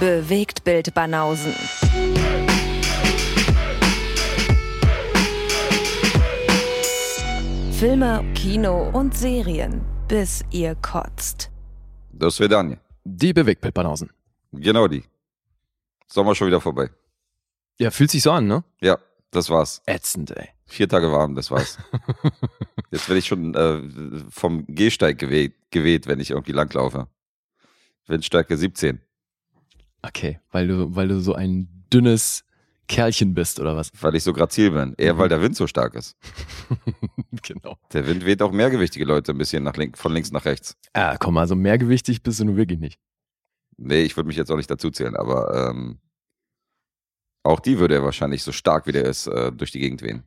Bewegt Bild Banausen. Filme, Kino und Serien, bis ihr kotzt. Das Do Daniel. Die Bewegtbildbanausen. Genau die. Sommer schon wieder vorbei. Ja, fühlt sich so an, ne? Ja, das war's. Ätzend, ey. Vier Tage warm, das war's. Jetzt werde ich schon äh, vom Gehsteig geweht, geweht, wenn ich irgendwie langlaufe. Windstärke 17. Okay, weil du, weil du so ein dünnes Kerlchen bist, oder was? Weil ich so grazil bin. Eher Mhm. weil der Wind so stark ist. genau. Der Wind weht auch mehrgewichtige Leute ein bisschen nach link, von links nach rechts. Ah, komm, also mehrgewichtig bist du nun wirklich nicht. Nee, ich würde mich jetzt auch nicht dazu zählen, aber ähm, auch die würde er wahrscheinlich so stark wie der ist äh, durch die Gegend wehen.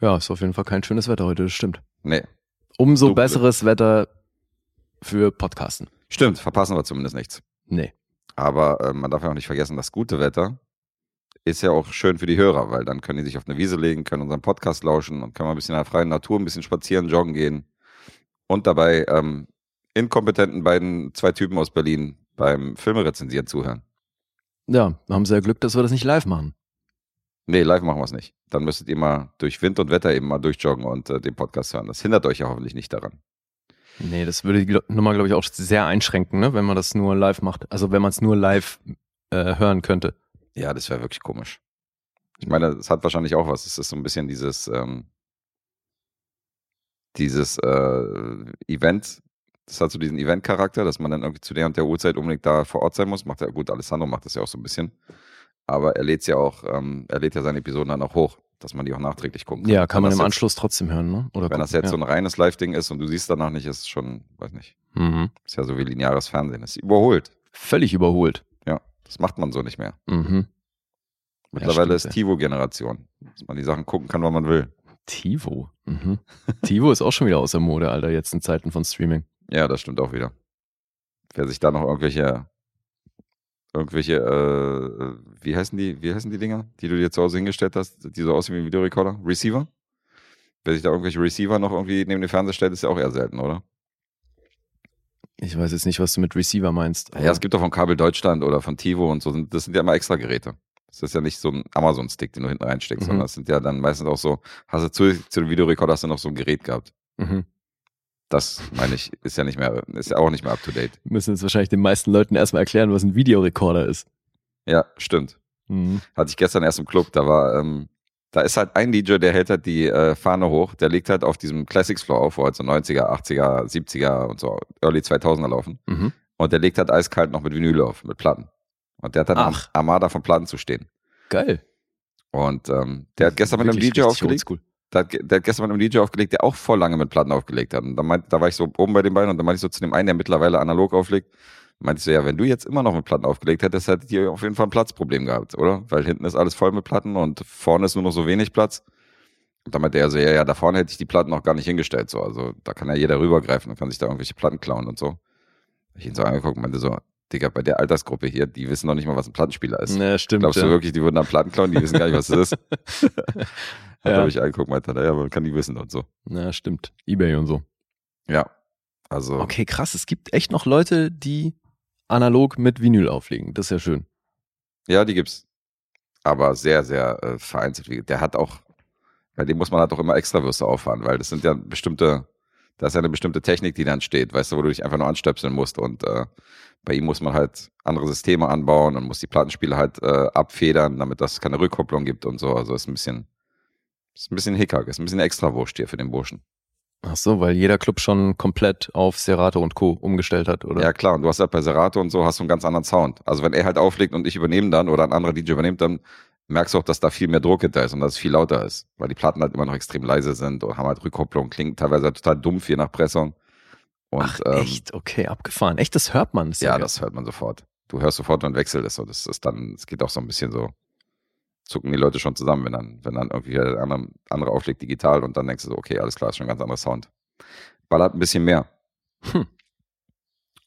Ja, ist auf jeden Fall kein schönes Wetter heute, das stimmt. Nee, Umso Dunkel. besseres Wetter für Podcasten. stimmt, verpassen wir zumindest nichts. Nee. Aber äh, man darf ja auch nicht vergessen, das gute Wetter ist ja auch schön für die Hörer, weil dann können die sich auf eine Wiese legen, können unseren Podcast lauschen und können mal ein bisschen in der freien Natur, ein bisschen spazieren, joggen gehen und dabei ähm, inkompetenten beiden, zwei Typen aus Berlin beim Filme-Rezensieren zuhören. Ja, haben sie ja Glück, dass wir das nicht live machen. Nee, live machen wir es nicht. Dann müsstet ihr mal durch Wind und Wetter eben mal durchjoggen und äh, den Podcast hören. Das hindert euch ja hoffentlich nicht daran. Nee, das würde die Nummer, glaube ich, auch sehr einschränken, ne? wenn man das nur live macht. Also wenn man es nur live äh, hören könnte. Ja, das wäre wirklich komisch. Ich meine, es hat wahrscheinlich auch was. Es ist so ein bisschen dieses, ähm, dieses äh, Event. Das hat so diesen Event-Charakter, dass man dann irgendwie zu der und der Uhrzeit unbedingt da vor Ort sein muss. Macht ja gut, Alessandro macht das ja auch so ein bisschen. Aber er lädt ja auch, ähm, er lädt ja seine Episoden dann auch hoch, dass man die auch nachträglich gucken kann. Ja, kann Wenn man das im jetzt- Anschluss trotzdem hören, ne? Oder Wenn das gucken, jetzt so ein reines Live-Ding ist und du siehst danach nicht, ist es schon, weiß nicht, ja. mhm. ist ja so wie lineares Fernsehen. Das ist überholt. Völlig überholt. Ja, das macht man so nicht mehr. Mhm. Mittlerweile stimmt, ist TiVo-Generation, dass man die Sachen gucken kann, wann man will. Tivo. Mhm. Tivo ist auch schon wieder außer Mode, Alter, jetzt in Zeiten von Streaming. Ja, das stimmt auch wieder. Wer sich da noch irgendwelche, irgendwelche, äh, wie heißen die, wie heißen die Dinger, die du dir zu Hause hingestellt hast, die so aussehen wie ein Videorekorder? Receiver? Wer sich da irgendwelche Receiver noch irgendwie neben den Fernseher stellt, ist ja auch eher selten, oder? Ich weiß jetzt nicht, was du mit Receiver meinst. Ja, es gibt doch von Kabel Deutschland oder von Tivo und so, das sind ja immer extra Geräte. Das ist ja nicht so ein Amazon-Stick, den du hinten reinsteckst, Mhm. sondern das sind ja dann meistens auch so, hast du zu, zu dem Videorekorder hast du noch so ein Gerät gehabt. mhm. Das meine ich, ist ja nicht mehr, ist ja auch nicht mehr up to date. Wir müssen jetzt wahrscheinlich den meisten Leuten erstmal erklären, was ein Videorekorder ist. Ja, stimmt. Mhm. Hatte ich gestern erst im Club, da war, ähm, da ist halt ein DJ, der hält halt die äh, Fahne hoch, der legt halt auf diesem Classics Floor auf, wo halt so 90er, 80er, 70er und so Early 2000er laufen. Mhm. Und der legt halt eiskalt noch mit Vinyl auf, mit Platten. Und der hat dann Ach. Armada von Platten zu stehen. Geil. Und ähm, der hat gestern mit einem DJ aufgelegt. oldschool. Der hat, der hat gestern mit einem DJ aufgelegt, der auch voll lange mit Platten aufgelegt hat. Und da, meint, da war ich so oben bei den beiden und da meinte ich so zu dem einen, der mittlerweile analog auflegt, meinte ich so, ja, wenn du jetzt immer noch mit Platten aufgelegt hättest, hättet ihr auf jeden Fall ein Platzproblem gehabt, oder? Weil hinten ist alles voll mit Platten und vorne ist nur noch so wenig Platz. Und dann meinte er so, ja, ja, da vorne hätte ich die Platten noch gar nicht hingestellt. So. Also da kann ja jeder rübergreifen und kann sich da irgendwelche Platten klauen und so. Ich ihn so angeguckt und meinte so, Digga, bei der Altersgruppe hier, die wissen noch nicht mal, was ein Plattenspieler ist. Ja, stimmt. Glaubst du ja. wirklich, die würden dann Platten klauen? Die wissen gar nicht, was das ist. Hat Ja. mich angeguckt, meinte er, ja, aber kann die wissen und so. Ja, stimmt. Ebay und so. Ja. Also, Okay, krass. Es gibt echt noch Leute, die analog mit Vinyl auflegen. Das ist ja schön. ja, die gibt's. Aber sehr, sehr äh, vereinzelt. Der hat auch, bei dem muss man halt auch immer Extrawürste auffahren, weil das sind ja bestimmte, da ist ja eine bestimmte Technik, die dann steht, weißt du, wo du dich einfach nur anstöpseln musst und äh, bei ihm muss man halt andere Systeme anbauen und muss die Plattenspiele halt äh, abfedern, damit das keine Rückkopplung gibt und so. Also ist ein bisschen, ist ein bisschen Hickhack, ist ein bisschen Extrawurst hier für den Burschen. Ach so, weil jeder Club schon komplett auf Serato und Co. umgestellt hat, oder? Ja, klar. Und du hast halt bei Serato und so hast du einen ganz anderen Sound. Also wenn er halt auflegt und ich übernehme dann oder ein anderer DJ übernimmt, dann merkst du auch, dass da viel mehr Druck hinter ist und dass es viel lauter ist. Weil die Platten halt immer noch extrem leise sind und haben halt Rückkopplung, klingen teilweise halt total dumpf je nach Pressung. Und Ach, ähm, echt? Okay, abgefahren. Echt, das hört man. Das ja, geil. das hört man sofort. Du hörst sofort, wenn ein Wechsel ist. Und das ist dann, es geht auch so ein bisschen so, zucken die Leute schon zusammen, wenn dann, wenn dann irgendwie der andere, andere auflegt digital und dann denkst du so, okay, alles klar, ist schon ein ganz anderer Sound. Ballert ein bisschen mehr. Hm.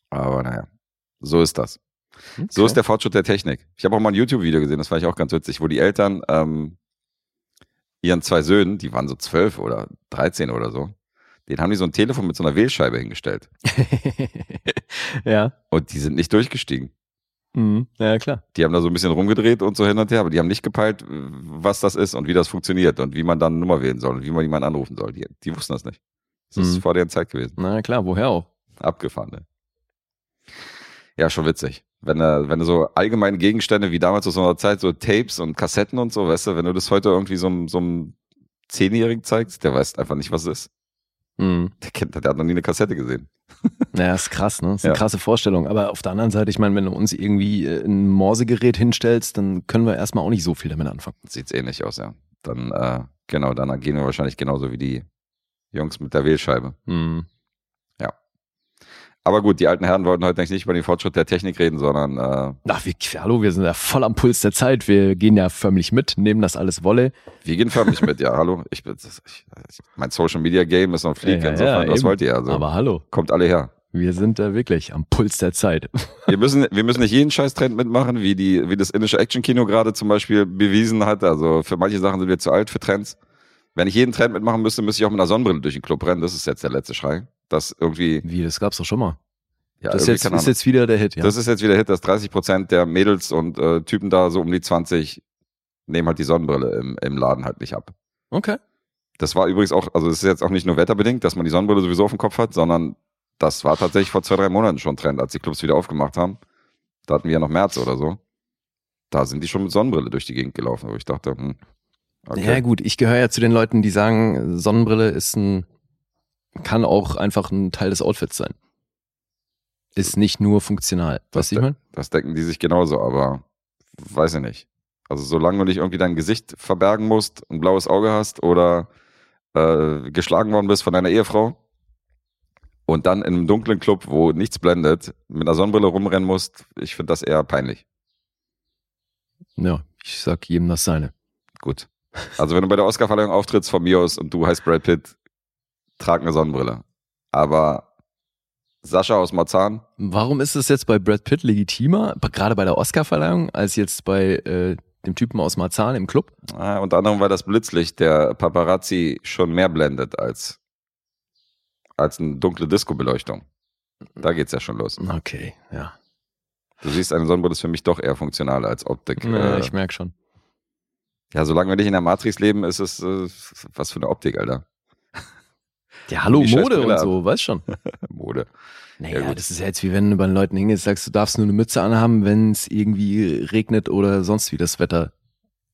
Aber naja, so ist das. Okay. So ist der Fortschritt der Technik. Ich habe auch mal ein YouTube-Video gesehen, das fand ich auch ganz witzig, wo die Eltern ähm, ihren zwei Söhnen, die waren so zwölf oder 13 oder so, den haben die so ein Telefon mit so einer Wählscheibe hingestellt. ja. Und die sind nicht durchgestiegen. Mhm. Ja, klar. Die haben da so ein bisschen rumgedreht und so hin und her, aber die haben nicht gepeilt, was das ist und wie das funktioniert und wie man dann eine Nummer wählen soll und wie man jemanden anrufen soll. Die, die wussten das nicht. Das ist Mhm. vor deren Zeit gewesen. Na klar, woher auch? Abgefahren, ne? Ja, schon witzig. Wenn du, wenn du so allgemeine Gegenstände wie damals aus einer Zeit, so Tapes und Kassetten und so, weißt du, wenn du das heute irgendwie so, einem- so einem Zehnjährigen zeigst, der weiß einfach nicht, was es ist. Mhm. Der kennt, der hat noch nie eine Kassette gesehen. Naja, ist krass, ne? Ist eine Ja. krasse Vorstellung. Aber auf der anderen Seite, ich meine, wenn du uns irgendwie äh, ein Morsegerät hinstellst, dann können wir erstmal auch nicht so viel damit anfangen. Sieht's ähnlich aus, ja. Dann, äh, genau, dann agieren wir wahrscheinlich genauso wie die Jungs mit der Wählscheibe. Mhm. Aber gut, die alten Herren wollten heute eigentlich nicht über den Fortschritt der Technik reden, sondern äh, Ach, wir, hallo, wir sind ja voll am Puls der Zeit. Wir gehen ja förmlich mit, nehmen das alles Wolle. wir gehen förmlich mit, ja, hallo. Ich, ich, mein Social Media Game ist noch Flieg, Ja, ja, insofern, ja, was eben. wollt ihr? Also, Aber hallo, kommt alle her. wir sind da wirklich am Puls der Zeit. Wir müssen, wir müssen nicht jeden Scheiß-Trend mitmachen, wie die, wie das indische Action-Kino gerade zum Beispiel bewiesen hat. Also für manche Sachen sind wir zu alt für Trends. Wenn ich jeden Trend mitmachen müsste, müsste ich auch mit einer Sonnenbrille durch den Club rennen. Das ist jetzt der letzte Schrei. Das irgendwie, Wie, das gab's doch schon mal. ja, das jetzt, ist jetzt wieder der Hit, ja. Das ist jetzt wieder Hit, dass 30 Prozent der Mädels und äh, Typen da so um die 20 nehmen halt die Sonnenbrille im, im Laden halt nicht ab. okay. Das war übrigens auch, also es ist jetzt auch nicht nur wetterbedingt, dass man die Sonnenbrille sowieso auf dem Kopf hat, sondern das war tatsächlich vor zwei, drei Monaten schon Trend, als die Clubs wieder aufgemacht haben. Da hatten wir ja noch März oder so. Da sind die schon mit Sonnenbrille durch die Gegend gelaufen, wo ich dachte, hm, okay. Ja gut, ich gehöre ja zu den Leuten, die sagen, Sonnenbrille ist ein, kann auch einfach ein Teil des Outfits sein. Ist nicht nur funktional. Was ich meine? Das denken die sich genauso, aber weiß ich nicht. Also solange du nicht irgendwie dein Gesicht verbergen musst, ein blaues Auge hast oder äh, geschlagen worden bist von deiner Ehefrau und dann in einem dunklen Club, wo nichts blendet, mit einer Sonnenbrille rumrennen musst, ich finde das eher peinlich. Ja, ich sag jedem das seine. Gut. Also wenn du bei der Oscarverleihung auftrittst von mir aus und du heißt Brad Pitt, trag eine Sonnenbrille. Aber Sascha aus Marzahn, Warum ist es jetzt bei Brad Pitt legitimer, gerade bei der Oscarverleihung, als jetzt bei äh, dem Typen aus Marzahn im Club? äh, unter anderem, weil das Blitzlicht der Paparazzi schon mehr blendet als, als eine dunkle Disco-Beleuchtung. Da geht's ja schon los. Okay, ja. Du siehst, eine Sonnenbrille ist für mich doch eher funktional als Optik. ja äh, ich merk schon. ja, solange wir nicht in der Matrix leben, ist es äh, was für eine Optik, Alter. Ja, hallo, Mode und so, weißt schon. Mode. Naja, Ja, das ist ja jetzt wie wenn du bei den Leuten hingehst, sagst, du darfst nur eine Mütze anhaben, wenn es irgendwie regnet oder sonst wie das Wetter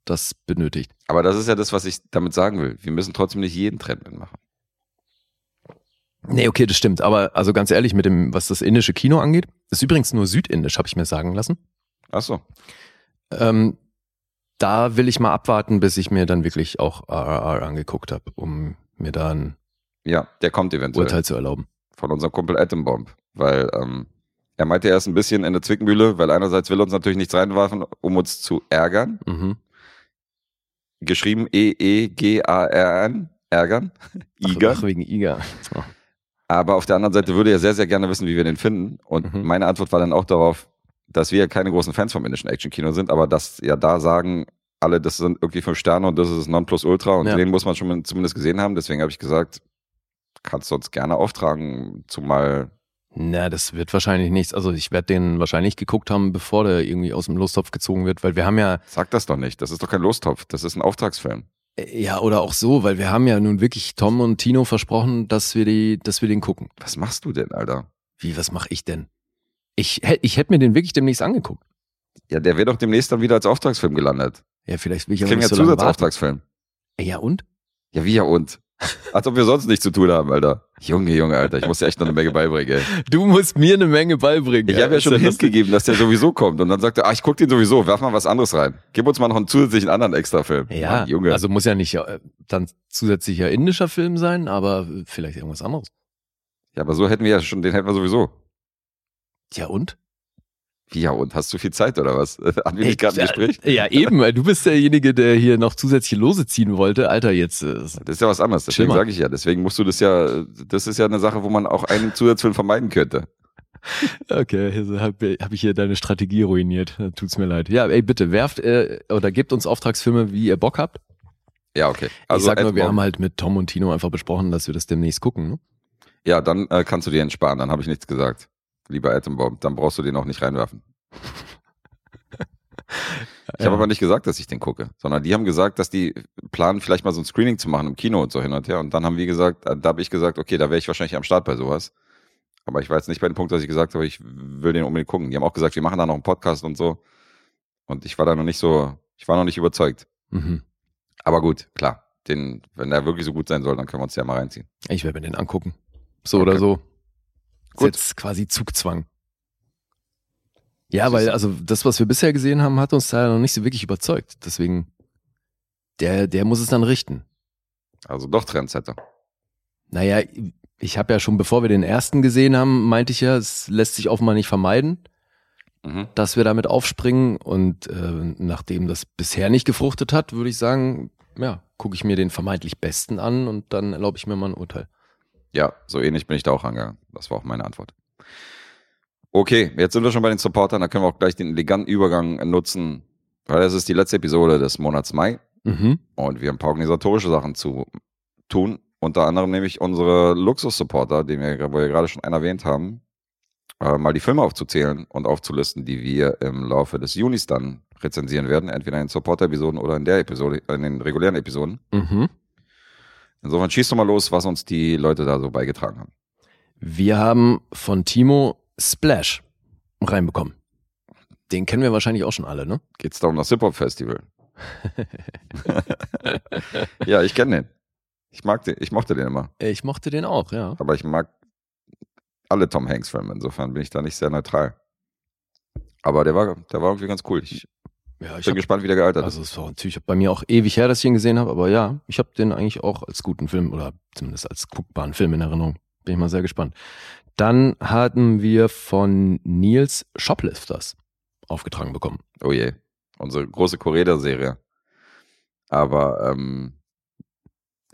das benötigt. Aber das ist ja das, was ich damit sagen will. Wir müssen trotzdem nicht jeden Trend mitmachen. Nee, okay, das stimmt. Aber also ganz ehrlich, mit dem, was das indische Kino angeht, ist übrigens nur südindisch, habe ich mir sagen lassen. Ach so. Ähm, da will ich mal abwarten, bis ich mir dann wirklich auch RRR angeguckt habe, um mir da ein Ja, der kommt eventuell. Urteil zu erlauben. von unserem Kumpel Atombomb, weil ähm, er meinte, er ist ein bisschen in der Zwickmühle, weil einerseits will er uns natürlich nichts reinwerfen, um uns zu ärgern. Mhm. Geschrieben E-E-G-A-R-N, ärgern, Iger. ach, wegen Iger. Oh. Aber auf der anderen Seite würde er sehr, sehr gerne wissen, wie wir den finden. Und Mhm. meine Antwort war dann auch darauf, dass wir keine großen Fans vom indischen Action-Kino sind, aber dass ja da sagen, alle, das sind irgendwie fünf Sterne und das ist Nonplusultra und Ja. den muss man schon zumindest gesehen haben. Deswegen habe ich gesagt, kannst du uns gerne auftragen, zumal Na, das wird wahrscheinlich nichts. Also ich werde den wahrscheinlich geguckt haben, bevor der irgendwie aus dem Lostopf gezogen wird, weil wir haben ja, Sag das doch nicht. Das ist doch kein Lostopf. Das ist ein Auftragsfilm. äh, ja, oder auch so, weil wir haben ja nun wirklich Tom und Tino versprochen, dass wir die, dass wir den gucken. Was machst du denn, Alter? Wie, was mache ich denn? Ich, hätt- ich hätte mir den wirklich demnächst angeguckt. Ja, der wäre doch demnächst dann wieder als Auftragsfilm gelandet. Ja, vielleicht will ich kriegen nicht ja so. Zusatzauftragsfilm. Ja, und? Ja, wie ja und? Als ob wir sonst nichts zu tun haben, Alter. Junge, Junge, Alter. Ich muss dir echt noch eine Menge beibringen, ey. Du musst mir eine Menge beibringen. Ich habe ja schon einen Hint gegeben, dass der sowieso kommt. Und dann sagt er, ah, ich guck den sowieso, werf mal was anderes rein. Gib uns mal noch einen zusätzlichen anderen Extra-Film. Ja, Mann, Junge. also muss ja nicht äh, dann zusätzlicher indischer Film sein, aber vielleicht irgendwas anderes. ja, aber so hätten wir ja schon, den hätten wir sowieso. Ja, und? Ja und? Hast du viel Zeit oder was? Hatten wir nicht gerade ein ja, Gespräch? Ja, eben, weil du bist derjenige, der hier noch zusätzliche Lose ziehen wollte. Alter, jetzt. Äh, Das ist ja was anderes. Deswegen sage ich ja. Deswegen musst du das ja, das ist ja eine Sache, wo man auch einen Zusatzfilm vermeiden könnte. okay, also habe hab ich hier deine Strategie ruiniert. Tut's mir leid. Ja, ey, bitte, werft äh, oder gebt uns Auftragsfilme, wie ihr Bock habt. Ja, okay. Also, ich sag nur, wir haben halt mit Tom und Tino einfach besprochen, dass wir das demnächst gucken. Ne? Ja, dann äh, kannst du dir entsparen, dann habe ich nichts gesagt. Lieber Atombomb, dann brauchst du den auch nicht reinwerfen. Ich habe aber nicht gesagt, dass ich den gucke, sondern die haben gesagt, dass die planen, vielleicht mal so ein Screening zu machen im Kino und so hin und her. Und dann haben wir gesagt, äh, da habe ich gesagt, okay, da wäre ich wahrscheinlich am Start bei sowas. Aber ich war jetzt nicht bei dem Punkt, dass ich gesagt habe, ich will den unbedingt gucken. Die haben auch gesagt, wir machen da noch einen Podcast und so. Und ich war da noch nicht so, ich war noch nicht überzeugt. Mhm. Aber gut, klar. Den, wenn der wirklich so gut sein soll, dann können wir uns ja mal reinziehen. Ich werde mir den angucken. So Okay. oder so. Ist Gut. jetzt quasi Zugzwang. Ja, weil also das, was wir bisher gesehen haben, hat uns da noch nicht so wirklich überzeugt. Deswegen, der, der muss es dann richten. Also doch Trendsetter. Naja, ich habe ja schon, bevor wir den ersten gesehen haben, meinte ich ja, es lässt sich offenbar nicht vermeiden, Mhm. dass wir damit aufspringen. Und äh, nachdem das bisher nicht gefruchtet hat, würde ich sagen, ja, gucke ich mir den vermeintlich Besten an und dann erlaube ich mir mal ein Urteil. Ja, so ähnlich bin ich da auch angegangen. Das war auch meine Antwort. Okay, jetzt sind wir schon bei den Supportern, da können wir auch gleich den eleganten Übergang nutzen, weil es ist die letzte Episode des Monats Mai Mhm. und wir haben ein paar organisatorische Sachen zu tun. Unter anderem nämlich unsere Luxus-Supporter, den wir, wo wir gerade schon einen erwähnt haben, äh, mal die Filme aufzuzählen und aufzulisten, die wir im Laufe des Junis dann rezensieren werden, entweder in den Supporter-Episoden oder in der Episode, in den regulären Episoden. Mhm. Insofern schießt doch mal los, was uns die Leute da so beigetragen haben. Wir haben von Timo Splash reinbekommen. Den kennen wir wahrscheinlich auch schon alle, ne? Geht's da um das Hip-Hop-Festival? ja, ich kenne den. Ich mag den, ich mochte den immer. Ich mochte den auch, ja. Aber ich mag alle Tom Hanks-Filme. Insofern bin ich da nicht sehr neutral. Aber der war, der war irgendwie ganz cool. Ich Ja, ich bin hab, gespannt, wie der gealtert also ist. es war natürlich bei mir auch ewig her, dass ich ihn gesehen habe, aber ja, ich habe den eigentlich auch als guten Film oder zumindest als guckbaren Film in Erinnerung. Bin ich mal sehr gespannt. Dann hatten wir von Nils Shoplifters aufgetragen bekommen. Oh je. Unsere große Correda-Serie. Aber ähm,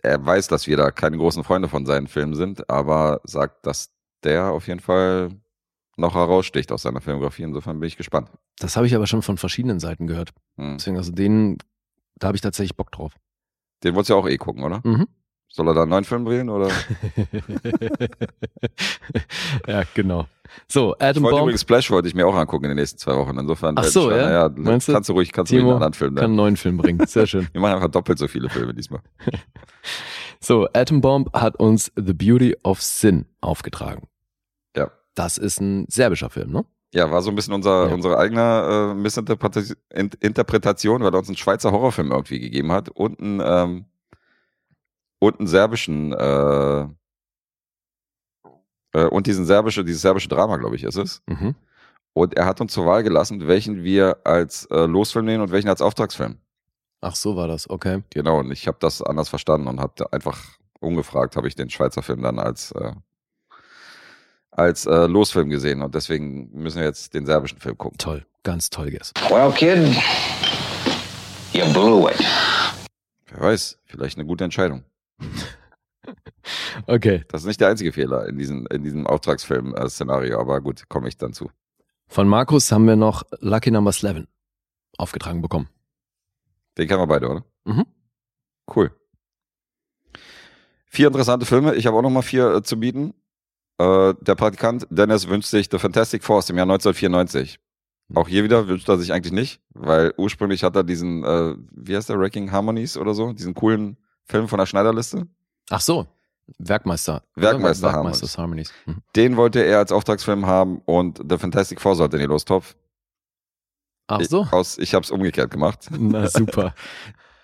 er weiß, dass wir da keine großen Freunde von seinen Filmen sind, aber sagt, dass der auf jeden Fall noch heraussticht aus seiner Filmografie. Insofern bin ich gespannt. Das habe ich aber schon von verschiedenen Seiten gehört. Hm. Deswegen, also den, da habe ich tatsächlich Bock drauf. Den wolltest du ja auch eh gucken, oder? Mhm. Soll er da einen neuen Film drehen? Oder? ja, genau. So, Ich Adam wollte Bomb übrigens Splash wollte ich mir auch angucken in den nächsten zwei Wochen. Insofern. Ach äh, so, ja? ja Meinst du? kannst du ruhig, kannst du Timo einen anderen Film kann einen neuen Film bringen. Sehr schön. Wir machen einfach doppelt so viele Filme diesmal. So, Atom Bomb hat uns The Beauty of Sin aufgetragen. Das ist ein serbischer Film, ne? Ja, war so ein bisschen unser, Ja. unsere eigene äh, Missinterpretation, In- Interpretation, weil er uns einen Schweizer Horrorfilm irgendwie gegeben hat und einen, ähm, und einen serbischen äh, äh, und diesen serbische, dieses serbische Drama, glaube ich, ist es. Mhm. Und er hat uns zur Wahl gelassen, welchen wir als äh, Losfilm nehmen und welchen als Auftragsfilm. Ach, so war das, okay. Genau, und ich habe das anders verstanden und habe einfach ungefragt, habe ich den Schweizer Film dann als, äh, als äh, Losfilm gesehen. Und deswegen müssen wir jetzt den serbischen Film gucken. Toll, ganz toll, Guess. Well, kid, you blew it. Wer weiß, vielleicht eine gute Entscheidung. Okay. Das ist nicht der einzige Fehler in diesem, in diesem Auftragsfilm-Szenario, aber gut, komme ich dann zu. Von Markus haben wir noch Lucky Number 11 aufgetragen bekommen. Den kennen wir beide, oder? Mhm. Cool. Vier interessante Filme. Ich habe auch noch mal vier äh, zu bieten. Äh, der Praktikant Dennis wünscht sich The Fantastic Four aus dem Jahr 1994. Auch hier wieder wünscht er sich eigentlich nicht, weil ursprünglich hat er diesen, äh, wie heißt der, Wrecking Harmonies oder so, diesen coolen Film von der Schneiderliste. Ach so, Werkmeister. Werkmeister Oder? Werkmeisters Harmonies. Mhm. Den wollte er als Auftragsfilm haben und The Fantastic Four sollte in die Lostopf. Ach so, Ich, aus, ich habe es umgekehrt gemacht. na super.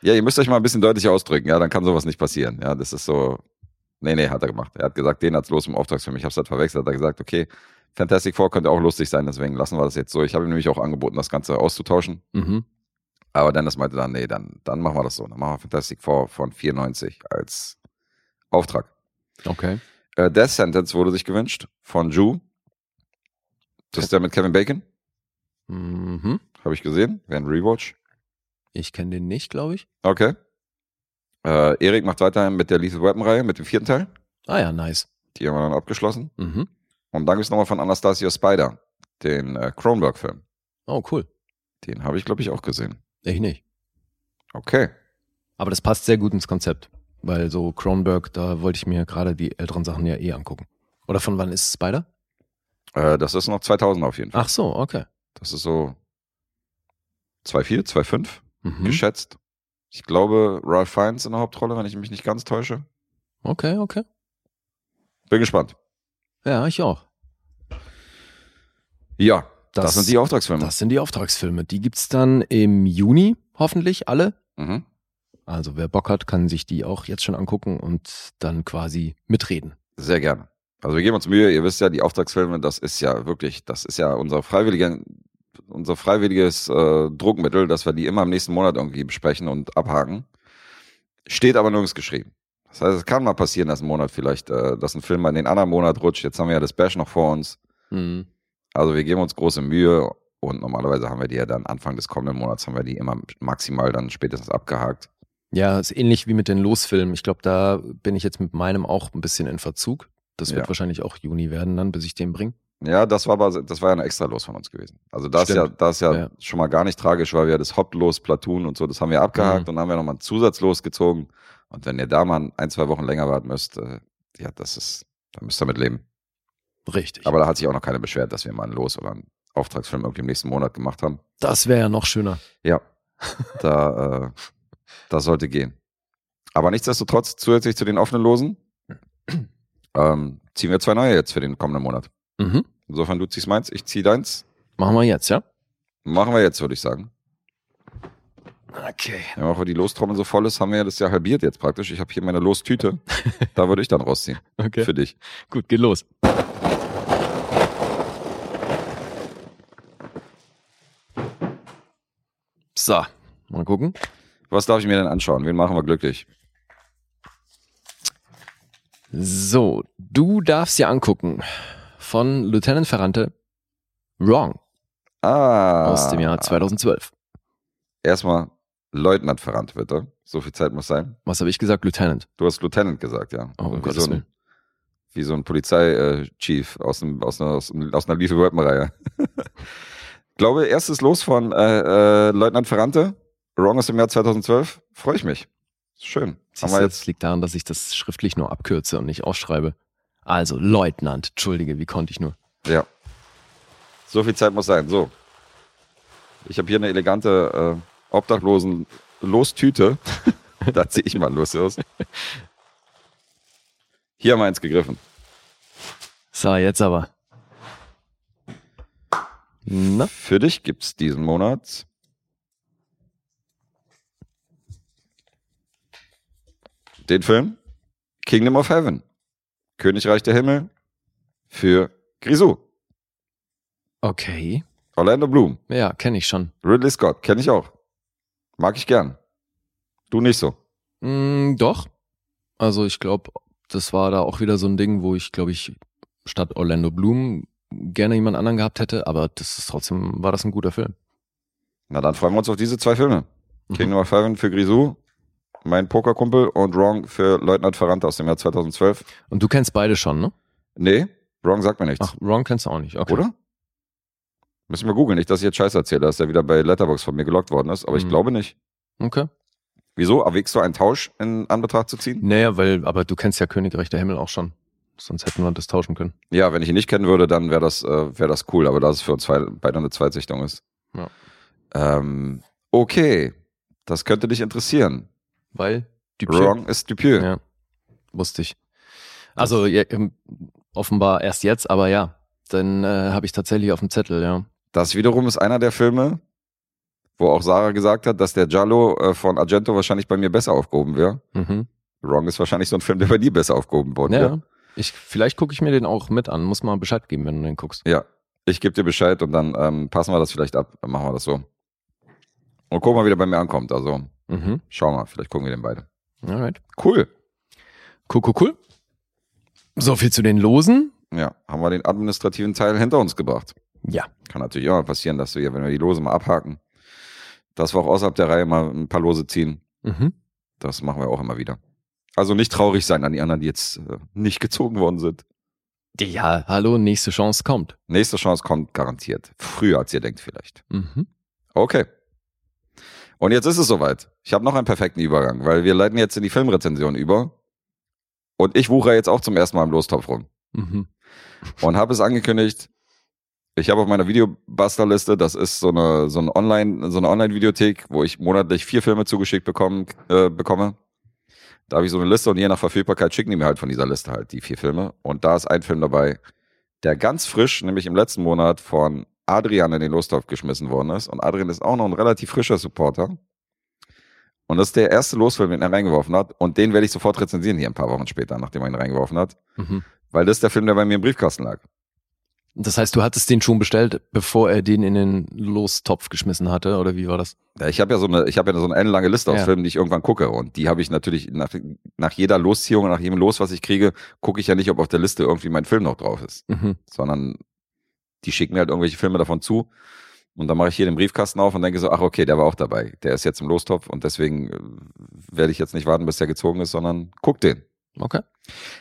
Ja, ihr müsst euch mal ein bisschen deutlicher ausdrücken, ja, dann kann sowas nicht passieren. Ja, das ist so. Nee, nee, hat er gemacht. Er hat gesagt, den als los im Auftragsfilm. Ich hab's halt verwechselt. Hat er gesagt, okay, Fantastic Four könnte auch lustig sein, deswegen lassen wir das jetzt so. Ich habe ihm nämlich auch angeboten, das Ganze auszutauschen. Mhm. Aber Dennis meinte dann, nee, dann, dann machen wir das so. Dann machen wir Fantastic Four von 94 als Auftrag. Okay. Äh, Death Sentence wurde sich gewünscht von Ju. Das ist der mit Kevin Bacon. Mhm. Habe ich gesehen. Wäre ein Rewatch. Ich kenne den nicht, glaube ich. Okay. Äh, Erik macht weiter mit der Lethal Weapon Reihe, mit dem vierten Teil. Ah ja, nice. Die haben wir dann abgeschlossen. Mhm. Und dann gibt's nochmal von Anastasia Spider, den äh, Cronenberg-Film. Oh, cool. Den habe ich, glaube ich, auch gesehen. Ich nicht. Okay. Aber das passt sehr gut ins Konzept. Weil so Cronenberg, da wollte ich mir gerade die älteren Sachen ja eh angucken. Oder von wann ist Spider? Äh, das ist noch 2000 auf jeden Fall. Ach so, okay. Das ist so 2,4, 2,5 Mhm. geschätzt. Ich glaube, Ralph Fiennes in der Hauptrolle, wenn ich mich nicht ganz täusche. Okay, okay. Bin gespannt. Ja, ich auch. Ja, das, Das- sind die Auftragsfilme. Das sind die Auftragsfilme. Die gibt's dann im Juni, hoffentlich alle. Mhm. Also wer Bock hat, kann sich die auch jetzt schon angucken und dann quasi mitreden. Sehr gerne. Also wir geben uns Mühe, ihr wisst ja, die Auftragsfilme, das ist ja wirklich, das ist ja unser freiwilliger, unser freiwilliges äh, Druckmittel, dass wir die immer im nächsten Monat irgendwie besprechen und abhaken. Steht aber nirgends geschrieben. Das heißt, es kann mal passieren, dass ein Monat vielleicht, äh, dass ein Film mal in den anderen Monat rutscht. Jetzt haben wir ja das Bash noch vor uns. Mhm. Also wir geben uns große Mühe und normalerweise haben wir die ja dann Anfang des kommenden Monats haben wir die immer maximal dann spätestens abgehakt. Ja, ist ähnlich wie mit den Losfilmen. Ich glaube, da bin ich jetzt mit meinem auch ein bisschen in Verzug. Das wird Ja. wahrscheinlich auch Juni werden dann, bis ich den bringe. Ja, das war aber, das war ja ein extra Los von uns gewesen. Also das ist ja, Stimmt. das ist ja, Ja. schon mal gar nicht tragisch, weil wir das Hauptlos, Platoon und so, das haben wir abgehakt Mhm. und dann haben wir nochmal ein Zusatzlos gezogen. Und wenn ihr da mal ein, zwei Wochen länger warten müsst, äh, ja, das ist, da müsst ihr mit leben. Richtig. Aber da hat sich auch noch keiner beschwert, dass wir mal ein Los oder einen Auftragsfilm irgendwie im nächsten Monat gemacht haben. das wäre ja noch schöner. Ja, da, äh, das sollte gehen. Aber nichtsdestotrotz, zusätzlich zu den offenen Losen, ähm, ziehen wir zwei neue jetzt für den kommenden Monat. Mhm. Insofern, du ziehst meins, ich zieh deins. Machen wir jetzt, ja? Machen wir jetzt, würde ich sagen. Okay. Ja, auch weil die Lostrommel so voll ist, haben wir ja das ja halbiert jetzt praktisch. Ich habe hier meine Lostüte. da würde ich dann rausziehen. Okay. Für dich. Gut, geht los. So, mal gucken. Was darf ich mir denn anschauen? Wen machen wir glücklich? So, du darfst dir angucken von Lieutenant Ferrante Wrong Ah. aus dem Jahr 2012. Erstmal Leutnant Ferrant, bitte. So viel Zeit muss sein. Was habe ich gesagt? Lieutenant. Du hast Lieutenant gesagt, ja. Oh, um wie, so ein, wie so ein Polizei-Chief aus, einem- aus, einer, aus, aus einer Lethal Weapon-Reihe. glaube, erstes Los von äh, äh, Leutnant Ferrante. Wrong aus dem Jahr 2012. Freue ich mich. Schön. Haben Siehst wir du, jetzt das liegt daran, dass ich das schriftlich nur abkürze und nicht ausschreibe. Also, Leutnant. Entschuldige, wie konnte ich nur? Ja. So viel Zeit muss sein. So. Ich habe hier eine elegante äh, obdachlosen Lostüte. da ziehe ich mal los aus. Hier haben wir eins gegriffen. So, jetzt aber. Na, Für dich gibt's diesen Monat den Film Kingdom of Heaven. Königreich der Himmel für Grisou. okay. Orlando Bloom. Ja, kenne ich schon. Ridley Scott. Kenne ich auch. Mag ich gern. Du nicht so. Mm, doch. Also ich glaube, das war da auch wieder so ein Ding, wo ich, glaube ich, statt Orlando Bloom gerne jemand anderen gehabt hätte, aber das ist trotzdem, war das ein guter Film. Na, dann freuen wir uns auf diese zwei Filme. Mhm. Kingdom of Heaven für Grisou, mein Pokerkumpel und Wrong für Leutnant Ferrante aus dem Jahr 2012. Und du kennst beide schon, ne? Nee, Wrong sagt mir nichts. Ach, Ron kennst du auch nicht, okay. Oder? Müssen wir googeln, nicht, dass ich jetzt Scheiß erzähle, dass er wieder bei Letterbox von mir gelockt worden ist, aber ich Mhm. glaube nicht. Okay. Wieso? Erwägst du einen Tausch in Anbetracht zu ziehen? Naja, weil, aber du kennst ja Königreich der Himmel auch schon. Sonst hätten wir das tauschen können. Ja, wenn ich ihn nicht kennen würde, dann wäre das, äh, wär das cool, aber da es für uns beide eine Zweitsichtung ist. Ja. Ähm, okay, das könnte dich interessieren. Weil Dupieux. Wrong ist Dupieux. Ja, wusste ich. Also ja, ähm, offenbar erst jetzt, aber ja, dann äh, habe ich tatsächlich auf dem Zettel, ja. Das wiederum ist einer der Filme, wo auch Sarah gesagt hat, dass der Giallo äh, von Argento wahrscheinlich bei mir besser aufgehoben wäre. Mhm. Wrong ist wahrscheinlich so ein Film, der bei dir besser aufgehoben worden Ja, wäre. ich, vielleicht gucke ich mir den auch mit an. Muss mal Bescheid geben, wenn du den guckst. Ja, ich gebe dir Bescheid und dann ähm, passen wir das vielleicht ab. Dann machen wir das so. Und gucken mal, wie der bei mir ankommt. Also Mhm. schauen wir, vielleicht gucken wir den beide. Alright. Cool. Cool, cool, cool. So viel zu den Losen. Ja, haben wir den administrativen Teil hinter uns gebracht. Ja. Kann natürlich immer passieren, dass wir, wenn wir die Lose mal abhaken, dass wir auch außerhalb der Reihe mal ein paar Lose ziehen. Mhm. Das machen wir auch immer wieder. Also nicht traurig sein an die anderen, die jetzt äh, nicht gezogen worden sind. Ja, hallo, nächste Chance kommt. Nächste Chance kommt garantiert. Früher als ihr denkt vielleicht. Mhm. Okay. Und jetzt ist es soweit. Ich habe noch einen perfekten Übergang, weil wir leiten jetzt in die Filmrezension über. Und ich wuchere jetzt auch zum ersten Mal im Lostopf rum. Mhm. Und habe es angekündigt, Ich habe auf meiner Videobuster-Liste, das ist so eine, so eine Online, so eine Online-Videothek, wo ich monatlich vier Filme zugeschickt bekommen, äh, bekomme. Da habe ich so eine Liste und je nach Verfügbarkeit schicken die mir halt von dieser Liste halt die vier Filme. Und da ist ein Film dabei, der ganz frisch, nämlich im letzten Monat von Adrian in den Lostopf geschmissen worden ist. Und Adrian ist auch noch ein relativ frischer Supporter. Und das ist der erste Losfilm, den er reingeworfen hat. Und den werde ich sofort rezensieren hier ein paar Wochen später, nachdem er ihn reingeworfen hat. Mhm. Weil das ist der Film, der bei mir im Briefkasten lag. Das heißt, du hattest den schon bestellt, bevor er den in den Lostopf geschmissen hatte, oder wie war das? Ja, Ich habe ja so eine, ich habe ja so eine ellenlange Liste aus Ja. Filmen, die ich irgendwann gucke. Und die habe ich natürlich nach, nach jeder Losziehung, nach jedem Los, was ich kriege, gucke ich ja nicht, ob auf der Liste irgendwie mein Film noch drauf ist. Mhm. Sondern die schicken mir halt irgendwelche Filme davon zu. Und dann mache ich hier den Briefkasten auf und denke so, ach okay, der war auch dabei. Der ist jetzt im Lostopf und deswegen äh, werde ich jetzt nicht warten, bis der gezogen ist, sondern guck den. Okay.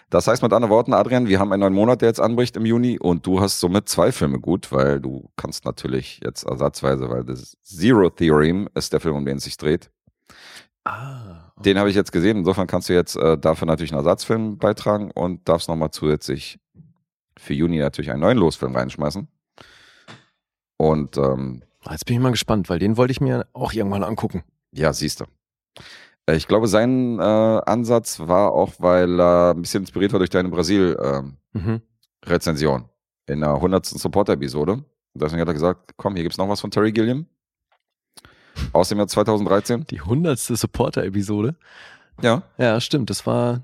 Das heißt mit anderen Worten, Adrian, wir haben einen neuen Monat, der jetzt anbricht im Juni und du hast somit zwei Filme gut, weil du kannst natürlich jetzt ersatzweise, weil das Zero Theorem ist der Film, um den es sich dreht. Ah. Den habe ich jetzt gesehen, insofern kannst du jetzt äh, dafür natürlich einen Ersatzfilm beitragen und darfst nochmal zusätzlich für Juni natürlich einen neuen Losfilm reinschmeißen. Und ähm, Jetzt bin ich mal gespannt, weil den wollte ich mir auch irgendwann angucken. ja, siehst du. Äh, Ich glaube, sein äh, Ansatz war auch, weil er ein bisschen inspiriert war durch deine Brasil-Rezension. Mhm. Rezension in der 100. Support-Episode. Und Deswegen hat er gesagt, komm, hier gibt's noch was von Terry Gilliam. Aus dem Jahr 2013. Die hundertste Supporter-Episode. Ja. Ja, stimmt. Das war,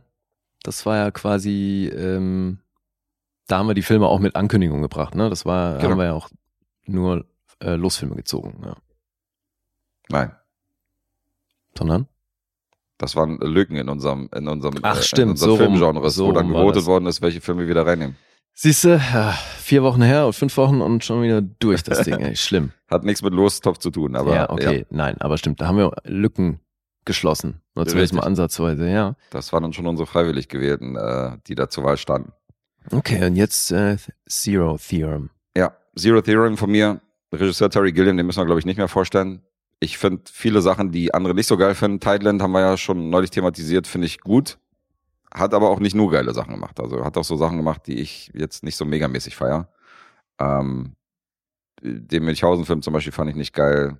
das war ja quasi, ähm, da haben wir die Filme auch mit Ankündigung gebracht, ne? Das war, Genau. haben wir ja auch nur äh, Losfilme gezogen, ja. Nein. Sondern? Das waren Lücken in unserem, in unserem, Ach, äh, stimmt, in unserem so Filmgenres, so wo dann gewotet worden ist, welche Filme wir wieder reinnehmen. Siehste, ja, vier Wochen her und fünf Wochen und schon wieder durch das Ding, ey. Schlimm. Hat nichts mit Lostopf zu tun, aber ja, okay, nein, aber stimmt, da haben wir Lücken geschlossen. Oder zumindest mal ansatzweise, ja. das waren dann schon unsere freiwillig gewählten, äh, die da zur Wahl standen. Okay, und jetzt äh, Zero Theorem. Zero Theorem von mir, Regisseur Terry Gilliam, den müssen wir, glaube ich, nicht mehr vorstellen. Ich finde viele Sachen, die andere nicht so geil finden. Thailand haben wir ja schon neulich thematisiert, finde ich gut. Hat aber auch nicht nur geile Sachen gemacht. Also hat auch so Sachen gemacht, die ich jetzt nicht so megamäßig feier. Ähm, den Münchhausen-Film zum Beispiel fand ich nicht geil.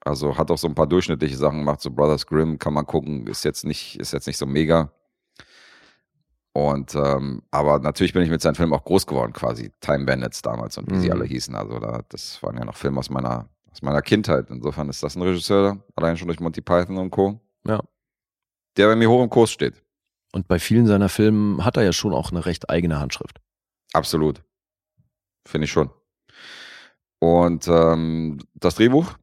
Also hat auch so ein paar durchschnittliche Sachen gemacht, so Brothers Grimm kann man gucken, ist jetzt nicht, ist jetzt nicht so mega. Und ähm, aber natürlich bin ich mit seinen Filmen auch groß geworden, quasi Time Bandits damals und wie sie Mhm. alle hießen. Also da, das waren ja noch Filme aus meiner aus meiner Kindheit. Insofern ist das ein Regisseur, allein schon durch Monty Python und Co. Ja. Der bei mir hoch im Kurs steht. Und bei vielen seiner Filmen hat er ja schon auch eine recht eigene Handschrift. Absolut. Finde ich schon. Und ähm, das Drehbuch,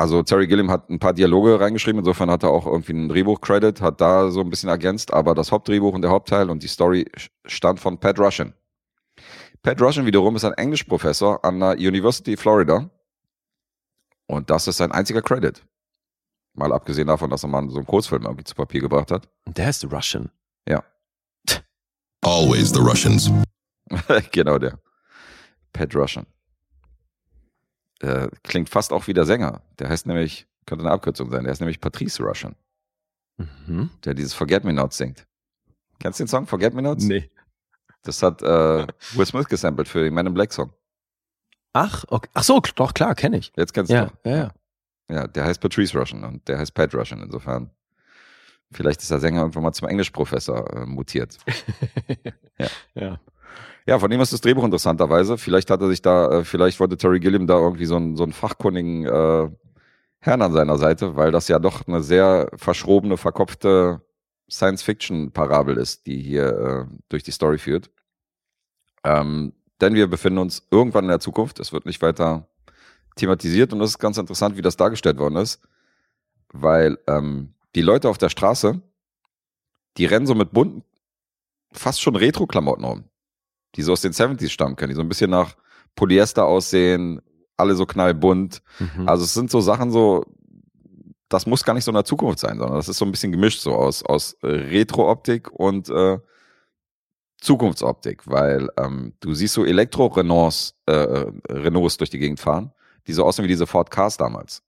also Terry Gilliam hat ein paar Dialoge reingeschrieben, insofern hat er auch irgendwie einen Drehbuch-Credit, hat da so ein bisschen ergänzt, aber das Hauptdrehbuch und der Hauptteil und die Story stammt von Pat Russian. Pat Russian wiederum ist ein Englischprofessor an der University Florida und das ist sein einziger Credit. Mal abgesehen davon, dass er mal so einen Kurzfilm irgendwie zu Papier gebracht hat. Und der heißt Russian. Always the Russians. genau der. Pat Russian. Äh, klingt fast auch wie der Sänger. Der heißt nämlich, könnte eine Abkürzung sein, der ist nämlich Patrice Russian, Mhm. der dieses Forget Me Not singt. Kennst du den Song Forget Me Nots? Nee. Das hat äh, Will Smith gesampelt für den Man in Black Song. Ach, okay. ach so, doch, klar, kenne ich. Jetzt kennst du Ja, doch. ja, ja. Ja, der heißt Patrice Russian und der heißt Pat Russian. Insofern, vielleicht ist der Sänger irgendwann mal zum Englischprofessor äh, mutiert. ja. Ja, von ihm ist das Drehbuch interessanterweise. Vielleicht hat er sich da, äh, vielleicht wollte Terry Gilliam da irgendwie so einen, so fachkundigen äh, Herrn an seiner Seite, weil das ja doch eine sehr verschrobene, verkopfte Science-Fiction-Parabel ist, die hier äh, durch die Story führt. Ähm, denn wir befinden uns irgendwann in der Zukunft. Es wird nicht weiter thematisiert und das ist ganz interessant, wie das dargestellt worden ist, weil ähm, die Leute auf der Straße, die rennen so mit bunten, fast schon Retro-Klamotten rum die so aus den 70s stammen können, die so ein bisschen nach Polyester aussehen, alle so knallbunt. Mhm. Also es sind so Sachen so, das muss gar nicht so in der Zukunft sein, sondern das ist so ein bisschen gemischt so aus, aus äh, Retro-Optik und äh, Zukunftsoptik, weil ähm, du siehst so Elektro-Renaults äh, äh, Renaults durch die Gegend fahren, die so aussehen wie diese Ford Cars damals.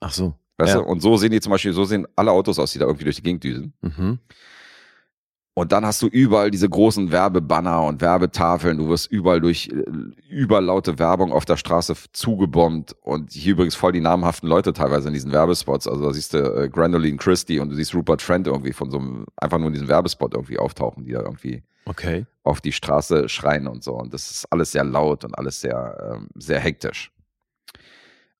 ach so. Weißt Ja. du? Und so sehen die zum Beispiel, so sehen alle Autos aus, die da irgendwie durch die Gegend düsen. Mhm. Und dann hast du überall diese großen Werbebanner und Werbetafeln. Du wirst überall durch äh, überlaute Werbung auf der Straße zugebombt. Und hier übrigens voll die namhaften Leute teilweise in diesen Werbespots. Also da siehst du äh, Grandoline Christie und du siehst Rupert Trent irgendwie von so einem, einfach nur in diesem Werbespot irgendwie auftauchen, die da irgendwie Okay. auf die Straße schreien und so. Und das ist alles sehr laut und alles sehr, ähm, sehr hektisch.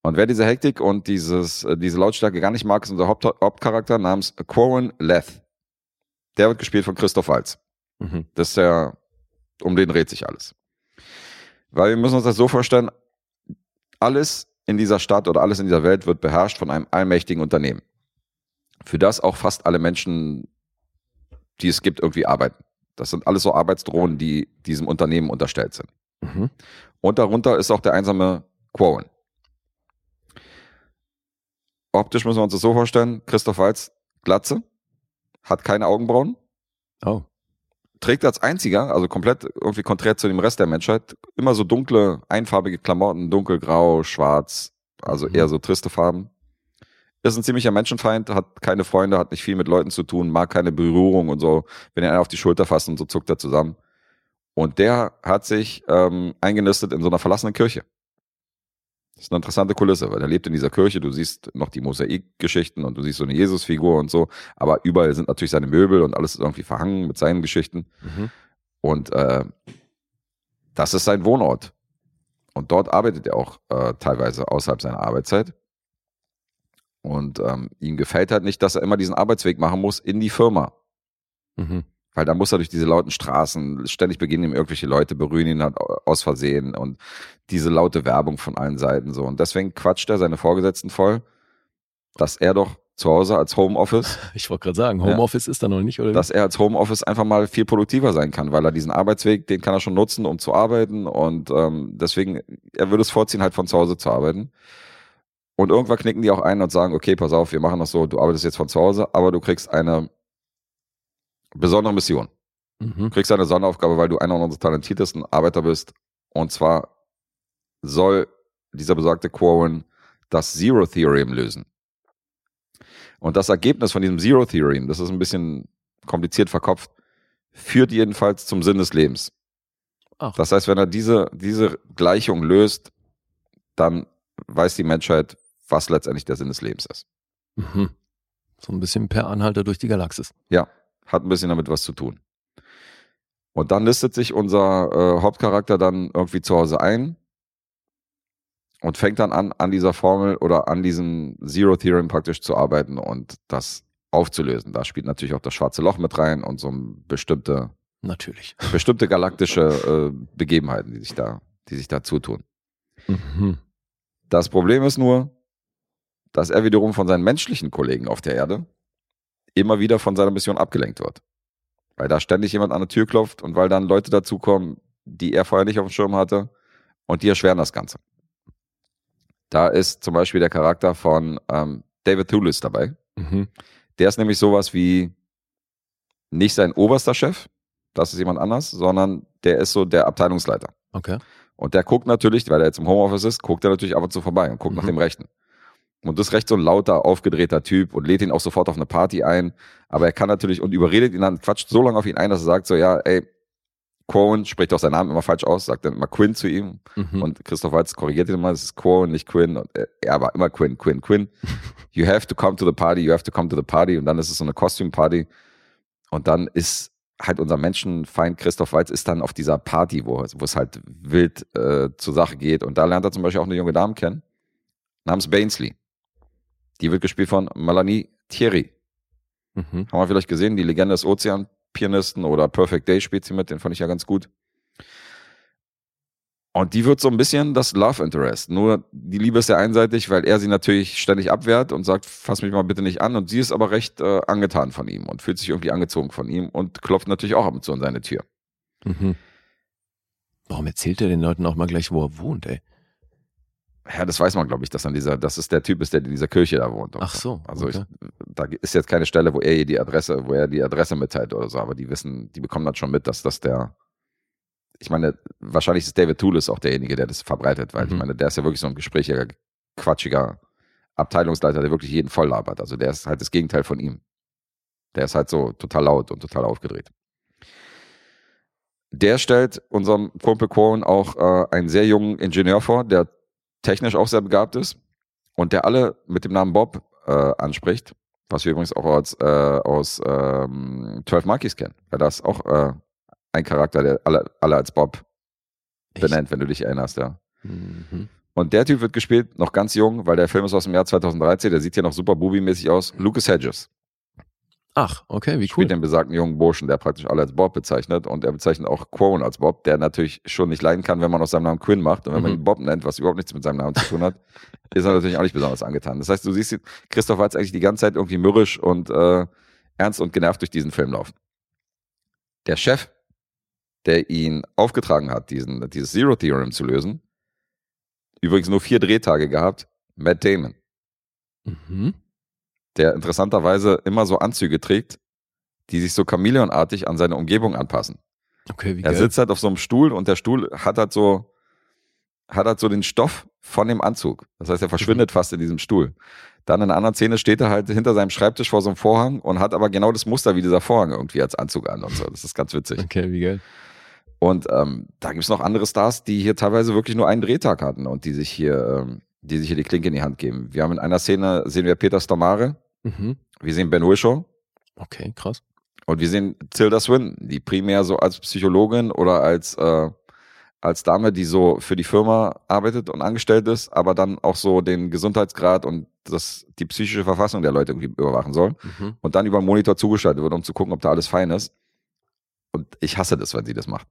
Und wer diese Hektik und dieses, äh, diese Lautstärke gar nicht mag, ist unser Haupt Hauptcharakter namens Quarren Leth. Der wird gespielt von Christoph Waltz. Mhm. Das ist der, um den dreht sich alles. Weil wir müssen uns das so vorstellen, alles in dieser Stadt oder alles in dieser Welt wird beherrscht von einem allmächtigen Unternehmen. Für das auch fast alle Menschen, die es gibt, irgendwie arbeiten. Das sind alles so Arbeitsdrohnen, die diesem Unternehmen unterstellt sind. Mhm. Und darunter ist auch der einsame Quarren. Optisch müssen wir uns das so vorstellen, Christoph Waltz, Glatze, hat keine Augenbrauen, Oh. trägt als einziger, also komplett irgendwie konträr zu dem Rest der Menschheit, immer so dunkle, einfarbige Klamotten, dunkelgrau, schwarz, also Mhm. eher so triste Farben. Ist ein ziemlicher Menschenfeind, hat keine Freunde, hat nicht viel mit Leuten zu tun, mag keine Berührung und so. Wenn er einen auf die Schulter fasst und so zuckt er zusammen. Und der hat sich ähm, eingenistet in so einer verlassenen Kirche. Das ist eine interessante Kulisse, weil er lebt in dieser Kirche, du siehst noch die Mosaikgeschichten und du siehst so eine Jesusfigur und so, aber überall sind natürlich seine Möbel und alles ist irgendwie verhangen mit seinen Geschichten. Mhm. Und äh, das ist sein Wohnort. Und dort arbeitet er auch äh, teilweise außerhalb seiner Arbeitszeit. Und ähm, ihm gefällt halt nicht, dass er immer diesen Arbeitsweg machen muss in die Firma. Mhm. Weil da muss er durch diese lauten Straßen, ständig beginnen ihm irgendwelche Leute, berühren ihn halt aus Versehen und diese laute Werbung von allen Seiten so. Und deswegen quatscht er seine Vorgesetzten voll, dass er doch zu Hause als Homeoffice, Ich wollte gerade sagen, Ja. Homeoffice ist da noch nicht, oder? dass er als Homeoffice einfach mal viel produktiver sein kann, weil er diesen Arbeitsweg, den kann er schon nutzen, um zu arbeiten. Und ähm, deswegen, er würde es vorziehen, halt von zu Hause zu arbeiten. Und irgendwann knicken die auch ein und sagen, okay, pass auf, wir machen das so, du arbeitest jetzt von zu Hause, aber du kriegst eine besondere Mission. Mhm. Du kriegst eine Sonderaufgabe, weil du einer unserer talentiertesten Arbeiter bist. Und zwar soll dieser besagte Quarren das Zero Theorem lösen. Und das Ergebnis von diesem Zero Theorem, das ist ein bisschen kompliziert verkopft, führt jedenfalls zum Sinn des Lebens. Ach. Das heißt, wenn er diese, diese Gleichung löst, dann weiß die Menschheit, was letztendlich der Sinn des Lebens ist. Mhm. So ein bisschen per Anhalter durch die Galaxis. Ja, hat ein bisschen damit was zu tun. Und dann listet sich unser äh, Hauptcharakter dann irgendwie zu Hause ein und fängt dann an, an dieser Formel oder an diesem Zero Theorem praktisch zu arbeiten und das aufzulösen. Da spielt natürlich auch das schwarze Loch mit rein und so ein bestimmte, Natürlich. bestimmte galaktische äh, Begebenheiten, die sich da, die sich da zutun. Mhm. Das Problem ist nur, dass er wiederum von seinen menschlichen Kollegen auf der Erde immer wieder von seiner Mission abgelenkt wird. Weil da ständig jemand an der Tür klopft und weil dann Leute dazukommen, die er vorher nicht auf dem Schirm hatte und die erschweren das Ganze. Da ist zum Beispiel der Charakter von ähm, David Thewlis dabei. Mhm. Der ist nämlich sowas wie nicht sein oberster Chef, das ist jemand anders, sondern der ist so der Abteilungsleiter. Okay. Und der guckt natürlich, weil er jetzt im Homeoffice ist, guckt er natürlich ab und zu vorbei und guckt nach Mhm. dem Rechten. Und das ist recht so ein lauter, aufgedrehter Typ und lädt ihn auch sofort auf eine Party ein. Aber er kann natürlich und überredet ihn dann, quatscht so lange auf ihn ein, dass er sagt so, ja, ey, Cohen spricht auch seinen Namen immer falsch aus, sagt dann immer Quinn zu ihm. Mhm. Und Christoph Waltz korrigiert ihn immer, es ist Cohen, nicht Quinn. Und er, war immer Quinn, Quinn, Quinn. You have to come to the party, you have to come to the party. Und dann ist es so eine Costume-Party. Und dann ist halt unser Menschenfeind Christoph Waltz ist dann auf dieser Party, wo, wo es halt wild äh, zur Sache geht. Und da lernt er zum Beispiel auch eine junge Dame kennen, namens Bainsley. Die wird gespielt von Melanie Thierry. Mhm. Haben wir vielleicht gesehen, die Legende des Ozeanpianisten oder Perfect Day spielt sie mit, den fand ich ja ganz gut. Und die wird so ein bisschen das Love Interest. Nur die Liebe ist sehr einseitig, weil er sie natürlich ständig abwehrt und sagt, fass mich mal bitte nicht an. Und sie ist aber recht äh, angetan von ihm und fühlt sich irgendwie angezogen von ihm und klopft natürlich auch ab und zu an seine Tür. Mhm. Warum erzählt er den Leuten auch mal gleich, wo er wohnt, ey? Ja, das weiß man, glaube ich, dass an dieser, dass es der Typ ist, der in dieser Kirche da wohnt. Ach so, Also okay. ich, da ist jetzt keine Stelle, wo er die Adresse, wo er die Adresse mitteilt oder so, aber die wissen, die bekommen dann schon mit, dass das der, ich meine, wahrscheinlich ist David Toulis auch derjenige, der das verbreitet, weil ich Mhm. meine, der ist ja wirklich so ein gesprächiger, quatschiger Abteilungsleiter, der wirklich jeden voll labert. Also der ist halt das Gegenteil von ihm. Der ist halt so total laut und total aufgedreht. Der stellt unserem Kumpel Cohen auch äh, einen sehr jungen Ingenieur vor, der technisch auch sehr begabt ist und der alle mit dem Namen Bob äh, anspricht, was wir übrigens auch aus, äh, aus ähm, 12 Monkeys kennen, weil das auch äh, ein Charakter, der alle, alle als Bob Echt? benennt, wenn du dich erinnerst, ja. Mhm. Und der Typ wird gespielt, noch ganz jung, weil der Film ist aus dem Jahr 2013, der sieht ja noch super Booby-mäßig aus. Lucas Hedges Ach, okay, wie cool. spielt den besagten jungen Burschen, der praktisch alle als Bob bezeichnet. Und er bezeichnet auch Quone als Bob, der natürlich schon nicht leiden kann, wenn man aus seinem Namen Quinn macht. Und wenn man Mhm. ihn Bob nennt, was überhaupt nichts mit seinem Namen zu tun hat, ist er natürlich auch nicht besonders angetan. Das heißt, du siehst, Christoph war jetzt eigentlich die ganze Zeit irgendwie mürrisch und äh, ernst und genervt durch diesen Film laufen. Der Chef, der ihn aufgetragen hat, diesen, dieses Zero Theorem zu lösen, übrigens nur vier Drehtage gehabt, Matt Damon Mhm. Der interessanterweise immer so Anzüge trägt, die sich so chameleonartig an seine Umgebung anpassen. Okay, wie Er geil. sitzt halt auf so einem Stuhl und der Stuhl hat halt so, hat halt so den Stoff von dem Anzug. Das heißt, er verschwindet fast in diesem Stuhl. Dann in einer anderen Szene steht er halt hinter seinem Schreibtisch vor so einem Vorhang und hat aber genau das Muster wie dieser Vorhang irgendwie als Anzug an und so. Das ist ganz witzig. Okay, wie geil. Und ähm, da gibt es noch andere Stars, die hier teilweise wirklich nur einen Drehtag hatten und die sich hier, ähm, die sich hier die Klinke in die Hand geben. Wir haben in einer Szene, sehen wir Peter Stormare, Mhm. wir sehen Ben Whishaw, Okay, krass. Und wir sehen Tilda Swinton, die primär so als Psychologin oder als, äh, als Dame, die so für die Firma arbeitet und angestellt ist, aber dann auch so den Gesundheitsgrad und das, die psychische Verfassung der Leute irgendwie überwachen soll. Mhm. Und dann über den Monitor zugeschaltet wird, um zu gucken, ob da alles fein ist. Und ich hasse das, wenn sie das macht.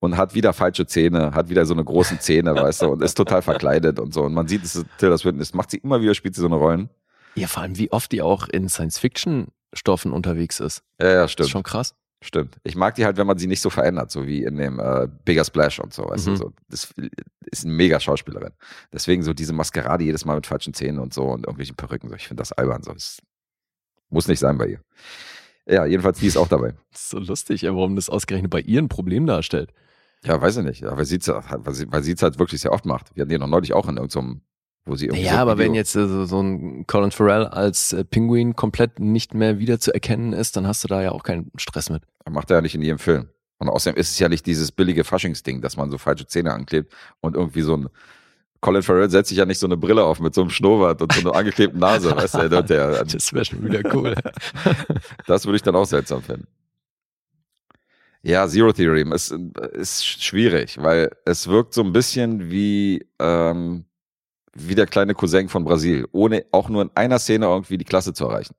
Und hat wieder falsche Zähne, hat wieder so eine großen Zähne, weißt du, und ist total verkleidet und so. Und man sieht, dass es Tilda Swinton ist. Macht sie immer wieder, spielt sie so eine Rollen. Ja, vor allem, wie oft die auch in Science-Fiction-Stoffen unterwegs ist. Ja, ja, Das stimmt. ist schon krass. Stimmt. Ich mag die halt, wenn man sie nicht so verändert, so wie in dem äh, Bigger Splash und so. Weißt Mhm. du, so. Das ist eine mega Schauspielerin. Deswegen so diese Maskerade jedes Mal mit falschen Zähnen und so und irgendwelchen Perücken. So. Ich finde das albern. So. Das muss nicht sein bei ihr. Ja, jedenfalls, die ist auch dabei. Das ist so lustig, warum das ausgerechnet bei ihr ein Problem darstellt. Ja, weiß ich nicht. Sie es weil sie sie's halt wirklich sehr oft macht. Wir hatten die noch neulich auch in irgendeinem, wo sie irgendwie. Ja, so aber Video- wenn jetzt äh, so, so ein Colin Farrell als äh, Pinguin komplett nicht mehr wiederzuerkennen ist, dann hast du da ja auch keinen Stress mit. Macht er ja nicht in jedem Film. Und außerdem ist es ja nicht dieses billige Faschingsding, dass man so falsche Zähne anklebt und irgendwie so ein. Colin Farrell setzt sich ja nicht so eine Brille auf mit so einem Schnurrbart und so einer angeklebten Nase, weißt du, der, der, Das wäre schon wieder cool. Das würde ich dann auch seltsam finden. Ja, Zero Theorem ist, ist schwierig, weil es wirkt so ein bisschen wie, ähm, wie der kleine Cousin von Brasil, ohne auch nur in einer Szene irgendwie die Klasse zu erreichen.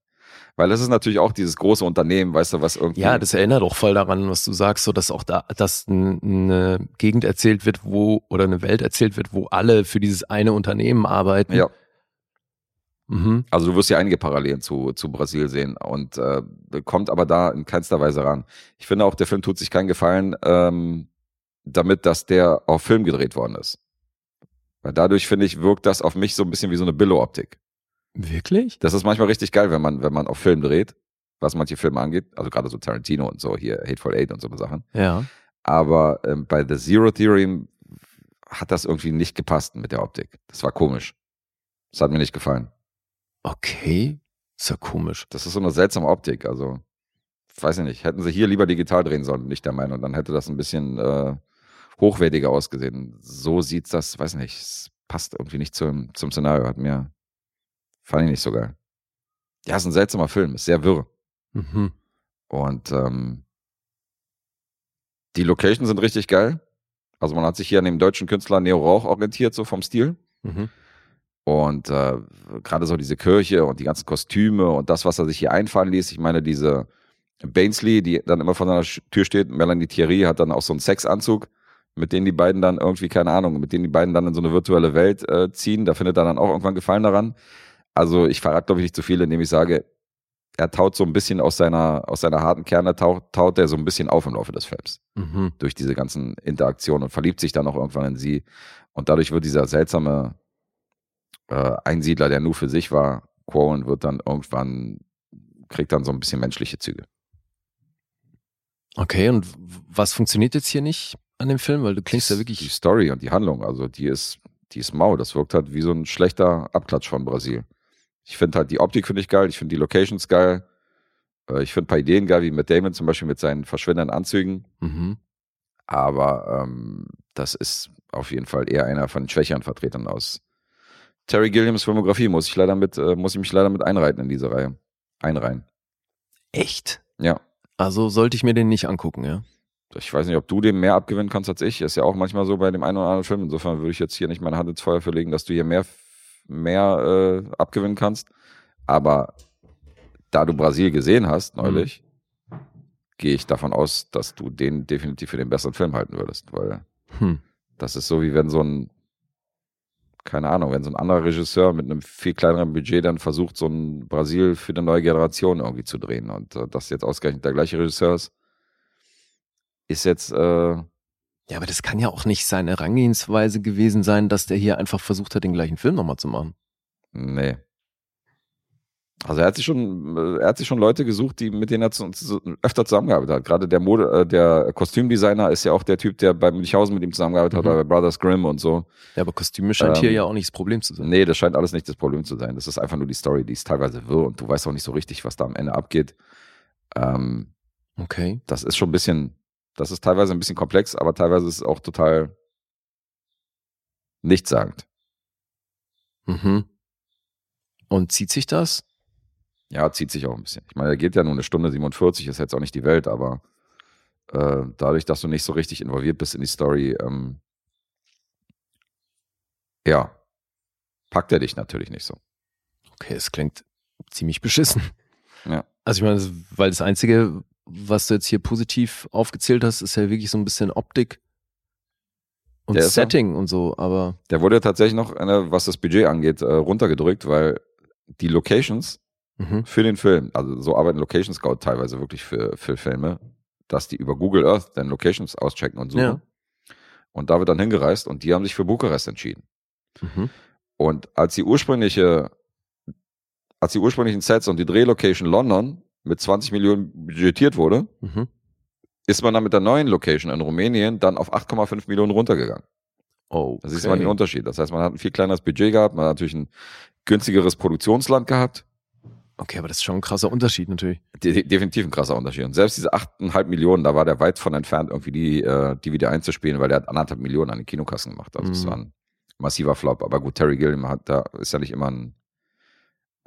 Weil das ist natürlich auch dieses große Unternehmen, weißt du, was irgendwie. Ja, das erinnert auch voll daran, was du sagst, so dass auch da, dass eine Gegend erzählt wird, wo, oder eine Welt erzählt wird, wo alle für dieses eine Unternehmen arbeiten. ja. Mhm. Also du wirst ja einige Parallelen zu, zu Brasil sehen und äh, kommt aber da in keinster Weise ran. Ich finde auch, der Film tut sich keinen Gefallen ähm, damit, dass der auf Film gedreht worden ist. Weil dadurch, finde ich, wirkt das auf mich so ein bisschen wie so eine Billo-Optik. Wirklich? Das ist manchmal richtig geil, wenn man, wenn man auf Film dreht, was manche Filme angeht. Also gerade so Tarantino und so, hier Hateful Eight und so Sachen. Ja. Aber ähm, bei The Zero Theory hat das irgendwie nicht gepasst mit der Optik. Das war komisch. Das hat mir nicht gefallen. Okay. Ist ja komisch. Das ist so eine seltsame Optik. Also, weiß ich nicht. Hätten sie hier lieber digital drehen sollen, bin ich der Meinung. Dann hätte das ein bisschen äh, hochwertiger ausgesehen. So sieht das, weiß nicht, es passt irgendwie nicht zum, zum Szenario. Hat mir, fand ich nicht so geil. Ja, ist ein seltsamer Film, ist sehr wirr. Mhm. Und ähm, die Locations sind richtig geil. Also man hat sich hier an dem deutschen Künstler Neo Rauch orientiert, so vom Stil. Mhm. Und äh, gerade so diese Kirche und die ganzen Kostüme und das, was er sich hier einfallen ließ. Ich meine, diese Bainsley, die dann immer vor seiner Tür steht, Melanie Thierry hat dann auch so einen Sexanzug, mit dem die beiden dann irgendwie, keine Ahnung, mit dem die beiden dann in so eine virtuelle Welt äh, ziehen. Da findet er dann auch irgendwann Gefallen daran. Also ich verrate, glaube ich, nicht zu viel, indem ich sage, er taut so ein bisschen aus seiner, aus seiner harten Kerne, taut, taut er so ein bisschen auf im Laufe des Films Mhm. durch diese ganzen Interaktionen und verliebt sich dann auch irgendwann in sie. Und dadurch wird dieser seltsame äh, Einsiedler, der nur für sich war, Quoen, wird dann irgendwann, kriegt dann so ein bisschen menschliche Züge. Okay, und was funktioniert jetzt hier nicht an dem Film? Weil du klingst ja Die wirklich. Story und die Handlung, also die ist, die ist mau. Das wirkt halt wie so ein schlechter Abklatsch von Brasil. Ich finde halt die Optik finde ich geil, ich finde die Locations geil. Äh, Ich finde ein paar Ideen geil, wie mit Damon zum Beispiel mit seinen verschwindenden Anzügen. Mhm. Aber ähm, das ist auf jeden Fall eher einer von den schwächeren Vertretern aus Terry Gilliams Filmografie. Muss ich leider mit, äh, muss ich mich leider mit einreiten in diese Reihe. Einreihen. Echt? Ja. Also sollte ich mir den nicht angucken, ja? Ich weiß nicht, ob du dem mehr abgewinnen kannst als ich. Ist ja auch manchmal so bei dem einen oder anderen Film. Insofern würde ich jetzt hier nicht meine Hand ins Feuer verlegen, dass du hier mehr, mehr äh, abgewinnen kannst. Aber da du Brasil gesehen hast neulich, gehe ich davon aus, dass du den definitiv für den besseren Film halten würdest. Weil Hm. das ist so, wie wenn so ein, keine Ahnung, wenn so ein anderer Regisseur mit einem viel kleineren Budget dann versucht, so ein Brasil für eine neue Generation irgendwie zu drehen. Und äh, das jetzt ausgerechnet der gleiche Regisseur ist, ist jetzt, äh, Ja, aber das kann ja auch nicht seine Herangehensweise gewesen sein, dass der hier einfach versucht hat, den gleichen Film nochmal zu machen. nee. Also er hat sich schon, äh, er hat sich schon Leute gesucht, die mit denen er zu, zu, öfter zusammengearbeitet hat. Gerade der Mode, äh, der Kostümdesigner ist ja auch der Typ, der bei Münchhausen mit ihm zusammengearbeitet hat, Mhm. oder bei Brothers Grimm und so. Ja, aber Kostüme scheint hier Ähm, ja auch nicht das Problem zu sein. Nee, das scheint alles nicht das Problem zu sein. Das ist einfach nur die Story, die ist teilweise wirr und du weißt auch nicht so richtig, was da am Ende abgeht. Ähm, Okay. das ist schon ein bisschen, das ist teilweise ein bisschen komplex, aber teilweise ist es auch total nichtssagend. Mhm. Und zieht sich das? Ja, zieht sich auch ein bisschen. Ich meine, er geht ja nur eine Stunde 47, ist jetzt auch nicht die Welt, aber äh, dadurch, dass du nicht so richtig involviert bist in die Story, ähm, ja, packt er dich natürlich nicht so. Okay, es klingt ziemlich beschissen. Ja. Also ich meine, weil das Einzige, was du jetzt hier positiv aufgezählt hast, ist ja wirklich so ein bisschen Optik und Der Setting und so, aber Der wurde tatsächlich noch, äh, was das Budget angeht, äh, runtergedrückt, weil die Locations mhm. für den Film, also so arbeiten Location Scout teilweise wirklich für, für Filme, dass die über Google Earth dann Locations auschecken und suchen. Ja. Und da wird dann hingereist und die haben sich für Bukarest entschieden. Mhm. Und als die ursprüngliche, als die ursprünglichen Sets und die Drehlocation London mit 20 Millionen budgetiert wurde, Mhm. ist man dann mit der neuen Location in Rumänien dann auf 8,5 Millionen runtergegangen. Oh, Da siehst du mal den Unterschied. Das heißt, man hat ein viel kleineres Budget gehabt, man hat natürlich ein günstigeres Produktionsland gehabt. Okay, aber das ist schon ein krasser Unterschied natürlich. De definitiv ein krasser Unterschied. Und selbst diese 8,5 Millionen, da war der weit von entfernt, irgendwie die, äh, die wieder einzuspielen, weil der hat anderthalb Millionen an den Kinokassen gemacht. Also es Mhm. war ein massiver Flop. Aber gut, Terry Gilliam hat, da ist ja nicht immer ein,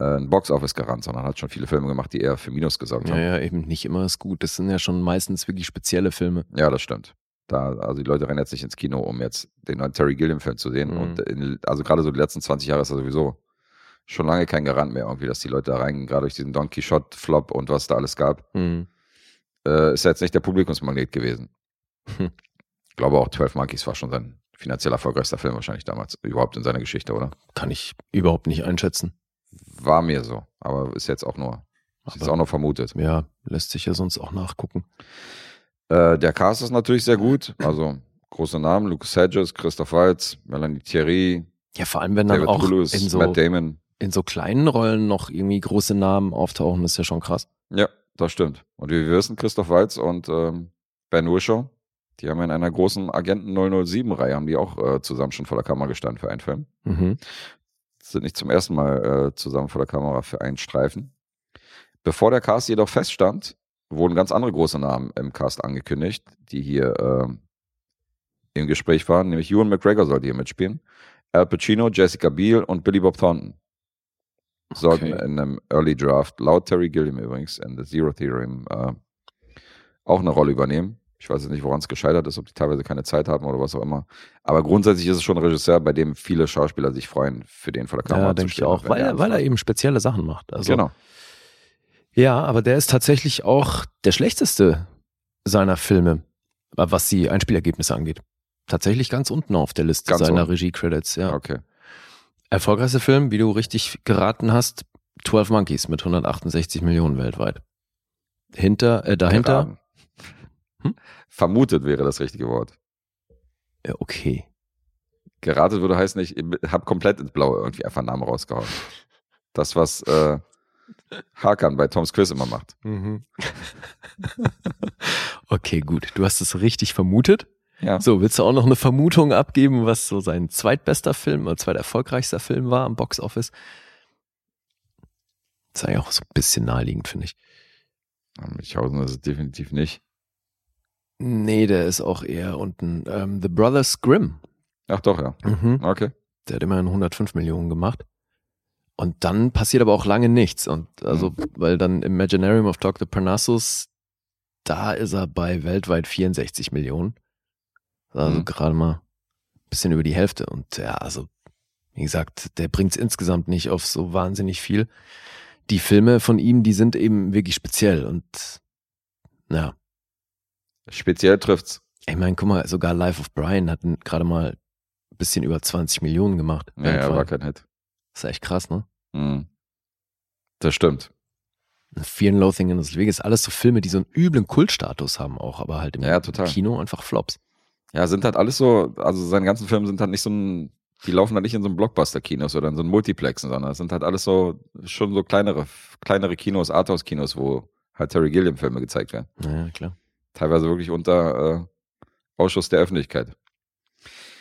ein Box-Office-Garant, sondern hat schon viele Filme gemacht, die eher für Minus gesorgt Ja, haben. ja, eben nicht immer ist gut. Das sind ja schon meistens wirklich spezielle Filme. Ja, das stimmt. Da, also die Leute rennen jetzt nicht ins Kino, um jetzt den neuen Terry Gilliam-Film zu sehen. Mhm. Und in, also gerade so die letzten 20 Jahre ist er sowieso schon lange kein Garant mehr, irgendwie, dass die Leute da reingehen, gerade durch diesen Don Quixote-Flop und was da alles gab. Mhm. Äh, ist er jetzt nicht der Publikumsmagnet gewesen. Hm. Ich glaube auch 12 Monkeys war schon sein finanziell erfolgreichster Film wahrscheinlich damals, überhaupt in seiner Geschichte, oder? Kann ich überhaupt nicht einschätzen. War mir so, aber ist jetzt auch nur, ist jetzt Aber- auch nur vermutet. Ja, lässt sich ja sonst auch nachgucken. Äh, der Cast ist natürlich sehr gut, also große Namen, Lucas Hedges, Christoph Waltz, Melanie Thierry, Ja, vor allem, wenn dann David auch Toulouse, in so, Matt Damon. in so kleinen Rollen noch irgendwie große Namen auftauchen, ist ja schon krass. Ja, das stimmt. Und wie wir wissen, Christoph Waltz und ähm, Ben Wishaw, die haben in einer großen Agenten 007-Reihe, haben die auch äh, zusammen schon vor der Kamera gestanden für einen Film. Mhm. Sind nicht zum ersten Mal äh, zusammen vor der Kamera für einen Streifen. Bevor der Cast jedoch feststand, wurden ganz andere große Namen im Cast angekündigt, die hier ähm, im Gespräch waren, nämlich Ewan McGregor sollte hier mitspielen, Al Pacino, Jessica Biel und Billy Bob Thornton sollten Okay. in einem Early Draft, laut Terry Gilliam übrigens, in The Zero Theorem, äh, auch eine Rolle übernehmen. Ich weiß jetzt nicht, woran es gescheitert ist, ob die teilweise keine Zeit haben oder was auch immer. Aber grundsätzlich ist es schon ein Regisseur, bei dem viele Schauspieler sich freuen, für den vor der Kamera Ja, zu denke ich stehen. auch, weil, er weil er eben spezielle Sachen macht. Also, genau. Ja, aber der ist tatsächlich auch der schlechteste seiner Filme, was die Einspielergebnisse angeht. Tatsächlich ganz unten auf der Liste Ganz seiner. Regie-Credits, ja. Okay. Erfolgreichster Film, wie du richtig geraten hast, 12 Monkeys mit 168 Millionen weltweit. Hinter, äh, dahinter, Geraten. Hm? Vermutet wäre das richtige Wort. ja, okay. Geratet würde heißen, ich habe komplett ins Blaue irgendwie einfach einen Namen rausgehauen. Das, was äh, Hakan bei Toms Quiz immer macht. okay, gut. Du hast es richtig vermutet. Ja. So, willst du auch noch eine Vermutung abgeben, was so sein zweitbester Film oder zweiterfolgreichster Film war am Boxoffice? Das ist eigentlich auch so ein bisschen naheliegend, finde ich. Münchhausen ist es definitiv nicht. Nee, der ist auch eher unten. Ähm, The Brothers Grimm. Ach doch, ja. Mhm. Okay. Der hat immerhin 105 Millionen gemacht. Und dann passiert aber auch lange nichts. Und also, weil dann Imaginarium of Dr. Parnassus, da ist er bei weltweit 64 Millionen. Also Mhm. gerade mal ein bisschen über die Hälfte. Und ja, also, wie gesagt, der bringt es insgesamt nicht auf so wahnsinnig viel. Die Filme von ihm, die sind eben wirklich speziell. Und ja, Speziell trifft's. ich meine, guck mal, sogar Life of Brian hat gerade mal ein bisschen über 20 Millionen gemacht. Ja, ja, war kein Hit. Das ist echt krass, ne? Mhm. Das stimmt. Fear and Loathing in Las Vegas, alles so Filme, die so einen üblen Kultstatus haben auch, aber halt im Ja. Kino einfach Flops. Ja, sind halt alles so, also seine ganzen Filme sind halt nicht so ein, die laufen halt nicht in so einem Blockbuster-Kinos oder in so einem Multiplexen, sondern es sind halt alles so, schon so kleinere, kleinere Kinos, Arthouse-Kinos, wo halt Terry Gilliam-Filme gezeigt werden. Ja, klar. Teilweise wirklich unter äh, Ausschuss der Öffentlichkeit.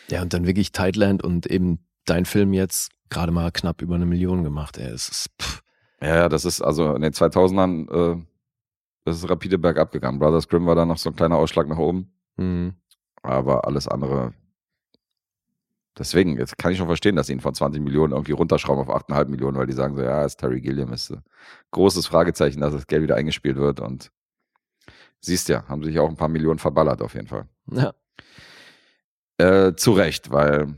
Ja, und dann wirklich Tideland und eben dein Film jetzt gerade mal knapp über eine Million gemacht. Ey, es ist, pff, Ja, das ist also in den 2000ern, äh, das ist rapide bergab gegangen. Brothers Grimm war dann noch so ein kleiner Ausschlag nach oben, hm. aber alles andere. Deswegen, jetzt kann ich schon verstehen, dass sie ihn von 20 Millionen irgendwie runterschrauben auf 8,5 Millionen, weil die sagen so, ja, ist Terry Gilliam, ist äh, großes Fragezeichen, dass das Geld wieder eingespielt wird und siehst ja, haben sich auch ein paar Millionen verballert auf jeden Fall. ja. Äh, zu Recht, weil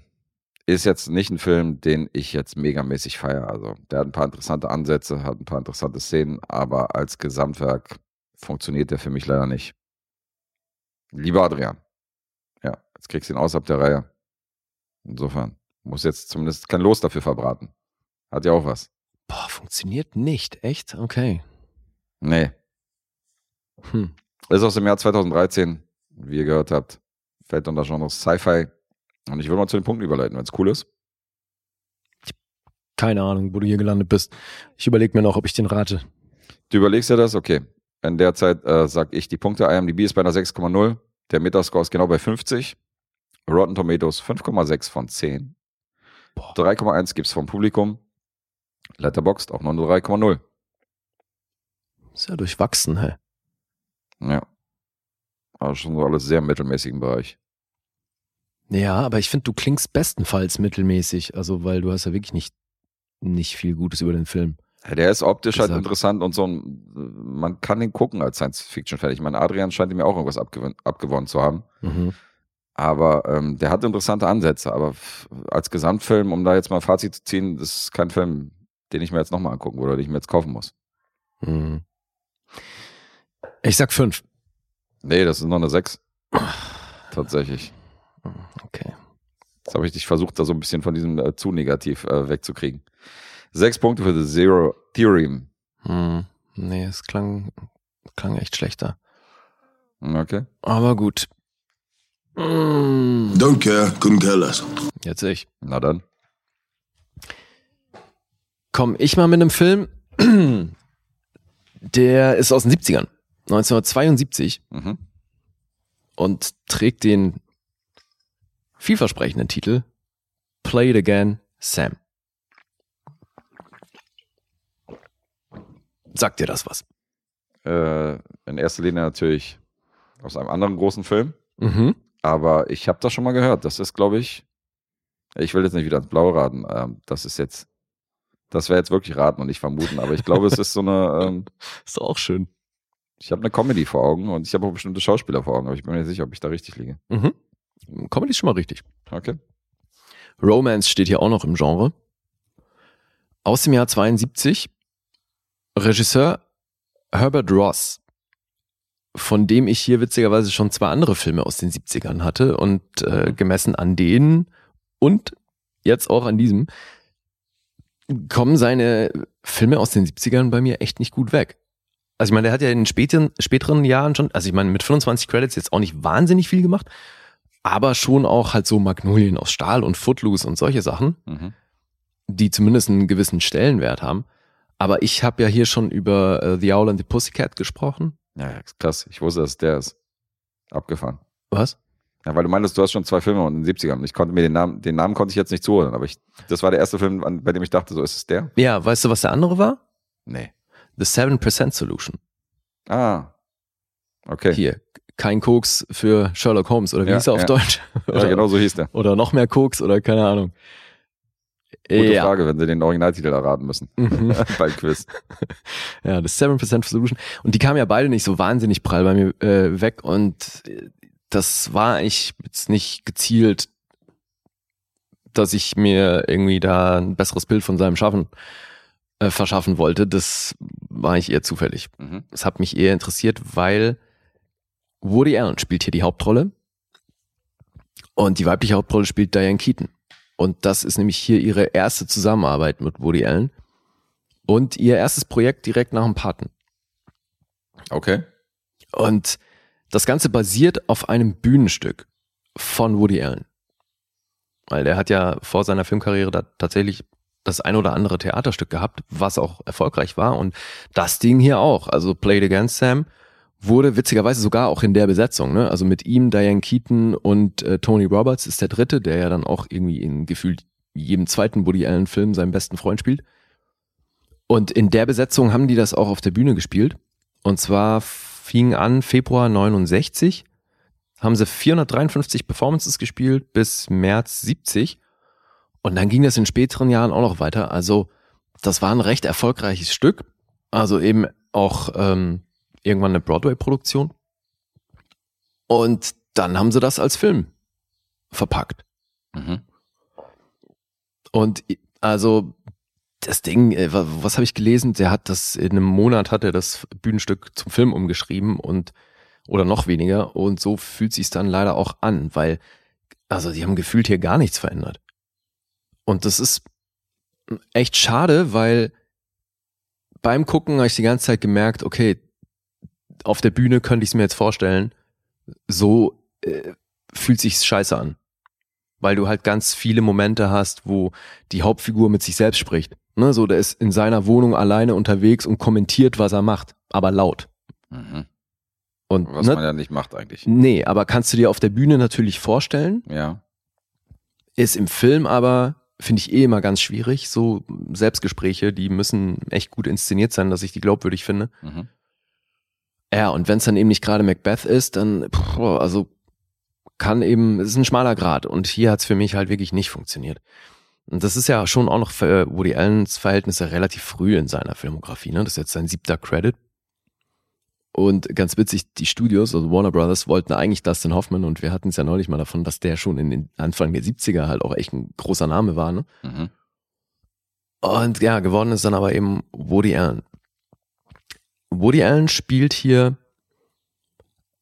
ist jetzt nicht ein Film, den ich jetzt megamäßig feiere. Also der hat ein paar interessante Ansätze, hat ein paar interessante Szenen, aber als Gesamtwerk funktioniert der für mich leider nicht. Lieber Adrian, ja, jetzt kriegst du ihn außerhalb der Reihe. Insofern muss jetzt zumindest kein Los dafür verbraten. Hat ja auch was. Boah, funktioniert nicht. Echt? Okay. Nee, Hm. Ist aus dem Jahr 2013, wie ihr gehört habt, fällt unter Genre Sci-Fi. Und ich will mal zu den Punkten überleiten, wenn es cool ist. Keine Ahnung, wo du hier gelandet bist. Ich überlege mir noch, ob ich den rate. Du überlegst dir das? Okay. In der Zeit äh, sag ich die Punkte. IMDb ist bei einer 6,0. Der Metascore ist genau bei 50. Rotten Tomatoes 5,6 von 10. Boah. 3,1 gibt's vom Publikum. Letterboxd auch nur eine 3,0. Ist ja durchwachsen, hä? Ja. Also schon so alles sehr mittelmäßigen Bereich. Ja, aber ich finde, du klingst bestenfalls mittelmäßig. Also, weil du hast ja wirklich nicht, nicht viel Gutes über den Film. Ja, der ist optisch halt Gesagt. interessant und so ein, man kann ihn gucken als Science-Fiction-Fan. Ich meine, Adrian scheint ihm ja auch irgendwas abgewonnen, abgewonnen zu haben. Mhm. Aber ähm, der hat interessante Ansätze. Aber als Gesamtfilm, um da jetzt mal ein Fazit zu ziehen, das ist kein Film, den ich mir jetzt nochmal angucken würde, oder den ich mir jetzt kaufen muss. Mhm. Ich sag fünf. Nee, das ist noch eine 6. Tatsächlich. Okay. Jetzt habe ich dich versucht, da so ein bisschen von diesem äh, zu negativ äh, wegzukriegen. Sechs Punkte für The Zero Theorem. Hm. Nee, es klang, klang echt schlechter. Okay. Aber gut. Mm. Don't care, couldn't care less. Jetzt ich. Na dann. Komm, ich mal mit einem Film. Der ist aus den 70ern. 1972 Mhm. und trägt den vielversprechenden Titel Play It Again, Sam. Sagt dir das was? Äh, in erster Linie natürlich aus einem anderen großen Film. Mhm. Aber ich habe das schon mal gehört. Das ist, glaube ich, ich will jetzt nicht wieder ins Blaue raten. Ähm, das ist jetzt, das wäre jetzt wirklich raten und nicht vermuten. Aber ich glaube, es ist so eine, ähm, Ist auch schön. Ich habe eine Comedy vor Augen und ich habe auch bestimmte Schauspieler vor Augen. Aber ich bin mir nicht sicher, ob ich da richtig liege. Mhm. Comedy ist schon mal richtig. Okay. Romance steht hier auch noch im Genre. Aus dem Jahr 72. Regisseur Herbert Ross, von dem ich hier witzigerweise schon zwei andere Filme aus den 70ern hatte und äh, gemessen an denen und jetzt auch an diesem kommen seine Filme aus den 70ern bei mir echt nicht gut weg. Also ich meine, der hat ja in den späteren, späteren Jahren schon, also ich meine, mit 25 Credits jetzt auch nicht wahnsinnig viel gemacht, aber schon auch halt so Magnolien aus Stahl und Footloose und solche Sachen, Mhm. die zumindest einen gewissen Stellenwert haben. Aber ich habe ja hier schon über äh, The Owl and the Pussycat gesprochen. Ja, krass. Ich wusste, dass der ist. Abgefahren. Was? Ja, weil du meintest, du hast schon zwei Filme in den 70ern. Und ich konnte mir den Namen, den Namen konnte ich jetzt nicht zuhören, aber ich, das war der erste Film, an, bei dem ich dachte, so ist es der? Ja, weißt du, was der andere war? Nee. The 7% Solution. Ah. Okay. Hier, kein Koks für Sherlock Holmes oder wie Ja, hieß er auf ja. Deutsch? Ja, genau so hieß der. Oder noch mehr Koks oder keine Ahnung. Gute ja. Frage, wenn sie den Originaltitel erraten müssen. Mhm. Beim Quiz. Ja, das 7% Solution. Und die kamen ja beide nicht so wahnsinnig prall bei mir äh, weg. Und äh, das war eigentlich jetzt nicht gezielt, dass ich mir irgendwie da ein besseres Bild von seinem Schaffen äh, verschaffen wollte. Das war ich eher zufällig. Mhm. Es hat mich eher interessiert, weil Woody Allen spielt hier die Hauptrolle. Und die weibliche Hauptrolle spielt Diane Keaton. Und das ist nämlich hier ihre erste Zusammenarbeit mit Woody Allen. Und ihr erstes Projekt direkt nach dem Paten. Okay. Und das Ganze basiert auf einem Bühnenstück von Woody Allen. Weil der hat ja vor seiner Filmkarriere da tatsächlich das ein oder andere Theaterstück gehabt, was auch erfolgreich war. Und das Ding hier auch, also Play It Against Sam, wurde witzigerweise sogar auch in der Besetzung. Ne? Also mit ihm, Diane Keaton und äh, Tony Roberts ist der dritte, der ja dann auch irgendwie in gefühlt jedem zweiten Woody Allen Film seinen besten Freund spielt. Und in der Besetzung haben die das auch auf der Bühne gespielt. Und zwar fing an Februar 69, haben sie 453 Performances gespielt bis März 70. Und dann ging das in späteren Jahren auch noch weiter. Also das war ein recht erfolgreiches Stück. Also eben auch ähm, irgendwann eine Broadway-Produktion. Und dann haben sie das als Film verpackt. Mhm. Und also das Ding, äh, wa- was habe ich gelesen? Der hat das in einem Monat hat er das Bühnenstück zum Film umgeschrieben und oder noch weniger und so fühlt sich dann leider auch an, weil also die haben gefühlt hier gar nichts verändert. Und das ist echt schade, weil beim Gucken habe ich die ganze Zeit gemerkt, okay, auf der Bühne könnte ich es mir jetzt vorstellen, so äh, fühlt sich's scheiße an weil du halt ganz viele Momente hast, wo die Hauptfigur mit sich selbst spricht. Ne, so, der ist in seiner Wohnung alleine unterwegs und kommentiert, was er macht, aber laut. Mhm. Und Was ne, man ja nicht macht eigentlich. nee, aber kannst du dir auf der Bühne natürlich vorstellen, Ja. ist im Film aber finde ich eh immer ganz schwierig. So Selbstgespräche, die müssen echt gut inszeniert sein, dass ich die glaubwürdig finde. Mhm. Ja, und wenn es dann eben nicht gerade Macbeth ist, dann, pff, also kann eben, es ist ein schmaler Grad. Und hier hat's für mich halt wirklich nicht funktioniert. Und das ist ja schon auch noch für Woody Allens Verhältnisse relativ früh in seiner Filmografie. Ne? Das ist jetzt sein siebter Credit. Und ganz witzig, die Studios, also Warner Brothers, wollten eigentlich Dustin Hoffman und wir hatten es ja neulich mal davon, dass der schon in den Anfang der 70er halt auch echt ein großer Name war. Ne? Mhm. Und ja, geworden ist dann aber eben Woody Allen. Woody Allen spielt hier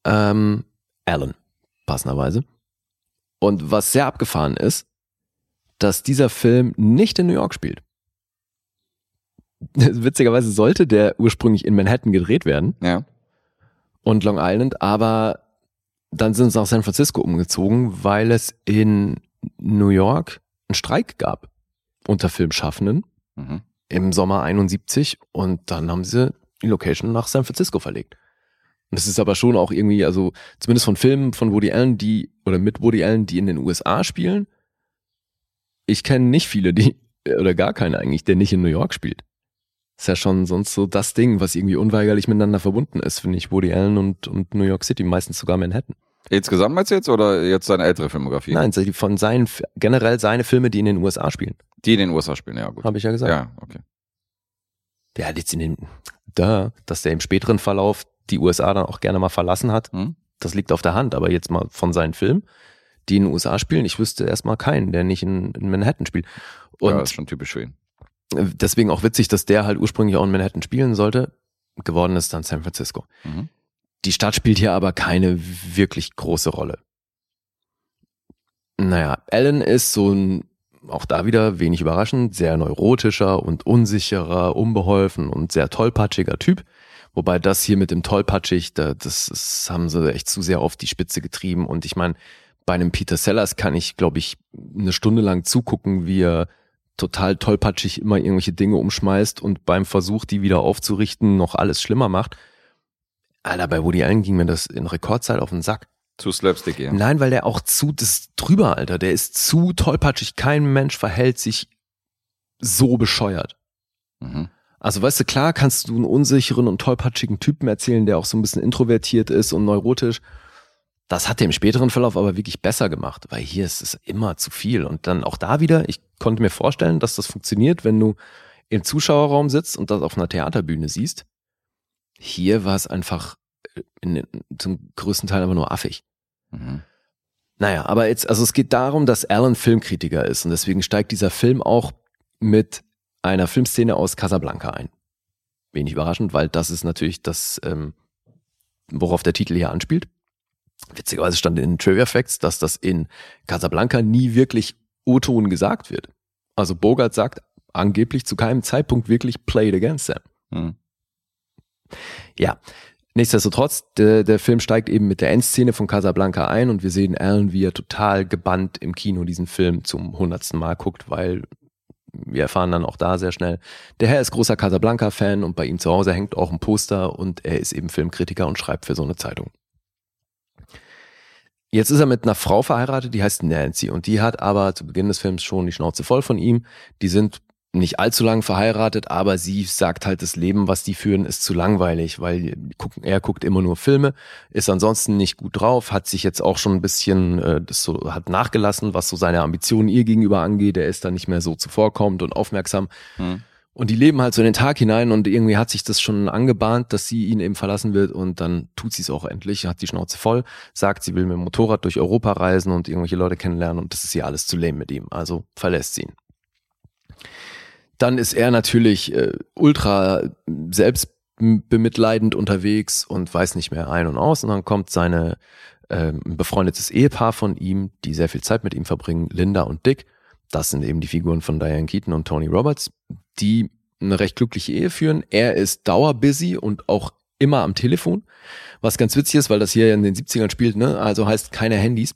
ähm, Allen, passenderweise. Und was sehr abgefahren ist, dass dieser Film nicht in New York spielt. Witzigerweise sollte der ursprünglich in Manhattan gedreht werden Ja. Und Long Island, aber dann sind sie nach San Francisco umgezogen, weil es in New York einen Streik gab unter Filmschaffenden Mhm. im Sommer 71 und dann haben sie die Location nach San Francisco verlegt. Und das ist aber schon auch irgendwie, also zumindest von Filmen von Woody Allen, die, oder mit Woody Allen, die in den USA spielen. Ich kenne nicht viele, die, oder gar keine eigentlich, der nicht in New York spielt. Ist ja schon sonst so das Ding, was irgendwie unweigerlich miteinander verbunden ist, finde ich, Woody Allen und, und New York City, meistens sogar Manhattan. Insgesamt meinst du jetzt oder jetzt seine ältere Filmografie? Nein, von seinen, generell seine Filme, die in den USA spielen, Die in den USA spielen, ja gut. habe ich ja gesagt. Ja, okay. der hat jetzt in den, da, dass der im späteren Verlauf die USA dann auch gerne mal verlassen hat, Hm? das liegt auf der Hand. Aber jetzt mal von seinen Filmen, die in den USA spielen, ich wüsste erstmal keinen, der nicht in, in Manhattan spielt. ja, Und ist schon typisch für ihn. Deswegen auch witzig, dass der halt ursprünglich auch in Manhattan spielen sollte. Geworden ist dann San Francisco. Mhm. Die Stadt spielt hier aber keine wirklich große Rolle. Naja, Alan ist so ein, auch da wieder wenig überraschend, sehr neurotischer und unsicherer, unbeholfen und sehr tollpatschiger Typ. Wobei das hier mit dem tollpatschig, da, das, das haben sie echt zu sehr auf die Spitze getrieben. Und ich meine, bei einem Peter Sellers kann ich, glaube ich, eine Stunde lang zugucken, wie er total tollpatschig immer irgendwelche Dinge umschmeißt und beim Versuch, die wieder aufzurichten, noch alles schlimmer macht. Alter, bei Woody Allen ging mir das in Rekordzeit auf den Sack. Zu slapstick, ja. Nein, weil der auch zu, das ist drüber, Alter. Der ist zu tollpatschig. Kein Mensch verhält sich so bescheuert. Mhm. Also weißt du, klar kannst du einen unsicheren und tollpatschigen Typen erzählen, der auch so ein bisschen introvertiert ist und neurotisch. Das hat er im späteren Verlauf aber wirklich besser gemacht, weil hier ist es immer zu viel. Und dann auch da wieder, ich konnte mir vorstellen, dass das funktioniert, wenn du im Zuschauerraum sitzt und das auf einer Theaterbühne siehst. Hier war es einfach äh, in, zum größten Teil aber nur affig. Mhm. Naja, aber jetzt, also es geht darum, dass Alan Filmkritiker ist und deswegen steigt dieser Film auch mit einer Filmszene aus Casablanca ein. Wenig überraschend, weil das ist natürlich das, ähm, worauf der Titel hier anspielt. Witzigerweise stand in Trivia Facts, dass das in Casablanca nie wirklich O-Ton gesagt wird. Also Bogart sagt angeblich zu keinem Zeitpunkt wirklich played against them. Mhm. Ja, nichtsdestotrotz, der, der Film steigt eben mit der Endszene von Casablanca ein und wir sehen Alan, wie er total gebannt im Kino diesen Film zum hundertsten Mal guckt, weil wir erfahren dann auch da sehr schnell, der Herr ist großer Casablanca-Fan und bei ihm zu Hause hängt auch ein Poster und er ist eben Filmkritiker und schreibt für so eine Zeitung. Jetzt ist er mit einer Frau verheiratet, die heißt Nancy und die hat aber zu Beginn des Films schon die Schnauze voll von ihm. Die sind nicht allzu lang verheiratet, aber sie sagt halt, das Leben, was die führen, ist zu langweilig, weil er guckt immer nur Filme, ist ansonsten nicht gut drauf, hat sich jetzt auch schon ein bisschen, äh, das so, hat nachgelassen, was so seine Ambitionen ihr gegenüber angeht. Er ist dann nicht mehr so zuvorkommend und aufmerksam. Mhm. Und die leben halt so in den Tag hinein und irgendwie hat sich das schon angebahnt, dass sie ihn eben verlassen wird und dann tut sie es auch endlich, hat die Schnauze voll, sagt, sie will mit dem Motorrad durch Europa reisen und irgendwelche Leute kennenlernen und das ist ihr alles zu lame mit ihm. Also verlässt sie ihn. Dann ist er natürlich äh, ultra selbstbemitleidend unterwegs und weiß nicht mehr ein und aus und dann kommt seine äh, befreundetes Ehepaar von ihm, die sehr viel Zeit mit ihm verbringen, Linda und Dick. Das sind eben die Figuren von Diane Keaton und Tony Roberts die eine recht glückliche Ehe führen. Er ist dauerbusy und auch immer am Telefon, was ganz witzig ist, weil das hier in den 70ern spielt, ne? Also heißt keine Handys.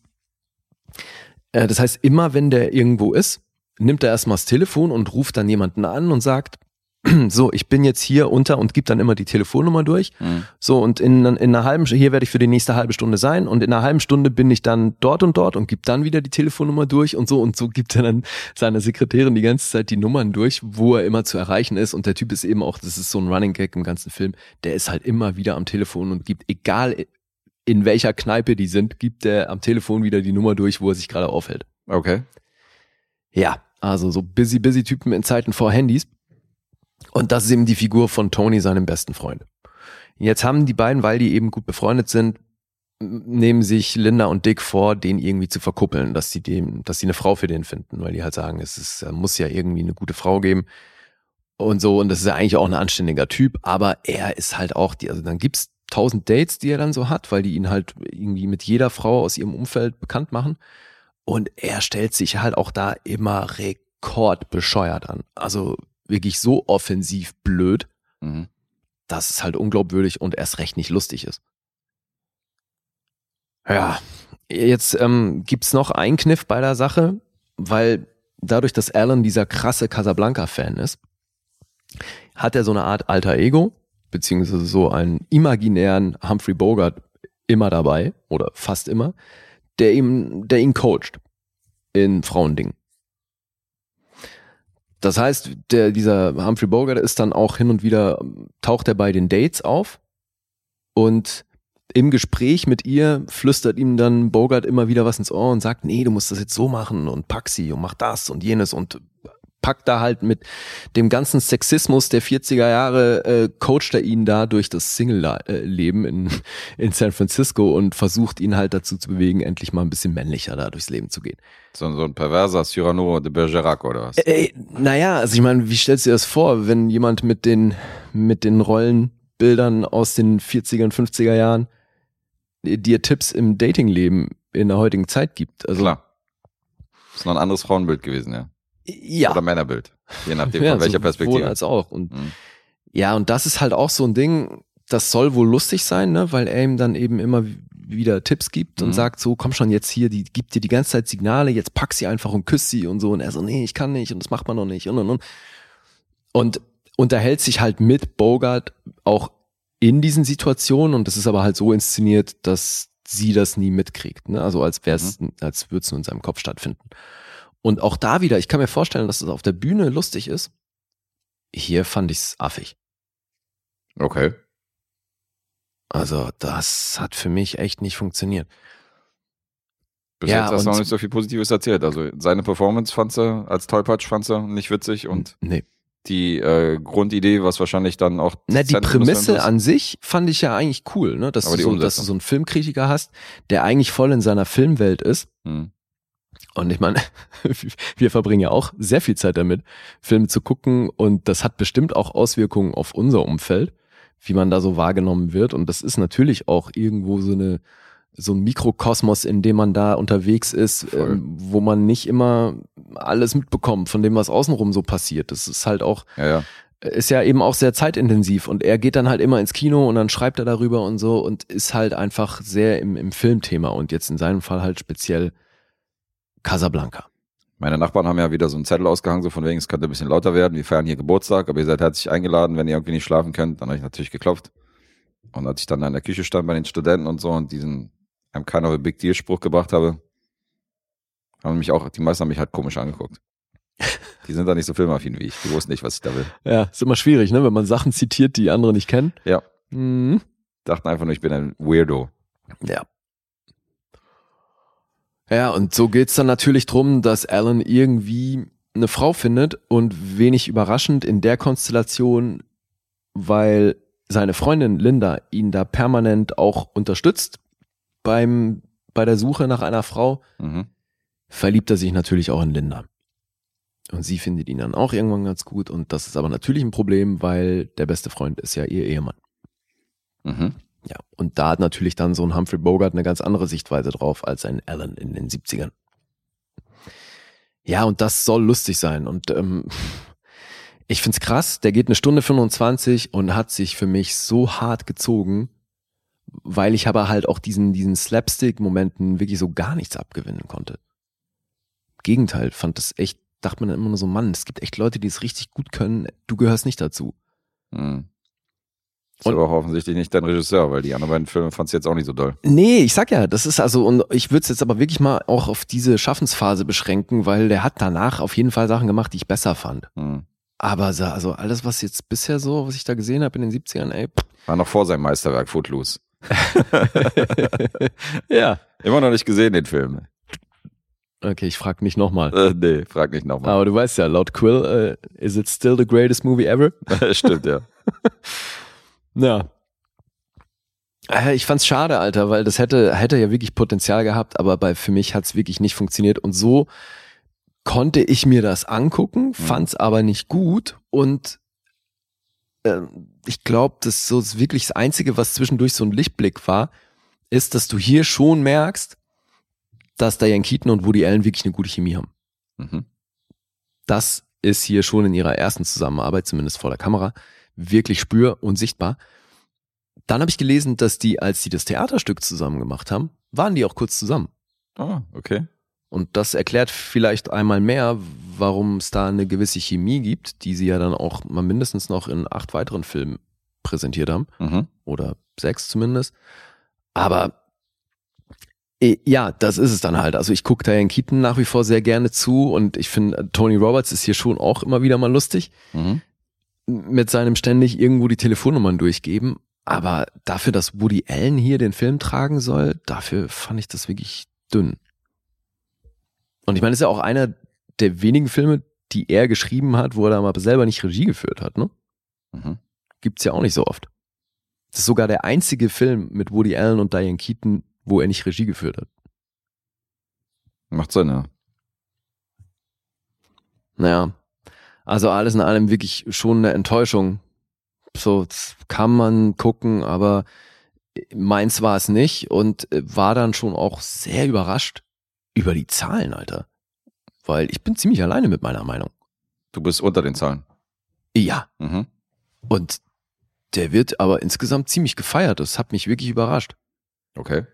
Äh, das heißt, immer wenn der irgendwo ist, nimmt er erstmal das Telefon und ruft dann jemanden an und sagt, so, ich bin jetzt hier unter und gibt dann immer die Telefonnummer durch. Mhm. So, und in, in einer halben Stunde, hier werde ich für die nächste halbe Stunde sein und in einer halben Stunde bin ich dann dort und dort und gibt dann wieder die Telefonnummer durch und so und so gibt er dann seiner Sekretärin die ganze Zeit die Nummern durch, wo er immer zu erreichen ist. Und der Typ ist eben auch, das ist so ein Running Gag im ganzen Film, der ist halt immer wieder am Telefon und gibt, egal in welcher Kneipe die sind, gibt er am Telefon wieder die Nummer durch, wo er sich gerade aufhält. Okay. Ja, also so busy, busy Typen in Zeiten vor Handys. Und das ist eben die Figur von Tony, seinem besten Freund. Jetzt haben die beiden, weil die eben gut befreundet sind, nehmen sich Linda und Dick vor, den irgendwie zu verkuppeln, dass sie dem, dass sie eine Frau für den finden, weil die halt sagen, es ist, muss ja irgendwie eine gute Frau geben und so. Und das ist ja eigentlich auch ein anständiger Typ, aber er ist halt auch die, also dann gibt's tausend Dates, die er dann so hat, weil die ihn halt irgendwie mit jeder Frau aus ihrem Umfeld bekannt machen. Und er stellt sich halt auch da immer rekordbescheuert an. Also wirklich so offensiv blöd, Mhm. dass es halt unglaubwürdig und erst recht nicht lustig ist. Ja, jetzt ähm, gibt's noch einen Kniff bei der Sache, weil dadurch, dass Alan dieser krasse Casablanca-Fan ist, hat er so eine Art alter Ego, beziehungsweise so einen imaginären Humphrey Bogart immer dabei, oder fast immer, der ihm, der ihn coacht in Frauendingen. Das heißt, der, dieser Humphrey Bogart ist dann auch hin und wieder, taucht er bei den Dates auf und im Gespräch mit ihr flüstert ihm dann Bogart immer wieder was ins Ohr und sagt, nee, du musst das jetzt so machen und pack sie und mach das und jenes und packt da halt mit dem ganzen Sexismus der 40er Jahre, äh, coacht er ihn da durch das Single-Leben in, in San Francisco und versucht ihn halt dazu zu bewegen, endlich mal ein bisschen männlicher da durchs Leben zu gehen. So, so ein perverser Cyrano de Bergerac oder was? Ey, naja, also ich meine, wie stellst du dir das vor, wenn jemand mit den, mit den Rollenbildern aus den 40er und 50er Jahren dir Tipps im Datingleben in der heutigen Zeit gibt? Also, Klar. Ist noch ein anderes Frauenbild gewesen, ja. Ja. Oder Männerbild. Je nachdem, ja, von welcher sowohl Perspektive. als auch. Und Mhm. ja, und das ist halt auch so ein Ding, das soll wohl lustig sein, ne, weil er ihm dann eben immer wieder Tipps gibt und Mhm. sagt so, komm schon jetzt hier, die gibt dir die ganze Zeit Signale, jetzt pack sie einfach und küss sie und so. Und er so, nee, ich kann nicht und das macht man noch nicht und und und. Und unterhält sich halt mit Bogart auch in diesen Situationen und das ist aber halt so inszeniert, dass sie das nie mitkriegt, ne? Also als wäre es, als würde es nur in seinem Kopf stattfinden. Und auch da wieder, ich kann mir vorstellen, dass es auf der Bühne lustig ist. Hier fand ich's affig. Okay. Also das hat für mich echt nicht funktioniert. Bis Ja, jetzt hast du noch nicht so viel Positives erzählt. Also seine Performance fand sie als Tollpatsch fand sie nicht witzig und Nee. die äh, Grundidee, was wahrscheinlich dann auch Na, die Zentrum Prämisse an sich fand ich ja eigentlich cool, ne? Dass, Aber du so, dass du so einen Filmkritiker hast, der eigentlich voll in seiner Filmwelt ist. Hm. Und ich meine, wir verbringen ja auch sehr viel Zeit damit, Filme zu gucken und das hat bestimmt auch Auswirkungen auf unser Umfeld, wie man da so wahrgenommen wird. Und das ist natürlich auch irgendwo so eine so ein Mikrokosmos, in dem man da unterwegs ist, ähm, wo man nicht immer alles mitbekommt von dem, was außenrum so passiert. Das ist halt auch Ja, ja. ist ja eben auch sehr zeitintensiv und er geht dann halt immer ins Kino und dann schreibt er darüber und so und ist halt einfach sehr im, im Filmthema und jetzt in seinem Fall halt speziell Casablanca. Meine Nachbarn haben ja wieder so einen Zettel ausgehangen, so von wegen, es könnte ein bisschen lauter werden. Wir feiern hier Geburtstag, aber ihr seid herzlich eingeladen, wenn ihr irgendwie nicht schlafen könnt. Dann habe ich natürlich geklopft. Und als ich dann in der Küche stand bei den Studenten und so und diesen I'm kind of a big deal Spruch gebracht habe, haben mich auch, die meisten haben mich halt komisch angeguckt. Die sind da nicht so filmaffin wie ich. Die wussten nicht, was ich da will. Ja, ist immer schwierig, ne, wenn man Sachen zitiert, die andere nicht kennen. Ja. Mhm. Dachten einfach nur, ich bin ein Weirdo. Ja. Ja, und so geht's dann natürlich drum, dass Alan irgendwie eine Frau findet und wenig überraschend in der Konstellation, weil seine Freundin Linda ihn da permanent auch unterstützt beim, bei der Suche nach einer Frau, Mhm. verliebt er sich natürlich auch in Linda. Und sie findet ihn dann auch irgendwann ganz gut und das ist aber natürlich ein Problem, weil der beste Freund ist ja ihr Ehemann. Mhm. Ja, und da hat natürlich dann so ein Humphrey Bogart eine ganz andere Sichtweise drauf als ein Alan in den 70ern. Ja, und das soll lustig sein. Und ähm, ich find's krass, der geht eine Stunde 25 und hat sich für mich so hart gezogen, weil ich aber halt auch diesen, diesen Slapstick-Momenten wirklich so gar nichts abgewinnen konnte. Gegenteil, fand das echt, dachte man immer nur so, Mann, es gibt echt Leute, die es richtig gut können, du gehörst nicht dazu. Mhm. Ist Und- aber auch offensichtlich nicht dein Regisseur, weil die anderen beiden Filme fandst du jetzt auch nicht so doll. Nee, ich sag ja, das ist also, und ich würde es jetzt aber wirklich mal auch auf diese Schaffensphase beschränken, weil der hat danach auf jeden Fall Sachen gemacht, die ich besser fand. Mhm. Aber so- also alles, was jetzt bisher so, was ich da gesehen habe in den 70ern, ey. pff. War noch vor seinem Meisterwerk Footloose. ja. Immer noch nicht gesehen, den Film. Okay, ich frag nicht nochmal. Äh, nee, frag nicht nochmal. Aber du weißt ja, laut Quill, äh, is it still the greatest movie ever? Stimmt, ja. Ja. Äh, Ich fand's schade, Alter, weil das hätte, hätte ja wirklich Potenzial gehabt, aber bei, für mich hat's wirklich nicht funktioniert. Und so konnte ich mir das angucken, fand's aber nicht gut und ähm, ich glaube, das so ist wirklich das Einzige, was zwischendurch so ein Lichtblick war, ist, dass du hier schon merkst, dass Diane Keaton und Woody Allen wirklich eine gute Chemie haben. Mhm. Das ist hier schon in ihrer ersten Zusammenarbeit, zumindest vor der Kamera, wirklich spür und sichtbar. Dann habe ich gelesen, dass die, als sie das Theaterstück zusammen gemacht haben, waren die auch kurz zusammen. Ah, okay. Und das erklärt vielleicht einmal mehr, warum es da eine gewisse Chemie gibt, die sie ja dann auch mal mindestens noch in acht weiteren Filmen präsentiert haben. Mhm. Oder sechs zumindest. Aber ja, das ist es dann halt. Also ich gucke Diane Keaton nach wie vor sehr gerne zu und ich finde, Tony Roberts ist hier schon auch immer wieder mal lustig Mhm. Mit seinem ständig irgendwo die Telefonnummern durchgeben. Aber dafür, dass Woody Allen hier den Film tragen soll, dafür fand ich das wirklich dünn. Und ich meine, das ist ja auch einer der wenigen Filme, die er geschrieben hat, wo er da mal selber nicht Regie geführt hat, ne? Mhm. Gibt's ja auch nicht so oft. Das ist sogar der einzige Film mit Woody Allen und Diane Keaton, wo er nicht Regie geführt hat. Macht Sinn, ja. Naja, also alles in allem wirklich schon eine Enttäuschung. So das kann man gucken, aber meins war es nicht und äh, war dann schon auch sehr überrascht über die Zahlen, Alter. Weil ich bin ziemlich alleine mit meiner Meinung. Du bist unter den Zahlen. Ja, Mhm. und der wird aber insgesamt ziemlich gefeiert. Das hat mich wirklich überrascht. Okay.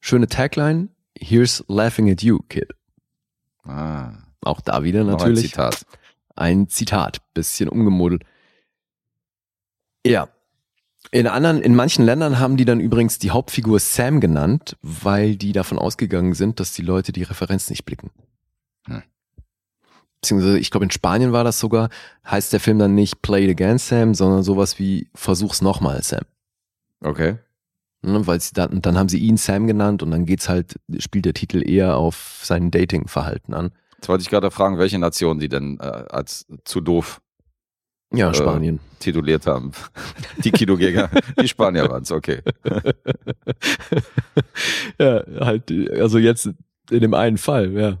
Schöne Tagline, here's laughing at you, kid. Ah, Auch da wieder noch ein natürlich. Zitat. Ein Zitat, bisschen umgemodelt. Ja. In anderen, in manchen Ländern haben die dann übrigens die Hauptfigur Sam genannt, weil die davon ausgegangen sind, dass die Leute die Referenz nicht blicken. Hm. Beziehungsweise, ich glaube, in Spanien war das sogar, heißt der Film dann nicht Play It Again Sam, sondern sowas wie Versuch's nochmal Sam. Okay. Ne, weil sie dann, dann haben sie ihn Sam genannt und dann geht's halt, spielt der Titel eher auf sein Dating-Verhalten an. Jetzt wollte ich gerade fragen, welche Nation die denn äh, als zu doof Ja, Äh, Spanien. tituliert haben. Die Kinogänger, die Spanier waren's, okay. ja, halt, also jetzt in dem einen Fall, ja.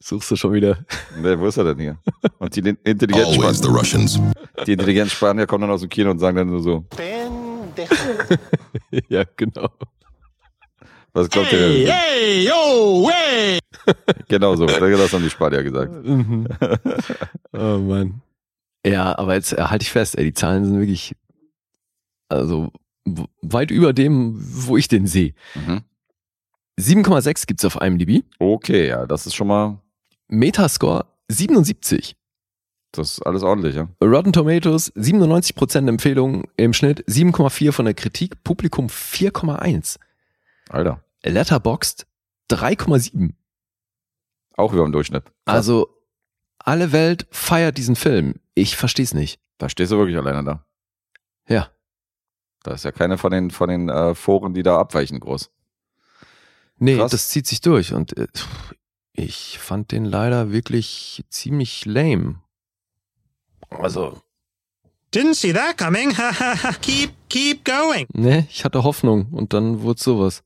Suchst du schon wieder. Ne, wo ist er denn hier? Und die intelligenten Always the Spanier, Russians. die intelligenten Spanier kommen dann aus dem Kino und sagen dann nur so, ja, genau. Was glaubt ihr denn? hey, yo, hey! Genau so, das haben die Spanier gesagt. Mhm. oh Mann. Ja, aber jetzt äh, halte ich fest, ey, die Zahlen sind wirklich, also weit über dem, wo ich den sehe. Mhm. 7,6 gibt's auf IMDb. Okay, ja, das ist schon mal, Metascore 77. das ist alles ordentlich, ja. Rotten Tomatoes 97% Empfehlung im Schnitt, 7,4 von der Kritik, Publikum 4,1. Alter, Letterboxd 3,7. auch über dem Durchschnitt. Also alle Welt feiert diesen Film. Ich versteh's nicht. Da stehst du wirklich alleine da. Ja. Da ist ja keine von den, von den äh, Foren, die da abweichen, groß. Nee, Krass. das zieht sich durch und äh, ich fand den leider wirklich ziemlich lame. Also, Didn't see that coming. keep, keep going. ne, ich hatte Hoffnung und dann wurde sowas.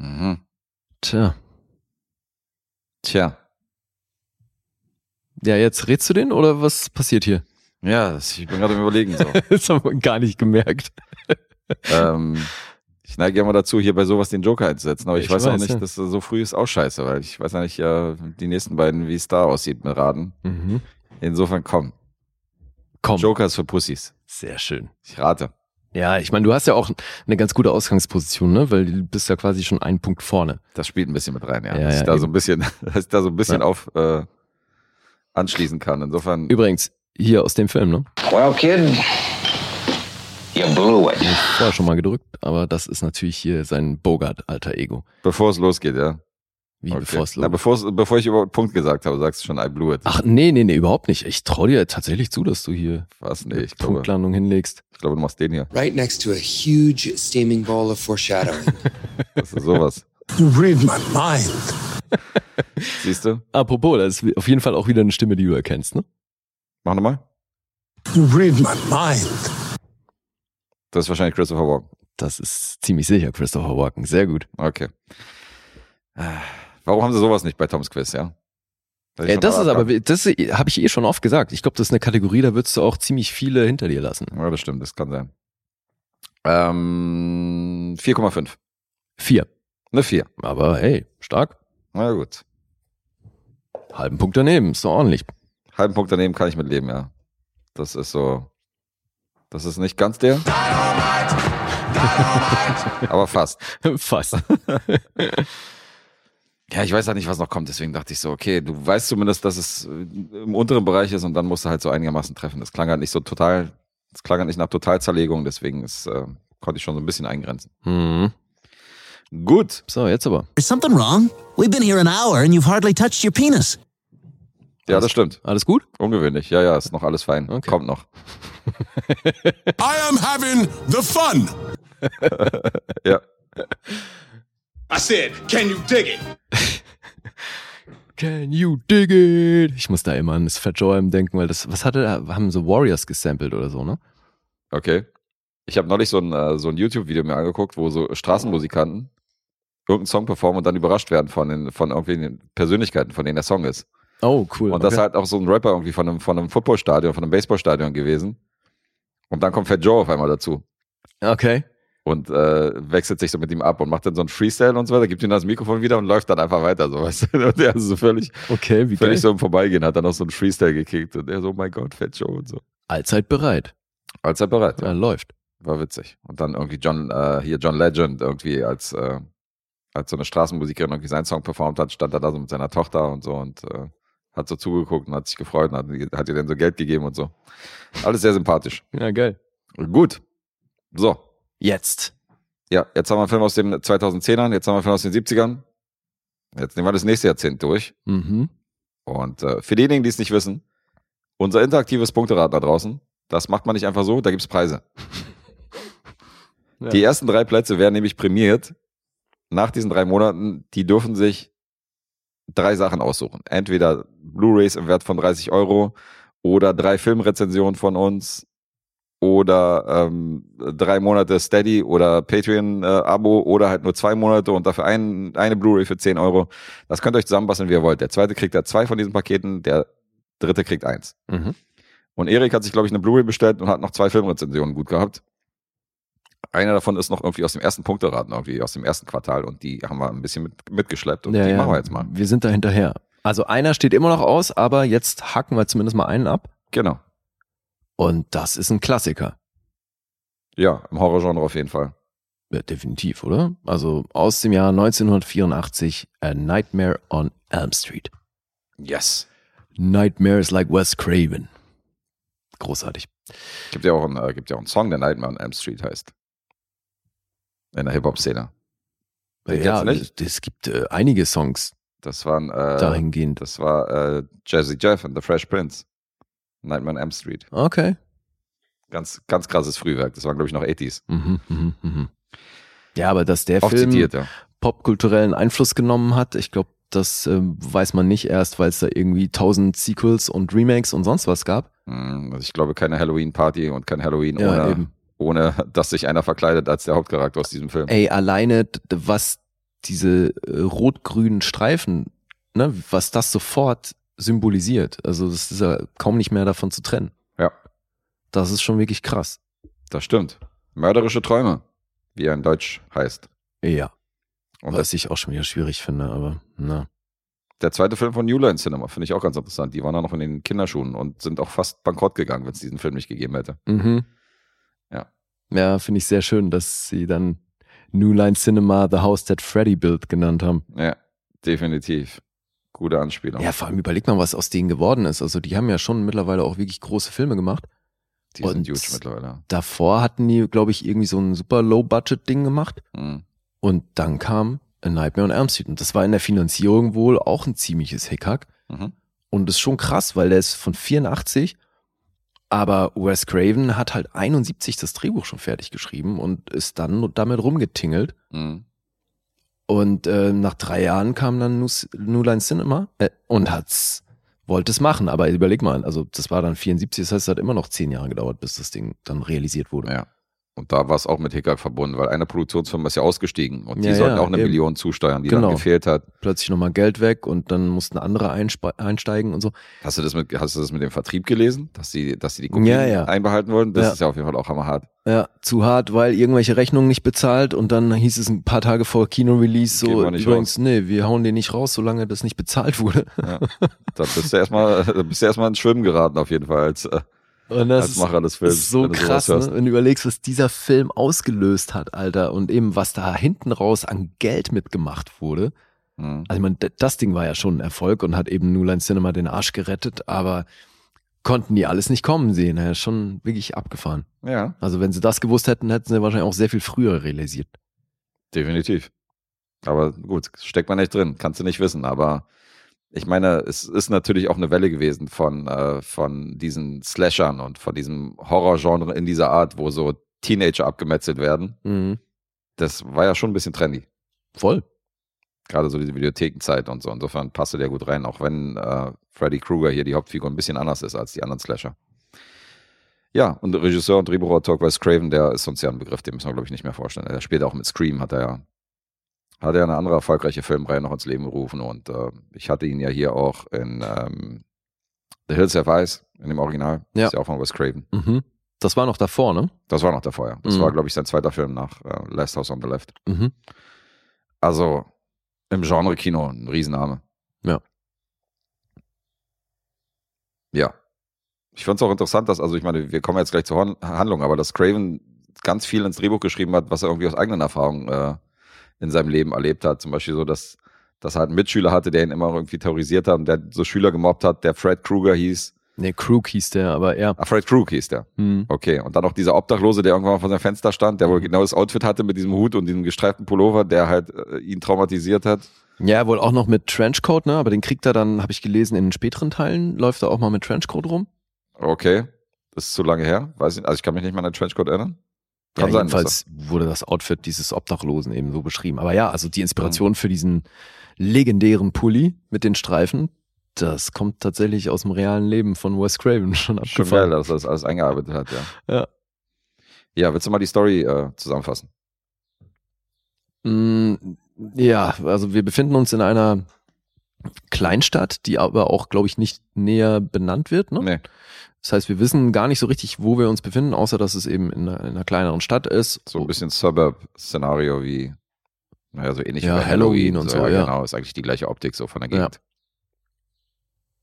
Mhm. Tja. Tja, Ja, jetzt redst du den oder was passiert hier? ja, das, ich bin gerade im Überlegen so. Das haben wir gar nicht gemerkt. ähm, ich neige ja mal dazu, hier bei sowas den Joker einzusetzen, aber ich, Ich weiß, auch weiß, nicht, ja. dass so früh ist auch scheiße, weil ich weiß ja nicht, äh, die nächsten beiden, wie es da aussieht mit Raten. Mhm. Insofern komm. Komm. Joker ist für Pussys. Sehr schön. Ich rate. Ja, ich meine, du hast ja auch eine ganz gute Ausgangsposition, ne? Weil du bist ja quasi schon einen Punkt vorne. Das spielt ein bisschen mit rein, ja. Ja, dass ja, ich da so ein bisschen, dass ich da so ein bisschen Ja. auf äh, anschließen kann. Insofern, Übrigens, hier aus dem Film, ne? Well, kid, you blew it. Ich vorher schon mal gedrückt, aber das ist natürlich hier sein Bogart-alter Ego. bevor es losgeht, ja. Wie Okay. bevor es Na, los. bevor, ich überhaupt Punkt gesagt habe, sagst du schon, I blew it. Ach, nee, nee, nee, überhaupt nicht. Ich traue dir tatsächlich zu, dass du hier Was? Nee, ich glaube, Punktlandung hinlegst. ich glaube, du machst den hier. right next to a huge steaming ball of foreshadowing. Das ist sowas. You read my mind. Siehst du? Apropos, das ist auf jeden Fall auch wieder eine Stimme, die du erkennst, ne? Mach nochmal. You read my mind. Das ist wahrscheinlich Christopher Walken. Das ist ziemlich sicher Christopher Walken. Sehr gut. Okay. Warum haben sie sowas nicht bei Toms Quiz, ja? Schon das ist aber, das habe ich eh schon oft gesagt. Ich glaube, das ist eine Kategorie, da würdest du auch ziemlich viele hinter dir lassen. Ja, das stimmt, das kann sein. Ähm, 4,5. Vier. Eine 4. Aber hey, stark. Na gut. Halben Punkt daneben, ist doch ordentlich. Halben Punkt daneben kann ich mit leben, ja. Das ist so. Das ist nicht ganz der. aber fast. Fast. Ja, ich weiß halt nicht, was noch kommt, deswegen dachte ich so, okay, du weißt zumindest, dass es äh, im unteren Bereich ist und dann musst du halt so einigermaßen treffen. Das klang halt nicht so total, das klang halt nicht nach Totalzerlegung, deswegen ist, äh, konnte ich schon so ein bisschen eingrenzen. Mhm. Gut. So, jetzt aber. Is something wrong? We've been here an hour and you've hardly touched your penis. Ja, das stimmt. Alles gut? Ungewöhnlich. Ja, ja, ist noch alles fein. Okay. Kommt noch. I am having the fun. Ja. I said, can you dig it? Can you dig it? Ich muss da immer an das Fat Joe denken, weil das, was hatte er, haben so Warriors gesampelt oder so, ne? Okay. Ich habe neulich so ein, äh, so ein YouTube-Video mir angeguckt, wo so Straßenmusikanten irgendeinen Song performen und dann überrascht werden von den, von irgendwelchen Persönlichkeiten, von denen der Song ist. Oh, cool. Und das ist okay. halt auch so ein Rapper irgendwie von einem, von einem Footballstadion, von einem Baseballstadion gewesen. Und dann kommt Fat Joe auf einmal dazu Okay. Und äh, wechselt sich so mit ihm ab und macht dann so ein Freestyle und so weiter, gibt ihm das Mikrofon wieder und läuft dann einfach weiter, so weißt du. Und der ist so völlig, Okay, wie geil. völlig so im Vorbeigehen, hat dann noch so ein Freestyle gekickt und er so, oh mein Gott, Fat Joe und so. Allzeit bereit. Er bereit. Ja, läuft. War witzig. Und dann irgendwie John, äh, hier John Legend irgendwie als, äh, als so eine Straßenmusikerin irgendwie seinen Song performt hat, stand er da so mit seiner Tochter und so und äh, hat so zugeguckt und hat sich gefreut und hat, hat ihr dann so Geld gegeben und so. Alles sehr sympathisch. Ja, geil. Gut. So. Jetzt. Ja, jetzt haben wir einen Film aus den 2010ern, jetzt haben wir einen Film aus den 70ern. Jetzt nehmen wir das nächste Jahrzehnt durch. Mhm. Und äh, für diejenigen, die es nicht wissen, unser interaktives Punkterad da draußen, das macht man nicht einfach so, da gibt's Preise. Ja. Die ersten drei Plätze werden nämlich prämiert. Nach diesen drei Monaten, die dürfen sich drei Sachen aussuchen. Entweder Blu-rays im Wert von 30 Euro oder drei Filmrezensionen von uns oder ähm, drei Monate Steady oder Patreon-Abo oder halt nur zwei Monate und dafür ein, eine Blu-ray für 10 Euro. Das könnt ihr euch zusammenbasteln, wie ihr wollt. Der zweite kriegt da zwei von diesen Paketen, der dritte kriegt eins. Mhm. Und Erik hat sich, glaube ich, eine Blu-ray bestellt und hat noch zwei Filmrezensionen gut gehabt. Einer davon ist noch irgendwie aus dem ersten Punkteraten, irgendwie aus dem ersten Quartal und die haben wir ein bisschen mit, mitgeschleppt und Ja, die ja. machen wir jetzt mal. Wir sind da hinterher. Also einer steht immer noch aus, aber jetzt hacken wir zumindest mal einen ab. Genau. Und das ist ein Klassiker. Ja, im Horrorgenre auf jeden Fall. Ja, definitiv, oder? Also aus dem Jahr 1984, A Nightmare on Elm Street. Yes. Nightmares like Wes Craven. Großartig. Gibt ja auch einen, äh, gibt ja auch einen Song, der Nightmare on Elm Street heißt. In der Hip-Hop-Szene. Ja, es gibt äh, einige Songs Das waren, äh, dahingehend. das war äh, Jazzy Jeff and the Fresh Prince. Nightmare on Elm Street. Okay. Ganz, ganz krasses Frühwerk. Das waren, glaube ich, noch 80s. Mhm, mhm, mhm. Ja, aber dass der Oft Film zitiert, ja. popkulturellen Einfluss genommen hat, ich glaube, das ähm, weiß man nicht erst, weil es da irgendwie tausend Sequels und Remakes und sonst was gab. Hm, Also ich glaube, keine Halloween-Party und kein Halloween Ja, ohne, eben. ohne, dass sich einer verkleidet als der Hauptcharakter aus diesem Film. Ey, alleine was diese äh, rot-grünen Streifen, ne, was das sofort symbolisiert. Also das ist ja kaum nicht mehr davon zu trennen. Ja. Das ist schon wirklich krass. Das stimmt. Mörderische Träume, wie er in Deutsch heißt. Ja. Und Was ich auch schon wieder schwierig finde, aber na. der zweite Film von New Line Cinema finde ich auch ganz interessant. Die waren da noch in den Kinderschuhen und sind auch fast bankrott gegangen, wenn es diesen Film nicht gegeben hätte. Mhm. Ja. Ja, finde ich sehr schön, dass sie dann New Line Cinema The House That Freddy Built genannt haben. Ja, definitiv. Gute Anspielung. Ja, vor allem überleg mal, was aus denen geworden ist. Also die haben ja schon mittlerweile auch wirklich große Filme gemacht. die sind und- huge mittlerweile. Davor hatten die, glaube ich, irgendwie so ein super Low-Budget-Ding gemacht. Hm. Und dann kam A Nightmare on Elm Street. Und das war in der Finanzierung wohl auch ein ziemliches Hickhack. Mhm. Und das ist schon krass, weil der ist von 84. Aber Wes Craven hat halt 71 das Drehbuch schon fertig geschrieben und ist dann damit rumgetingelt. Mhm. Und äh, nach drei Jahren kam dann New, Line Cinema äh, und hat's, wollte es machen. Aber überleg mal, also das war dann 74, das heißt, es hat immer noch zehn Jahre gedauert, bis das Ding dann realisiert wurde. Ja. Und da war es auch mit Hickhack verbunden, weil eine Produktionsfirma ist ja ausgestiegen und die Ja, sollten ja, auch eine eben. Million zusteuern, die Genau. dann gefehlt hat. Plötzlich nochmal Geld weg und dann mussten andere einsteigen und so. Hast du das mit, hast du das mit dem Vertrieb gelesen, dass sie, dass sie die Kopien Ja, einbehalten wollen? Das ist ja auf jeden Fall auch hammerhart. Ja, zu hart, weil irgendwelche Rechnungen nicht bezahlt und dann hieß es ein paar Tage vor Kino-Release so, übrigens, nee, wir hauen den nicht raus, solange das nicht bezahlt wurde. Ja. da bist du erstmal, da bist du erstmal ins Schwimmen geraten auf jeden Fall als, äh, Und das als Macher des Films. ist so krass, ne? wenn du überlegst, was dieser Film ausgelöst hat, Alter, und eben was da hinten raus an Geld mitgemacht wurde. Mhm. Also ich meine, das Ding war ja schon ein Erfolg und hat eben New Line Cinema den Arsch gerettet, aber konnten die alles nicht kommen sehen. Ja, schon wirklich abgefahren. Ja, Also wenn sie das gewusst hätten, hätten sie wahrscheinlich auch sehr viel früher realisiert. definitiv. Aber gut, steckt man nicht drin, kannst du nicht wissen. Aber ich meine, es ist natürlich auch eine Welle gewesen von, äh, von diesen Slashern und von diesem Horrorgenre in dieser Art, wo so Teenager abgemetzelt werden. Mhm. Das war ja schon ein bisschen trendy. Voll. Gerade so diese Videothekenzeit und so. Insofern passte der gut rein, auch wenn äh, Freddy Krueger hier die Hauptfigur ein bisschen anders ist als die anderen Slasher. Ja, und Regisseur und Drehbuchautor Wes Craven, der ist uns ja ein Begriff, den müssen wir, glaube ich, nicht mehr vorstellen. Er spielt auch mit Scream, hat er ja, hat er eine andere erfolgreiche Filmreihe noch ins Leben gerufen und äh, ich hatte ihn ja hier auch in ähm, The Hills Have Eyes, in dem Original. Ja. Ist ja auch von Wes Craven. Mhm. Das war noch davor, ne? Das war noch davor, ja. Das Mhm. war, glaube ich, sein zweiter Film nach äh, Last House on the Left. Mhm. Also im Genre-Kino ein Riesenname. Ja. Ja. Ich fand es auch interessant, dass, also ich meine, wir kommen jetzt gleich zur Handlung, aber dass Craven ganz viel ins Drehbuch geschrieben hat, was er irgendwie aus eigenen Erfahrungen äh, in seinem Leben erlebt hat. Zum Beispiel so, dass, dass er halt einen Mitschüler hatte, der ihn immer irgendwie terrorisiert hat und der so Schüler gemobbt hat, der Fred Krueger hieß. Ne, Krug hieß der, aber er. Ah, Fred Krug hieß der. Mhm. Okay, und dann auch dieser Obdachlose, der irgendwann mal vor seinem Fenster stand, der wohl genau das Outfit hatte mit diesem Hut und diesem gestreiften Pullover, der halt äh, ihn traumatisiert hat. Ja, wohl auch noch mit Trenchcoat, ne? Aber den kriegt er dann, habe ich gelesen, in den späteren Teilen läuft er auch mal mit Trenchcoat rum. Okay, das ist zu lange her. Weiß ich, also ich kann mich nicht mal an den Trenchcoat erinnern. Ja, Kann sein, dass jedenfalls wurde das Outfit dieses Obdachlosen eben so beschrieben. Aber ja, also die Inspiration für diesen legendären Pulli mit den Streifen, das kommt tatsächlich aus dem realen Leben von Wes Craven schon Schon abgefahren. geil, dass er das alles eingearbeitet hat, ja. Ja. Ja, willst du mal die Story äh, zusammenfassen? Mm, Ja, also wir befinden uns in einer Kleinstadt, die aber auch, glaube ich, nicht näher benannt wird. Ne? Nee, Das heißt, wir wissen gar nicht so richtig, wo wir uns befinden, außer dass es eben in einer, in einer kleineren Stadt ist. so ein bisschen Suburb-Szenario wie, naja, so ähnlich Ja, wie bei Halloween und so, ja. Genau, ist eigentlich die gleiche Optik so von der Ja. Gegend.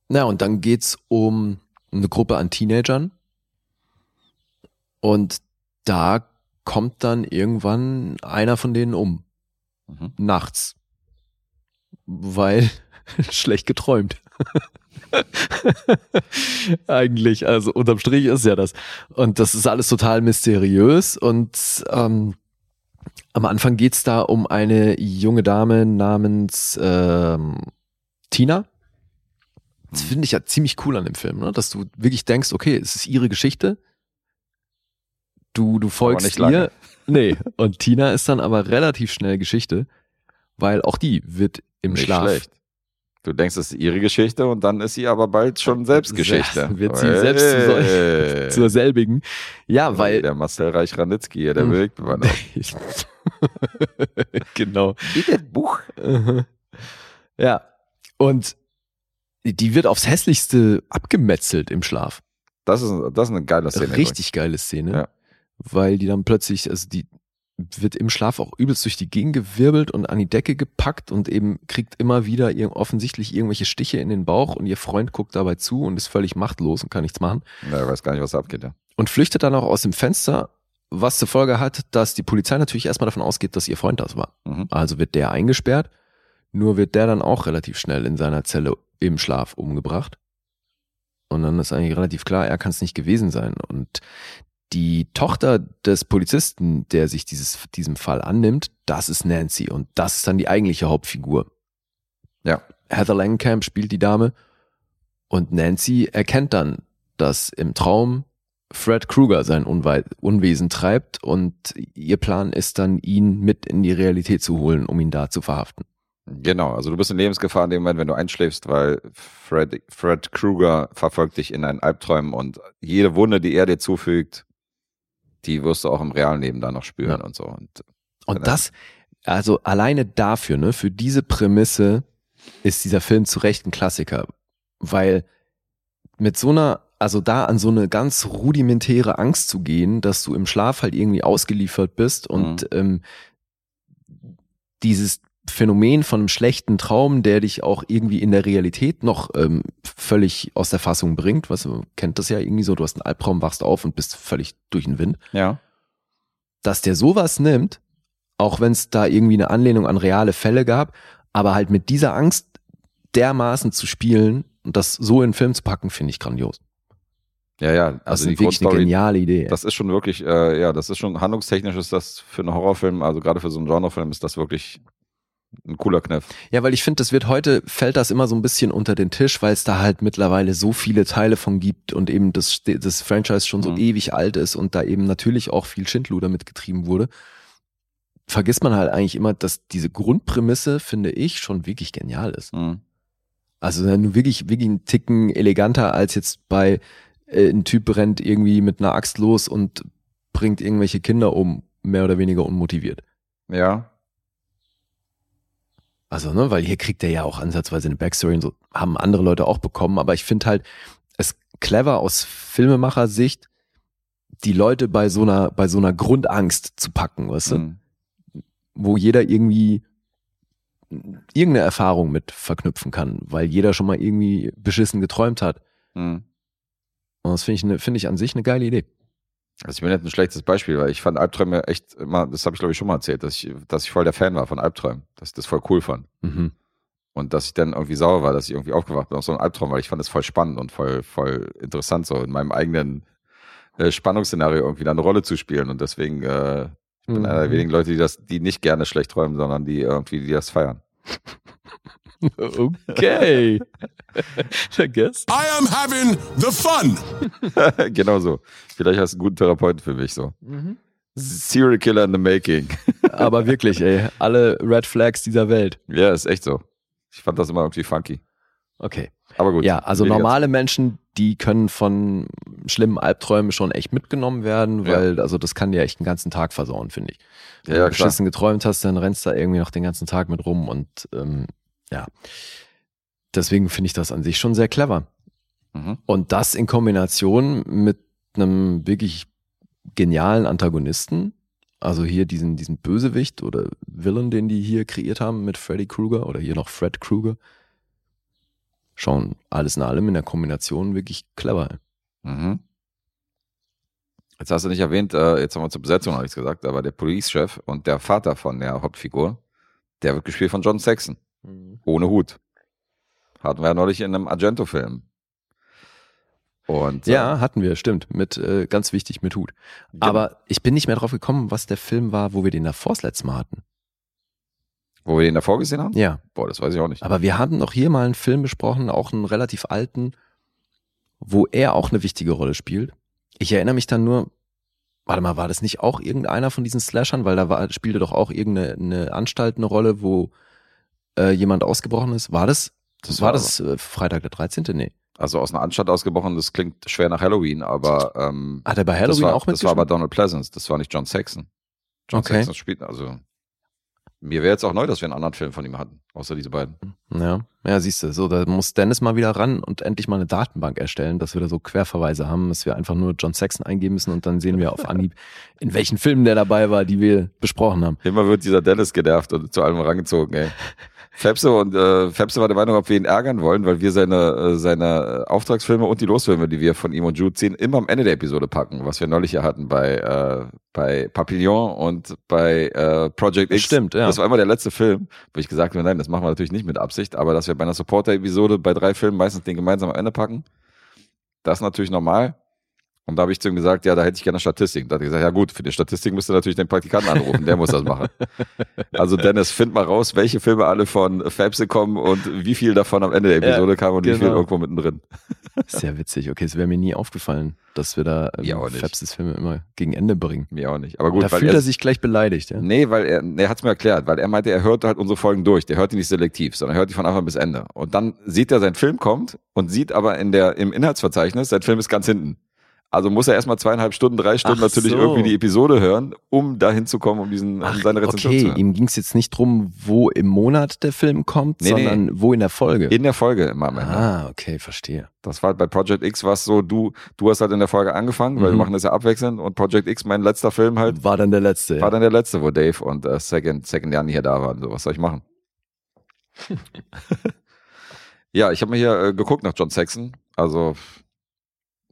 Na, und dann geht's um eine Gruppe an Teenagern. Und da kommt dann irgendwann einer von denen um. Mhm. Nachts. Weil schlecht geträumt. Eigentlich, also unterm Strich ist ja das. Und das ist alles total mysteriös. Und ähm, am Anfang geht's da um eine junge Dame namens ähm, Tina. Das finde ich ja ziemlich cool an dem Film, ne? dass du wirklich denkst, okay, es ist ihre Geschichte. Du, du folgst ihr. Nee, und Tina ist dann aber relativ schnell Geschichte, weil auch die wird im Nicht Schlaf. schlecht. Du denkst, es ist ihre Geschichte und dann ist sie aber bald schon selbst Geschichte. Wird sie selbst zu sol- Hey. Zur selbigen. Ja, weil. der Marcel Reich-Ranitzky, hier, der Hm. bewegt man auch. genau. Wie das Buch. Ja. Und die wird aufs hässlichste abgemetzelt im Schlaf. Das ist, das ist eine geile Szene. Richtig geile Szene. Ja. Weil die dann plötzlich, also die wird im Schlaf auch übelst durch die Gegend gewirbelt und an die Decke gepackt und eben kriegt immer wieder ir offensichtlich irgendwelche Stiche in den Bauch und ihr Freund guckt dabei zu und ist völlig machtlos und kann nichts machen. Ja, er weiß gar nicht, was da abgeht. Ja. Und flüchtet dann auch aus dem Fenster, was zur Folge hat, dass die Polizei natürlich erstmal davon ausgeht, dass ihr Freund das war. Mhm. Also wird der eingesperrt, nur wird der dann auch relativ schnell in seiner Zelle im Schlaf umgebracht. Und dann ist eigentlich relativ klar, er kann es nicht gewesen sein. Und die Tochter des Polizisten, der sich dieses, diesem Fall annimmt, das ist Nancy. Und das ist dann die eigentliche Hauptfigur. Ja. Heather Langenkamp spielt die Dame. Und Nancy erkennt dann, dass im Traum Fred Krueger sein Unwei Unwesen treibt und ihr Plan ist dann, ihn mit in die Realität zu holen, um ihn da zu verhaften. Genau, also du bist in Lebensgefahr in dem Moment, wenn du einschläfst, weil Fred, Fred Krueger verfolgt dich in deinen Albträumen und jede Wunde, die er dir zufügt, die wirst du auch im realen Leben dann noch spüren Ja. und so. Und Und Genau. das, also alleine dafür, ne, für diese Prämisse ist dieser Film zu Recht ein Klassiker, weil mit so einer, also da an so eine ganz rudimentäre Angst zu gehen, dass du im Schlaf halt irgendwie ausgeliefert bist und ähm, dieses Phänomen von einem schlechten Traum, der dich auch irgendwie in der Realität noch ähm, völlig aus der Fassung bringt, was du kennt das ja irgendwie so, du hast einen Albtraum, wachst auf und bist völlig durch den Wind ja, dass der sowas nimmt, auch wenn es da irgendwie eine Anlehnung an reale Fälle gab, aber halt mit dieser Angst dermaßen zu spielen und das so in den Film zu packen, finde ich grandios. ja, ja. Das Also ist die wirklich eine Grundstory, geniale Idee. das ist schon wirklich, äh, ja, das ist schon handlungstechnisch ist das für einen Horrorfilm, also gerade für so einen Genrefilm ist das wirklich ein cooler Kniff. Ja, weil ich finde, das wird heute, fällt das immer so ein bisschen unter den Tisch, weil es da halt mittlerweile so viele Teile von gibt und eben das, das Franchise schon so Mhm. ewig alt ist und da eben natürlich auch viel Schindluder mitgetrieben wurde. Vergisst man halt eigentlich immer, dass diese Grundprämisse, finde ich, schon wirklich genial ist. Mhm. Also nur wirklich, wirklich einen Ticken eleganter als jetzt bei äh, ein Typ rennt irgendwie mit einer Axt los und bringt irgendwelche Kinder um, mehr oder weniger unmotiviert. Ja, Also, ne, weil hier kriegt er ja auch ansatzweise eine Backstory und so, haben andere Leute auch bekommen, aber ich finde halt es clever aus Filmemacher-Sicht, die Leute bei so einer, bei so einer Grundangst zu packen, weißt du? mhm. Wo jeder irgendwie irgendeine Erfahrung mit verknüpfen kann, weil jeder schon mal irgendwie beschissen geträumt hat. Mhm. Und das finde ich, ne, finde ich an sich eine geile Idee. Also ich bin jetzt ein schlechtes Beispiel, weil ich fand Albträume echt immer, das habe ich glaube ich schon mal erzählt, dass ich, dass ich voll der Fan war von Albträumen, dass ich das voll cool fand. Mhm. Und dass ich dann irgendwie sauer war, dass ich irgendwie aufgewacht bin aus so einem Albtraum, weil ich fand das voll spannend und voll, voll interessant, so in meinem eigenen äh, Spannungsszenario irgendwie da eine Rolle zu spielen. Und deswegen, äh, ich bin Mhm. einer der wenigen Leute, die das, die nicht gerne schlecht träumen, sondern die irgendwie, die das feiern. Okay. I guess. I am having the fun. genau so. Vielleicht hast du einen guten Therapeuten für mich so. Serial Killer in the Making. Aber wirklich, ey, alle Red Flags dieser Welt. ja, ist echt so. Ich fand das immer irgendwie funky. Okay. Aber gut. Ja, also normale Menschen, die können von schlimmen Albträumen schon echt mitgenommen werden, Ja. weil also das kann dir echt den ganzen Tag versauen, finde ich. Wenn Ja, ja, du beschissen geträumt hast, dann rennst du da irgendwie noch den ganzen Tag mit rum und ähm, ja. Deswegen finde ich das an sich schon sehr clever. Mhm. Und das in Kombination mit einem wirklich genialen Antagonisten, also hier diesen, diesen Bösewicht oder Villain, den die hier kreiert haben mit Freddy Krueger oder hier noch Fred Krueger. Schon alles in allem in der Kombination wirklich clever. Mhm. Jetzt hast du nicht erwähnt, äh, jetzt haben wir zur Besetzung noch nichts gesagt, aber der Police-Chef und der Vater von der Hauptfigur, der wird gespielt von John Saxon. Ohne Hut. Hatten wir ja neulich in einem Argento-Film. Und äh, Ja, hatten wir, stimmt. Mit äh, ganz wichtig mit Hut. Aber ich bin nicht mehr drauf gekommen, was der Film war, wo wir den davor das letzte Mal hatten. Wo wir den davor gesehen haben? Ja. Boah, das weiß ich auch nicht. Aber wir hatten doch hier mal einen Film besprochen, auch einen relativ alten, wo er auch eine wichtige Rolle spielt. Ich erinnere mich dann nur, warte mal, war das nicht auch irgendeiner von diesen Slashern? Weil da war, spielte doch auch irgendeine eine Anstalt eine Rolle, wo äh, jemand ausgebrochen ist. War das? Das war war das äh, Freitag der 13.? Nee. Also aus einer Anstalt ausgebrochen, das klingt schwer nach Halloween, aber ähm, Hat er bei Halloween das war, auch Das war aber mitgespielt? Donald Pleasance, das war nicht John Saxon. John Okay. Saxon spielt, also mir wäre jetzt auch neu, dass wir einen anderen Film von ihm hatten, außer diese beiden. Ja, ja, siehst du, so, da muss Dennis mal wieder ran und endlich mal eine Datenbank erstellen, dass wir da so Querverweise haben, dass wir einfach nur John Saxon eingeben müssen und dann sehen wir auf Anhieb, in welchen Filmen der dabei war, die wir besprochen haben. Immer wird dieser Dennis genervt und zu allem rangezogen, ey. Fepse und äh, Fepse war der Meinung, ob wir ihn ärgern wollen, weil wir seine, äh, seine Auftragsfilme und die Losfilme, die wir von ihm und Jude ziehen, immer am Ende der Episode packen, was wir neulich ja hatten bei, äh, bei Papillon und bei äh, Project X. Stimmt, ja. Das war immer der letzte Film, wo ich gesagt habe, nein, das machen wir natürlich nicht mit Absicht, aber dass wir bei einer Supporter-Episode bei drei Filmen meistens den gemeinsam am Ende packen, das ist natürlich normal. Und da habe ich zu ihm gesagt, ja, da hätte ich gerne Statistik. Da hat er gesagt, ja gut, für die Statistik müsst ihr natürlich den Praktikanten anrufen, der muss das machen. Also Dennis, find mal raus, welche Filme alle von Fabse kommen und wie viel davon am Ende der Episode Ja, kam und wie viel genau. irgendwo mittendrin. Sehr witzig. Okay, es wäre mir nie aufgefallen, dass wir da ähm, auch nicht. Fabs Filme immer gegen Ende bringen. Mir auch nicht. Aber gut, da weil fühlt er, er sich gleich beleidigt, ja. Nee, weil er, er hat es mir erklärt, weil er meinte, er hört halt unsere Folgen durch. Der hört die nicht selektiv, sondern hört die von Anfang bis Ende. Und dann sieht er, sein Film kommt und sieht aber in der, im Inhaltsverzeichnis, sein Film ist ganz hinten. Also muss er erstmal zweieinhalb Stunden, drei Stunden Ach natürlich so. irgendwie die Episode hören, um dahin zu kommen, um diesen, um seine Rezension okay, zu hören. ihm ging es jetzt nicht drum, wo im Monat der Film kommt, Nee, nee. sondern wo in der Folge. In der Folge immer am Ende. ah, okay, verstehe. Das war halt bei Project X was so, du, du hast halt in der Folge angefangen, weil wir Mhm. machen das ja abwechselnd und Project X, mein letzter Film halt, War dann der letzte. war dann der letzte, wo Dave und äh, Second, Second Jan hier da waren. So, was soll ich machen? ja, ich habe mir hier äh, geguckt nach John Saxon. Also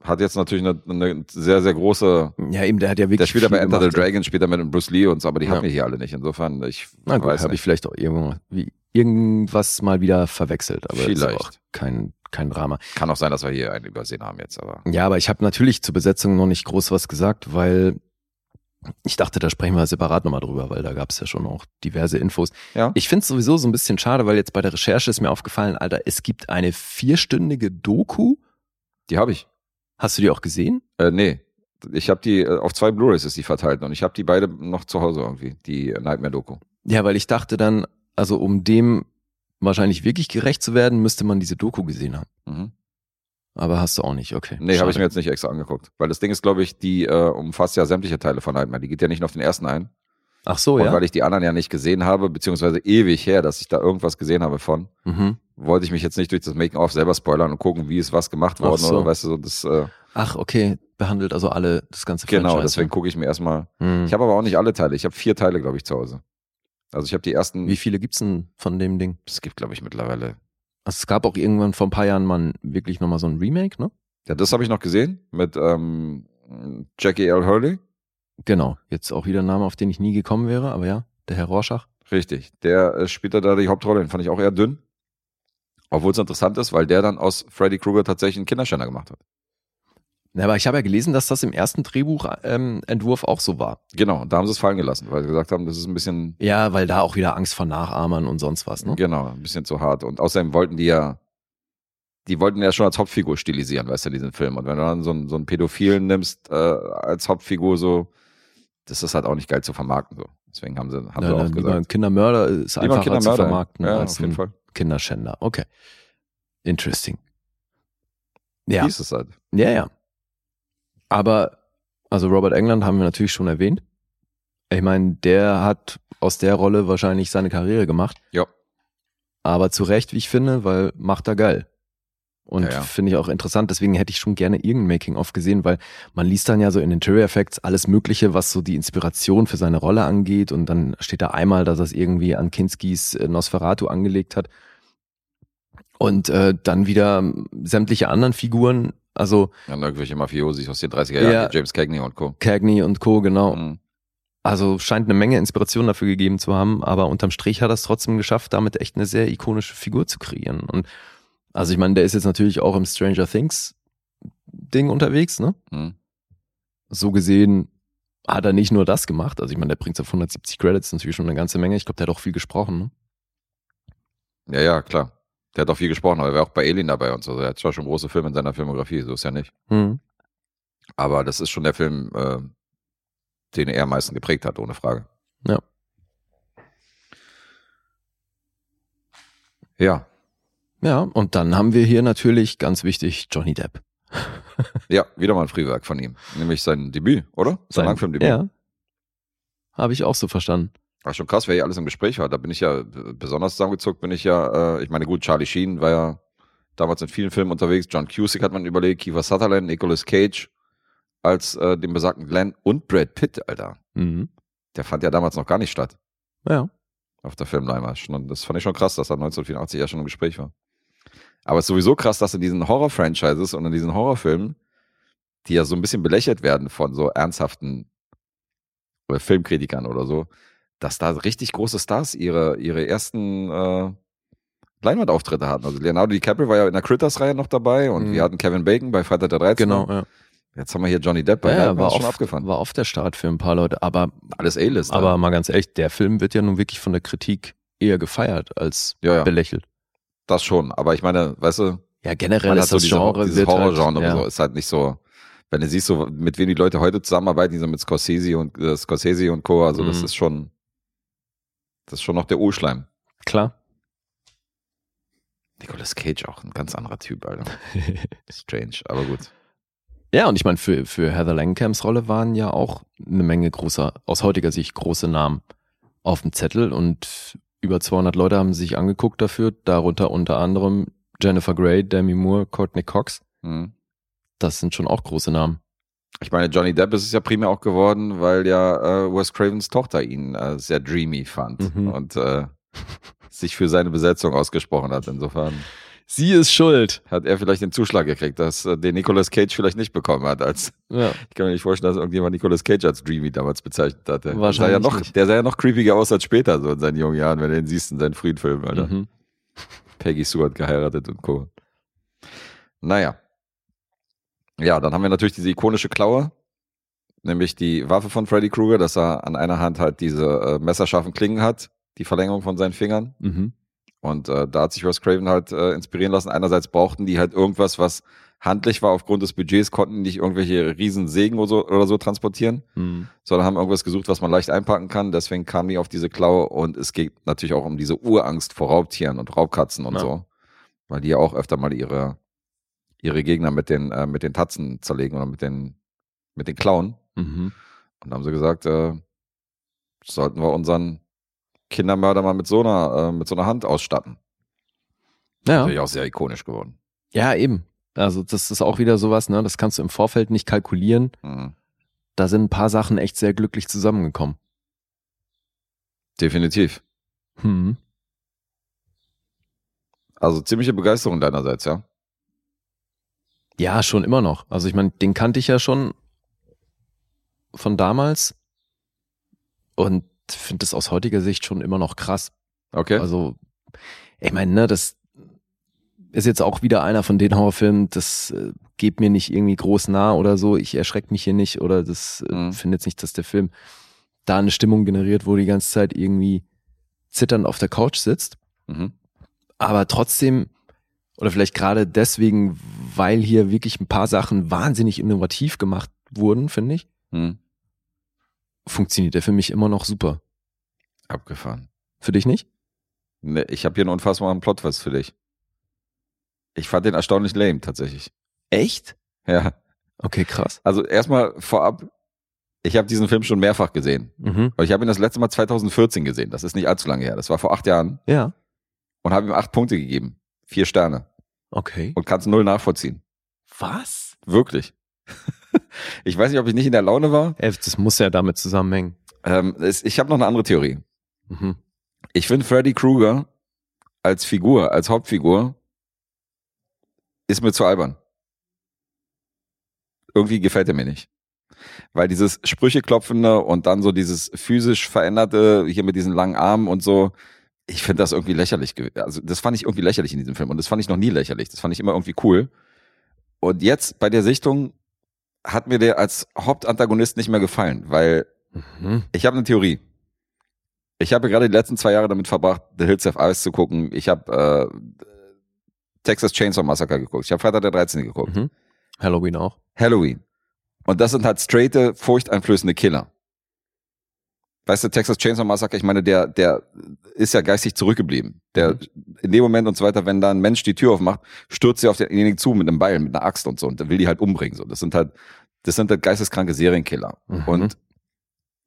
hat jetzt natürlich eine, eine sehr, sehr große. ja, eben, der hat ja wirklich. Der spielt ja bei viel Enter the. Dragon, spielt er mit Bruce Lee und so, aber die Ja. haben wir hier alle nicht. Insofern, ich Na gut, weiß habe ich vielleicht auch irgendwo, wie, irgendwas mal wieder verwechselt, aber das ist Vielleicht. auch kein, kein Drama. Kann auch sein, dass wir hier einen übersehen haben jetzt, aber. Ja, aber ich habe natürlich zur Besetzung noch nicht groß was gesagt, weil ich dachte, da sprechen wir separat nochmal drüber, weil da gab es ja schon auch diverse Infos. Ja. Ich finde es sowieso so ein bisschen schade, weil jetzt bei der Recherche ist mir aufgefallen, Alter, es gibt eine vierstündige Doku. Die habe ich. Hast du die auch gesehen? Äh, nee. Ich habe die, äh, auf zwei Blu-Rays ist die verteilt und ich habe die beide noch zu Hause irgendwie, die Nightmare-Doku. Ja, weil ich dachte dann, also um dem wahrscheinlich wirklich gerecht zu werden, müsste man diese Doku gesehen haben. Mhm. Aber hast du auch nicht, okay. Nee, habe ich mir jetzt nicht extra angeguckt. Weil das Ding ist, glaube ich, die äh, umfasst ja sämtliche Teile von Nightmare. Die geht ja nicht nur auf den ersten ein. Ach so, und ja. weil ich die anderen ja nicht gesehen habe, beziehungsweise ewig her, dass ich da irgendwas gesehen habe von, mhm. Wollte ich mich jetzt nicht durch das Making-of selber spoilern und gucken, wie ist was gemacht Ach worden so. oder weißt du so, das äh, Ach, okay. Behandelt also alle das ganze genau, Franchise, deswegen gucke ich mir erstmal. Hm. Ich habe aber auch nicht alle Teile. Ich habe vier Teile, glaube ich, zu Hause. Also ich habe die ersten, Wie viele gibt's denn von dem Ding? es gibt, glaube ich, mittlerweile. Also es gab auch irgendwann vor ein paar Jahren mal wirklich nochmal so ein Remake, ne? Ja, das habe ich noch gesehen mit ähm, Jackie L. Hurley. Genau. Jetzt auch wieder ein Name, auf den ich nie gekommen wäre, aber ja, der Herr Rorschach. Richtig. Der äh, spielt da die Hauptrolle, den fand ich auch eher dünn. Obwohl es interessant ist, weil der dann aus Freddy Krueger tatsächlich einen Kinderschänder gemacht hat. Ja, aber ich habe ja gelesen, dass das im ersten Drehbuchentwurf ähm, auch so war. Genau, und da haben sie es fallen gelassen, weil sie gesagt haben, das ist ein bisschen, Ja, weil da auch wieder Angst vor Nachahmern und sonst was, ne? genau, ein bisschen zu hart. Und außerdem wollten die ja, die wollten ja schon als Hauptfigur stilisieren, weißt du, diesen Film. Und wenn du dann so einen, so einen Pädophilen nimmst äh, als Hauptfigur, so, das ist halt auch nicht geil zu vermarkten. So. Deswegen haben sie, haben Ja, sie auch gesagt. Kindermörder ist Lieber ein einfacher zu vermarkten Ja, auf jeden Fall. Kinderschänder. Okay. Interesting. Ja. Hieß es halt. Ja, ja. Aber, also Robert England haben wir natürlich schon erwähnt. Ich meine, der hat aus der Rolle wahrscheinlich seine Karriere gemacht. Ja. Aber zu Recht, wie ich finde, weil macht er geil. Und Ja, ja. finde ich auch interessant, deswegen hätte ich schon gerne irgendein Making-of gesehen, weil man liest dann ja so in Interior Effects alles Mögliche, was so die Inspiration für seine Rolle angeht. Und dann steht da einmal, dass er es irgendwie an Kinskis äh, Nosferatu angelegt hat. Und äh, dann wieder sämtliche anderen Figuren, also Ja, irgendwelche Mafiosis aus den 30er Jahren, James Cagney und Co. Cagney und Co., genau. Mhm. Also scheint eine Menge Inspiration dafür gegeben zu haben, aber unterm Strich hat er es trotzdem geschafft, damit echt eine sehr ikonische Figur zu kreieren. Und also ich meine, der ist jetzt natürlich auch im Stranger Things Ding unterwegs, ne? Mhm. So gesehen hat er nicht nur das gemacht. Also ich meine, der bringt auf 170 Credits natürlich schon eine ganze Menge. Ich glaube, der hat auch viel gesprochen, ne? Ja, ja, klar. Der hat auch viel gesprochen, aber er war auch bei Alien dabei und so. Er hat zwar schon große Filme in seiner Filmografie, so ist ja nicht. Mhm. Aber das ist schon der Film, äh, den er am meisten geprägt hat, ohne Frage. Ja. Ja, Ja, und dann haben wir hier natürlich ganz wichtig Johnny Depp. ja, wieder mal ein Frühwerk von ihm. Nämlich sein Debüt, oder? Sein, Langfilmdebüt. Ja. Habe ich auch so verstanden. War schon krass, wer hier alles im Gespräch war. Da bin ich ja besonders zusammengezuckt, bin ich ja, äh, ich meine, gut, Charlie Sheen war ja damals in vielen Filmen unterwegs. John Cusick hat man überlegt, Kiefer Sutherland, Nicolas Cage als äh, den besagten Glenn und Brad Pitt, Alter. Mhm. Der fand ja damals noch gar nicht statt Ja. auf der Filmleinwand. Das fand ich schon krass, dass er 1984 ja schon im Gespräch war. Aber es ist sowieso krass, dass in diesen Horror-Franchises und in diesen Horrorfilmen, die ja so ein bisschen belächelt werden von so ernsthaften äh, Filmkritikern oder so, dass da richtig große Stars ihre, ihre ersten äh, Leinwandauftritte hatten. Also Leonardo DiCaprio war ja in der Critters-Reihe noch dabei und Mhm. wir hatten Kevin Bacon bei Freitag der 13. Genau, ja. Jetzt haben wir hier Johnny Depp bei ja, ja, war, schon oft, abgefahren. war oft der Start für ein paar Leute, aber Alles A-List. Aber mal ganz ehrlich, der Film wird ja nun wirklich von der Kritik eher gefeiert als Ja, ja. belächelt. Das schon. Aber ich meine, weißt du, Ja, generell ist so das diese, Genre dieses wird Horrorgenre halt, ja. so, ist halt nicht so, wenn du siehst, so, mit wem die Leute heute zusammenarbeiten, die so mit Scorsese und äh, Scorsese und Co., also das Mhm. ist schon, das ist schon noch der Urschleim. Klar. Nicolas Cage auch ein ganz anderer Typ, Alter. Strange, aber gut. Ja, und ich meine, für, für Heather Langenkamps Rolle waren ja auch eine Menge großer, aus heutiger Sicht große Namen auf dem Zettel und über 200 Leute haben sich angeguckt dafür, darunter unter anderem Jennifer Grey, Demi Moore, Courtney Cox. Mhm. Das sind schon auch große Namen. Ich meine, Johnny Depp ist es ja primär auch geworden, weil ja äh, Wes Cravens Tochter ihn äh, sehr dreamy fand Mhm. und äh, sich für seine Besetzung ausgesprochen hat. Insofern Sie ist schuld. hat er vielleicht den Zuschlag gekriegt, dass äh, den Nicolas Cage vielleicht nicht bekommen hat. Als Ja. ich kann mir nicht vorstellen, dass irgendjemand Nicolas Cage als dreamy damals bezeichnet hatte. Der sah Wahrscheinlich ja noch, nicht. der sah ja noch creepiger aus als später, so in seinen jungen Jahren, wenn du ihn siehst in seinen frühen Filmen, Alter. Mhm. Peggy Sue hat geheiratet und Co. Naja. Ja, dann haben wir natürlich diese ikonische Klaue, nämlich die Waffe von Freddy Krueger, dass er an einer Hand halt diese äh, messerscharfen Klingen hat, die Verlängerung von seinen Fingern. Mhm. Und äh, da hat sich Wes Craven halt äh, inspirieren lassen. Einerseits brauchten die halt irgendwas, was handlich war aufgrund des Budgets, konnten nicht irgendwelche riesen Sägen oder so, oder so transportieren, Mhm. sondern haben irgendwas gesucht, was man leicht einpacken kann. Deswegen kamen die auf diese Klaue und es geht natürlich auch um diese Urangst vor Raubtieren und Raubkatzen und Ja. so, weil die ja auch öfter mal ihre ihre Gegner mit den äh, mit den Tatzen zerlegen oder mit den mit den Klauen. Mhm. Und haben sie gesagt, äh, sollten wir unseren Kindermörder mal mit so einer äh, mit so einer Hand ausstatten. Ja. Natürlich auch sehr ikonisch geworden. ja, eben. Also das ist auch wieder sowas, ne? Das kannst du im Vorfeld nicht kalkulieren. Mhm. Da sind ein paar Sachen echt sehr glücklich zusammengekommen. Definitiv. Mhm. Also ziemliche Begeisterung deinerseits, ja. Ja, schon immer noch. Also ich meine, den kannte ich ja schon von damals und finde das aus heutiger Sicht schon immer noch krass. Okay. Also, ich meine, ne, das ist jetzt auch wieder einer von den Horrorfilmen, das äh, geht mir nicht irgendwie groß nah oder so, ich erschrecke mich hier nicht oder das äh, Mhm. finde jetzt nicht, dass der Film da eine Stimmung generiert, wo die ganze Zeit irgendwie zitternd auf der Couch sitzt. mhm. aber trotzdem, oder vielleicht gerade deswegen, weil hier wirklich ein paar Sachen wahnsinnig innovativ gemacht wurden, finde ich. Mhm. Funktioniert der für mich immer noch super. Abgefahren. Für dich nicht? Ne, ich habe hier einen unfassbaren Plot-Twist für dich. Ich fand den erstaunlich lame, tatsächlich. Echt? Ja. Okay, krass. Also erstmal vorab, ich habe diesen Film schon mehrfach gesehen. Mhm. Ich habe ihn das letzte Mal 2014 gesehen. Das ist nicht allzu lange her. Das war vor acht Jahren. Ja. Und habe ihm acht Punkte gegeben. Vier Sterne. Okay. Und kann es null nachvollziehen. Was? Wirklich. ich weiß nicht, ob ich nicht in der Laune war. Das muss ja damit zusammenhängen. Ähm, ich habe noch eine andere Theorie. Mhm. Ich finde Freddy Krueger als Figur, als Hauptfigur, ist mir zu albern. Irgendwie gefällt er mir nicht. Weil dieses Sprücheklopfende und dann so dieses physisch veränderte, hier mit diesen langen Armen und so, ich finde das irgendwie lächerlich. Also das fand ich irgendwie lächerlich in diesem Film und das fand ich noch nie lächerlich. Das fand ich immer irgendwie cool. Und jetzt bei der Sichtung hat mir der als Hauptantagonist nicht mehr gefallen, weil Mhm. ich habe eine Theorie. Ich habe gerade die letzten zwei Jahre damit verbracht, The Hills of Ice zu gucken. Ich habe äh, Texas Chainsaw Massacre geguckt. Ich habe Freitag der 13. geguckt. Mhm. Halloween auch. Halloween. Und das sind halt straighte, furchteinflößende Killer. Weißt du, Texas Chainsaw Massacre, ich meine, der, der ist ja geistig zurückgeblieben. Der, in dem Moment und so weiter, wenn da ein Mensch die Tür aufmacht, stürzt sie auf denjenigen zu mit einem Beil, mit einer Axt und so und der will die halt umbringen, so. Das sind halt, das sind halt geisteskranke Serienkiller. Mhm. Und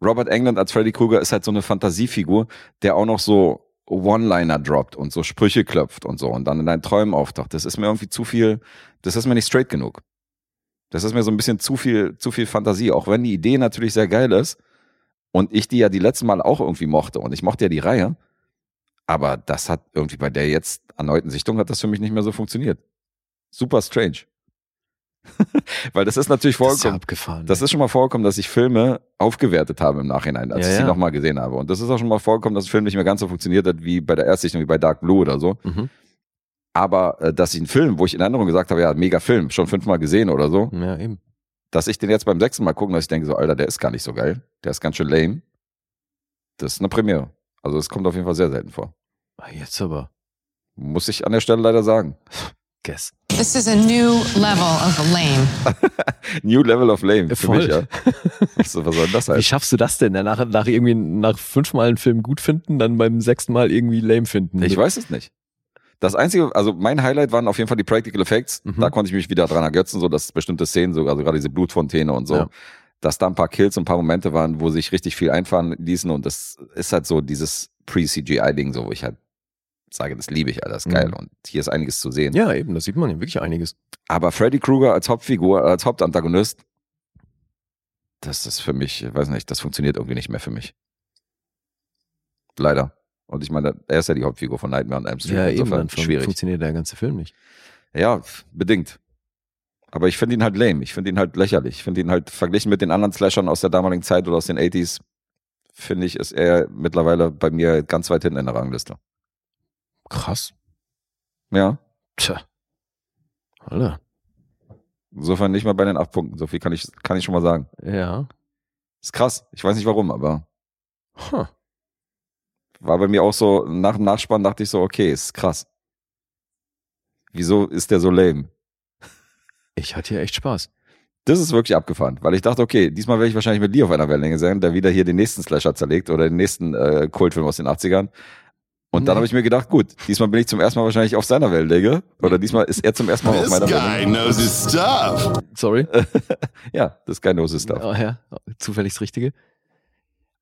Robert Englund als Freddy Krueger ist halt so eine Fantasiefigur, der auch noch so One-Liner droppt und so Sprüche klopft und so und dann in deinen Träumen auftaucht. Das ist mir irgendwie zu viel, das ist mir nicht straight genug. Das ist mir so ein bisschen zu viel, zu viel Fantasie, auch wenn die Idee natürlich sehr geil ist und ich die ja die letzten Mal auch irgendwie mochte und ich mochte ja die Reihe, aber das hat irgendwie bei der jetzt erneuten Sichtung hat das für mich nicht mehr so funktioniert. Super strange. Weil das ist natürlich Das ist ja vorgekommen. abgefahren. Das ist schon mal vorgekommen, dass ich Filme aufgewertet habe im Nachhinein, als Ja, ich sie ja. nochmal gesehen habe. Und das ist auch schon mal vorgekommen, dass ein Film nicht mehr ganz so funktioniert hat wie bei der Erstsichtung, wie bei Dark Blue oder so. Mhm. Aber äh, dass ich einen Film, wo ich in Erinnerung gesagt habe, ja, mega Film, schon fünfmal gesehen oder so, Ja, eben. Dass ich den jetzt beim sechsten Mal gucken, dass ich denke, so, Alter, der ist gar nicht so geil. Der ist ganz schön lame. Das ist eine Premiere. Also es kommt auf jeden Fall sehr selten vor. Ah, Jetzt aber. Muss ich an der Stelle leider sagen. Guess. This is a new level of lame. New Level of Lame für Voll. mich, ja. Was, was soll denn das Wie heißen? schaffst du das denn? Nach, nach irgendwie nach fünfmal einen Film gut finden, dann beim sechsten Mal irgendwie lame finden. Ich weiß es nicht. Das einzige, also mein Highlight waren auf jeden Fall die Practical Effects. Mhm. Da konnte ich mich wieder dran ergötzen, so dass bestimmte Szenen, so, also gerade diese Blutfontäne und so, Ja. dass da ein paar Kills und ein paar Momente waren, wo sich richtig viel einfahren ließen und das ist halt so dieses Pre-CGI-Ding, so wo ich halt sage, das liebe ich, Alter, das ist geil Mhm. und hier ist einiges zu sehen. Ja, eben, da sieht man ja wirklich einiges. Aber Freddy Krueger als Hauptfigur, als Hauptantagonist, das ist für mich, ich weiß nicht, das funktioniert irgendwie nicht mehr für mich. Leider. Und ich meine, er ist ja die Hauptfigur von Nightmare on Elm Street. Ja, eben, insofern dann fun schwierig. funktioniert der ganze Film nicht. Ja, bedingt. Aber ich finde ihn halt lame. Ich finde ihn halt lächerlich. Ich finde ihn halt verglichen mit den anderen Slashern aus der damaligen Zeit oder aus den 80s, finde ich, ist er mittlerweile bei mir ganz weit hinten in der Rangliste. Krass. Ja. Tja. Alter. Insofern nicht mal bei den acht Punkten. So viel kann ich, kann ich schon mal sagen. Ja. Ist krass. Ich weiß nicht warum, aber Huh. War bei mir auch so, nach dem Nachspann dachte ich so, okay, ist krass. Wieso ist der so lame? Ich hatte hier echt Spaß. Das ist wirklich abgefahren, weil ich dachte, okay, diesmal werde ich wahrscheinlich mit dir auf einer Wellenlänge sein, der wieder hier den nächsten Slasher zerlegt oder den nächsten äh, Kultfilm aus den 80ern. Und dann Nee. habe ich mir gedacht, gut, diesmal bin ich zum ersten Mal wahrscheinlich auf seiner Wellenlänge oder diesmal ist er zum ersten Mal auf This meiner guy Wellenlänge. knows his stuff. Sorry. Ja, das ist kein Nose Stuff. Oh, ja. Zufällig das Richtige.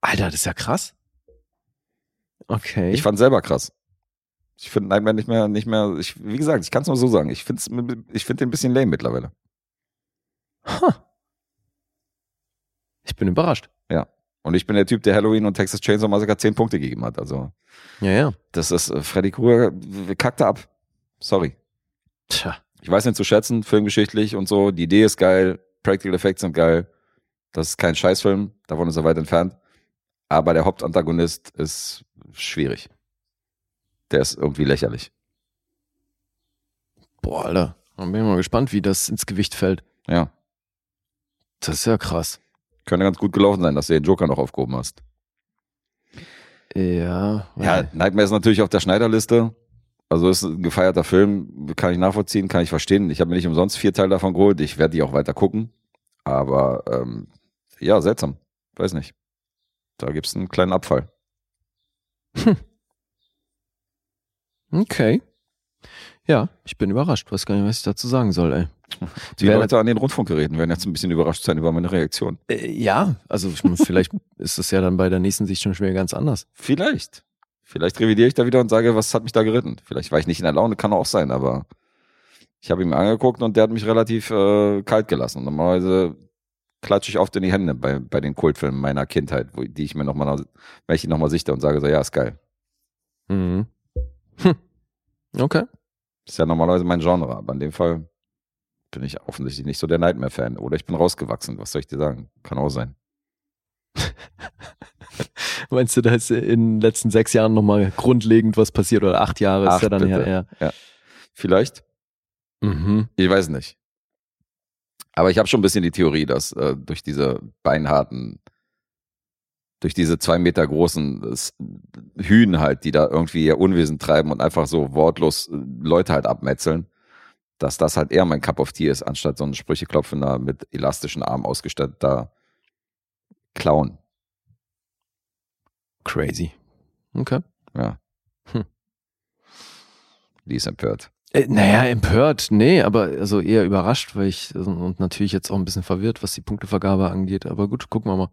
Alter, das ist ja krass. Okay. Ich fand selber krass. Ich finde Nightmare nicht mehr, nicht mehr, ich, wie gesagt, ich kann es nur so sagen. Ich finde ich find den ein bisschen lame mittlerweile. Huh. Ich bin überrascht. Und ich bin der Typ, der Halloween und Texas Chainsaw Massacre 10 Punkte gegeben hat. Also, Ja, ja. das ist äh, Freddy Krueger, kackte ab. Sorry. Tja. Ich weiß ihn zu schätzen, filmgeschichtlich und so. Die Idee ist geil, Practical Effects sind geil. Das ist kein Scheißfilm, davon ist er weit entfernt. Aber der Hauptantagonist ist schwierig. Der ist irgendwie lächerlich. Boah, Alter. Dann bin ich mal gespannt, wie das ins Gewicht fällt. Ja. Das ist ja krass. Könnte ganz gut gelaufen sein, dass du den Joker noch aufgehoben hast. Ja. Ja, Nightmare ist natürlich auf der Schneiderliste. Also ist ein gefeierter Film, kann ich nachvollziehen, kann ich verstehen. Ich habe mir nicht umsonst vier Teile davon geholt. Ich werde die auch weiter gucken. Aber ähm, ja, seltsam. Weiß nicht. Da gibt es einen kleinen Abfall. Okay. Ja, ich bin überrascht. Weiß gar nicht, was ich dazu sagen soll, ey. Die Leute an den Rundfunkgeräten werden jetzt ein bisschen überrascht sein über meine Reaktion. Äh, ja, also vielleicht ist es ja dann bei der nächsten Sicht schon schwer ganz anders. Vielleicht. Vielleicht revidiere ich da wieder und sage, was hat mich da geritten? Vielleicht war ich nicht in der Laune, kann auch sein, aber ich habe ihn mir angeguckt und der hat mich relativ äh, kalt gelassen. Normalerweise klatsche ich oft in die Hände bei, bei den Kultfilmen meiner Kindheit, wo, die ich mir nochmal, wenn ich die nochmal sichte und sage so, ja, ist geil. Mhm. Hm. Okay. Ist ja normalerweise mein Genre, aber in dem Fall bin ich offensichtlich nicht so der Nightmare-Fan. Oder ich bin rausgewachsen, was soll ich dir sagen? Kann auch sein. Meinst du, da ist in den letzten sechs Jahren nochmal grundlegend was passiert oder acht Jahre ist Acht, ja dann bitte. her, ja. Vielleicht? Mhm. Ich weiß nicht. Aber ich habe schon ein bisschen die Theorie, dass äh, durch diese beinharten, durch diese zwei Meter großen äh, Hühn halt, die da irgendwie ihr Unwesen treiben und einfach so wortlos äh, Leute halt abmetzeln, dass das halt eher mein Cup of Tea ist, anstatt so ein sprücheklopfender, mit elastischen Armen ausgestatteter Clown. Crazy. Okay. Ja. Hm. Die ist empört. Äh, naja, empört, nee, aber also eher überrascht, weil ich also, und natürlich jetzt auch ein bisschen verwirrt, was die Punktevergabe angeht. Aber gut, gucken wir mal.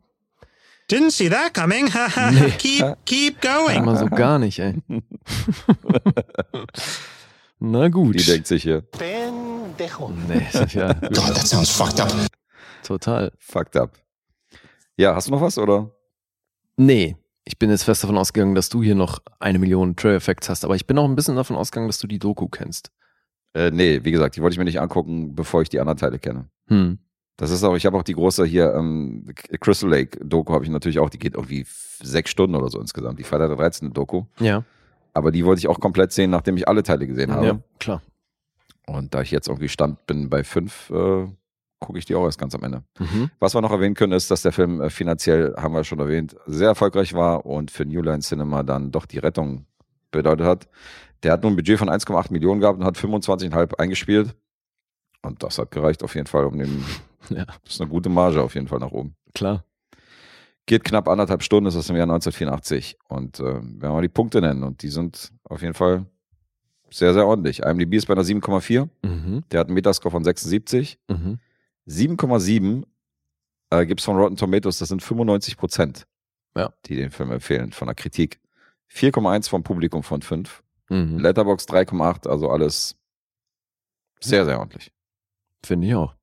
Didn't see that coming. Nee. keep, keep going. Einmal so gar nicht, ey. Na gut. Die denkt sich hier, Nee, das ist ja God, that sounds fucked up. total. fucked up. Ja, hast du noch was oder? Nee, ich bin jetzt fest davon ausgegangen, dass du hier noch eine Million Trail Effects hast, aber ich bin auch ein bisschen davon ausgegangen, dass du die Doku kennst. Äh, nee, wie gesagt, die wollte ich mir nicht angucken, bevor ich die anderen Teile kenne. Hm. Das ist auch, ich habe auch die große hier, ähm, Crystal Lake Doku habe ich natürlich auch, die geht irgendwie sechs Stunden oder so insgesamt, die Freitag der 13. Doku. Ja. Aber die wollte ich auch komplett sehen, nachdem ich alle Teile gesehen habe. Ja, klar. Und da ich jetzt irgendwie stand bin bei fünf, äh, gucke ich die auch erst ganz am Ende. Mhm. Was wir noch erwähnen können, ist, dass der Film äh, finanziell, haben wir schon erwähnt, sehr erfolgreich war und für New Line Cinema dann doch die Rettung bedeutet hat. Der hat nun ein Budget von 1,8 Millionen gehabt und hat 25,5 eingespielt. Und das hat gereicht auf jeden Fall, um den, Ja, das ist eine gute Marge auf jeden Fall nach oben. klar. Geht knapp anderthalb Stunden, ist aus dem Jahr 1984. Und äh, wenn wir mal die Punkte nennen, und die sind auf jeden Fall sehr, sehr ordentlich. IMDb ist bei einer 7,4. Mhm. Der hat einen Metascore von 76. Mhm. 7,7 äh, gibt es von Rotten Tomatoes, das sind 95 Prozent, Ja. die den Film empfehlen, von der Kritik. 4,1 vom Publikum von 5. Mhm. Letterbox 3,8, also alles sehr, sehr ordentlich. Finde ich auch.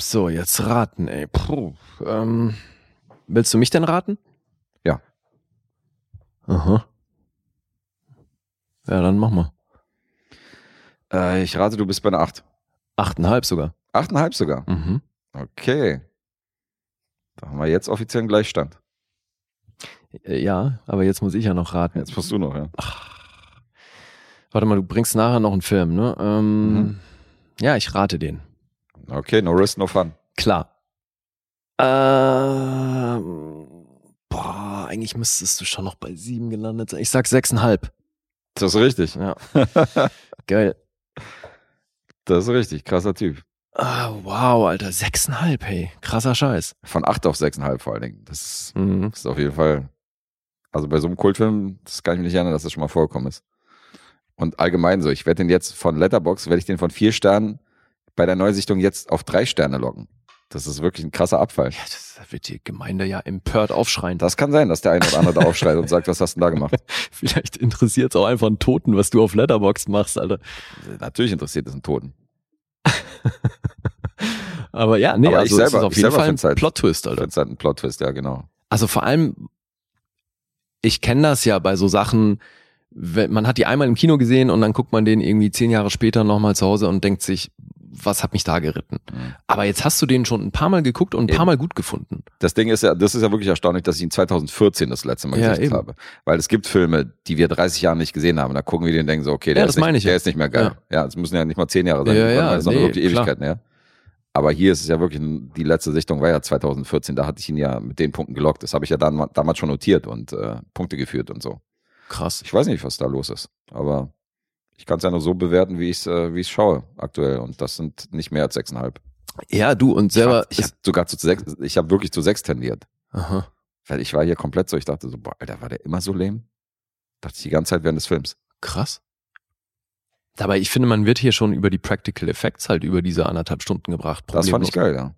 So, jetzt raten, ey. Puh. Ähm, willst du mich denn raten? Ja. Aha. Ja, dann mach mal. Äh, ich rate, du bist bei einer 8. Achteinhalb sogar. 8,5 sogar. Mhm. Okay. Da haben wir jetzt offiziell einen Gleichstand. Äh, Ja, aber jetzt muss ich ja noch raten. Jetzt musst du noch, ja. Warte mal, du bringst nachher noch einen Film, ne? Ähm, Mhm. Ja, ich rate den. Okay, no risk, no fun. Klar. Ähm, boah, eigentlich müsstest du schon noch bei sieben gelandet sein. Ich sag sechseinhalb. Das ist richtig. Ja. Geil. Das ist richtig. Krasser Typ. Ah, wow, Alter, sechseinhalb, hey. Krasser Scheiß. Von 8 auf 6,5 vor allen Dingen. Das ist Mhm. Ist auf jeden Fall. Also bei so einem Kultfilm, das kann ich mich nicht erinnern, dass das schon mal vorgekommen ist. Und allgemein so, ich werde den jetzt von Letterbox, werde ich den von vier Sternen bei der Neusichtung jetzt auf drei Sterne locken. Das ist wirklich ein krasser Abfall. Ja, das wird die Gemeinde ja empört aufschreien. Das kann sein, dass der eine oder andere da aufschreit und sagt, was hast du denn da gemacht? Vielleicht interessiert es auch einfach einen Toten, was du auf Letterboxd machst, Alter. Natürlich interessiert es einen Toten. Aber ja, nee, Aber also es selber- ist auf jeden Fall ein halt- Plot-Twist, Alter. halt ein Plot-Twist, ja genau. Also vor allem, ich kenne das ja bei so Sachen, wenn, man hat die einmal im Kino gesehen und dann guckt man den irgendwie zehn Jahre später nochmal zu Hause und denkt sich, was hat mich da geritten? Mhm. Aber jetzt hast du den schon ein paar Mal geguckt und ein paar Eben. Mal gut gefunden. Das Ding ist ja, das ist ja wirklich erstaunlich, dass ich ihn 2014 das letzte Mal Ja, gesehen habe. Weil es gibt Filme, die wir 30 Jahre nicht gesehen haben. Da gucken wir den und denken so, okay, der, Ja, ist, das nicht, der ist nicht mehr geil. Ja, es müssen ja nicht mal 10 Jahre sein, Ja, ja, sondern nee, wirklich. Ewigkeiten, ja. Aber hier ist es ja wirklich, die letzte Sichtung war ja 2014, da hatte ich ihn ja mit den Punkten gelockt. Das habe ich ja dann, damals schon notiert und äh, Punkte geführt und so. Krass. Ich weiß nicht, was da los ist, aber ich kann es ja nur so bewerten, wie ich es äh, wie ich's schaue aktuell. Und das sind nicht mehr als 6,5. Ja, du und selber, ich habe sogar zu sechs, ich habe wirklich zu sechs tendiert. Aha. Weil ich war hier komplett so, ich dachte so, boah, Alter, war der immer so lame? Dachte ich die ganze Zeit während des Films. Krass. Dabei, ich finde, man wird hier schon über die Practical Effects halt über diese anderthalb Stunden gebracht. Das fand ich geil, ja.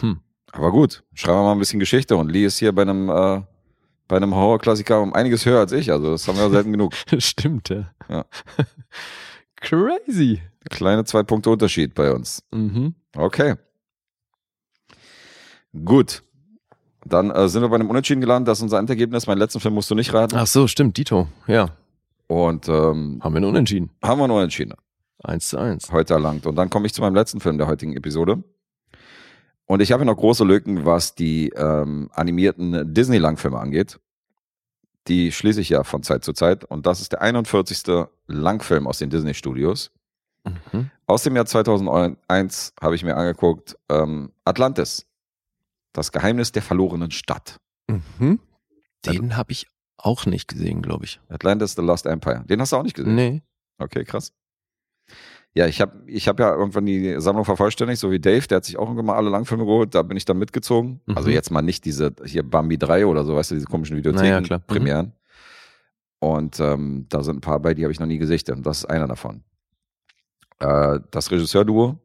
Hm. Aber gut, schreiben wir mal ein bisschen Geschichte. Und Lee ist hier bei einem, äh, bei einem Horrorklassiker um einiges höher als ich. Also das haben wir selten genug. Stimmt, ja. Ja. Crazy. Kleine zwei Punkte Unterschied bei uns. Mhm. Okay. Gut. Dann äh, sind wir bei einem Unentschieden gelandet. Das ist unser Endergebnis. Meinen letzten Film musst du nicht raten. Ach so, stimmt, Dito. Ja. Und ähm, Haben wir einen Unentschieden. haben wir nur entschieden. Eins zu eins. heute erlangt. Und dann komme ich zu meinem letzten Film der heutigen Episode. Und ich habe noch große Lücken, was die ähm, animierten Disney-Langfilme angeht. Die schließe ich ja von Zeit zu Zeit. Und das ist der 41. Langfilm aus den Disney-Studios. Mhm. Aus dem Jahr 2001 habe ich mir angeguckt ähm, Atlantis. Das Geheimnis der verlorenen Stadt. Mhm. Den habe ich auch nicht gesehen, glaube ich. Atlantis, The Lost Empire. Den hast du auch nicht gesehen? Nee. Okay, krass. Ja, ich habe ich hab ja irgendwann die Sammlung vervollständigt, so wie Dave, der hat sich auch irgendwann mal alle Langfilme geholt, da bin ich dann mitgezogen. Mhm. Also jetzt mal nicht diese, hier Bambi 3 oder so, weißt du, diese komischen Videotheken, Naja, klar. Mhm. Und ähm, da sind ein paar bei, die habe ich noch nie gesichtet und das ist einer davon. Äh, das Regisseurduo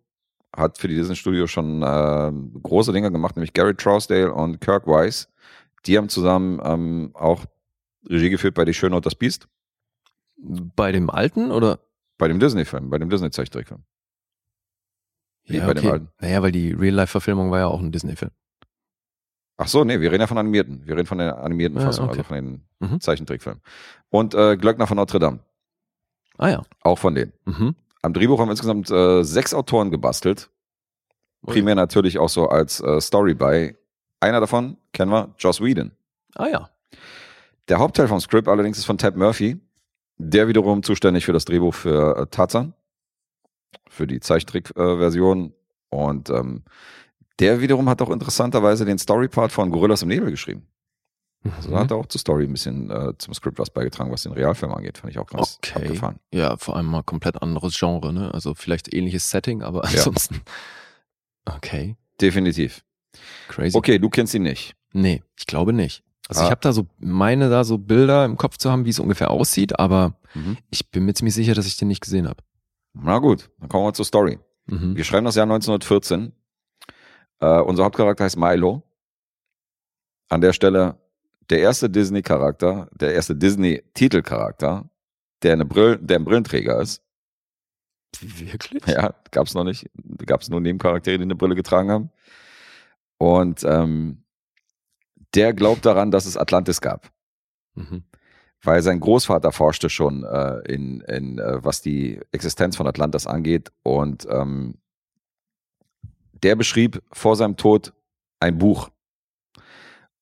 hat für die Disney Studios schon äh, große Dinge gemacht, nämlich Gary Trousdale und Kirk Weiss. Die haben zusammen ähm, auch Regie geführt bei Die Schöne und das Biest, Bei dem alten oder? Bei dem Disney-Film, bei dem Disney-Zeichentrickfilm. Dem alten. Naja, weil die Real-Life-Verfilmung war ja auch ein Disney-Film. Ach so, nee, wir reden ja von animierten. Wir reden von der animierten Ja, Fassung, okay. also von den Mhm. Zeichentrickfilmen. Und äh, Glöckner von Notre Dame, Ah ja. auch von denen. Mhm. Am Drehbuch haben insgesamt äh, sechs Autoren gebastelt. Primär natürlich auch so als äh, Story bei. Einer davon kennen wir, Joss Whedon. Ah ja. Der Hauptteil vom Skript allerdings ist von Ted Murphy. Der wiederum zuständig für das Drehbuch für äh, Tarzan. Für die Zeichentrick-Version. Und ähm, der wiederum hat auch interessanterweise den Story-Part von Gorillas im Nebel geschrieben. Also Mhm. hat er auch zur Story ein bisschen äh, zum Skript was beigetragen, was den Realfilm angeht. Fand ich auch ganz Okay. abgefahren. Ja, vor allem mal komplett anderes Genre, ne? Also vielleicht ähnliches Setting, aber Ja. ansonsten. Okay. Definitiv. Crazy. Okay, du kennst ihn nicht. Nee, ich glaube nicht. Also Ah. ich habe da so, meine da so Bilder im Kopf zu haben, wie es ungefähr aussieht, aber Mhm. ich bin mir ziemlich sicher, dass ich den nicht gesehen habe. Na gut, dann kommen wir zur Story. Mhm. Wir schreiben das Jahr 1914. Äh, unser Hauptcharakter heißt Milo. An der Stelle der erste Disney-Charakter, der erste Disney-Titelcharakter, der, eine Brill der ein Brillenträger ist. Wirklich? Ja, gab's noch nicht. Gab's nur Nebencharaktere, die eine Brille getragen haben. Und ähm, der glaubt daran, dass es Atlantis gab. Mhm. weil sein Großvater forschte schon äh, in, in äh, was die Existenz von Atlantis angeht und ähm, der beschrieb vor seinem Tod ein Buch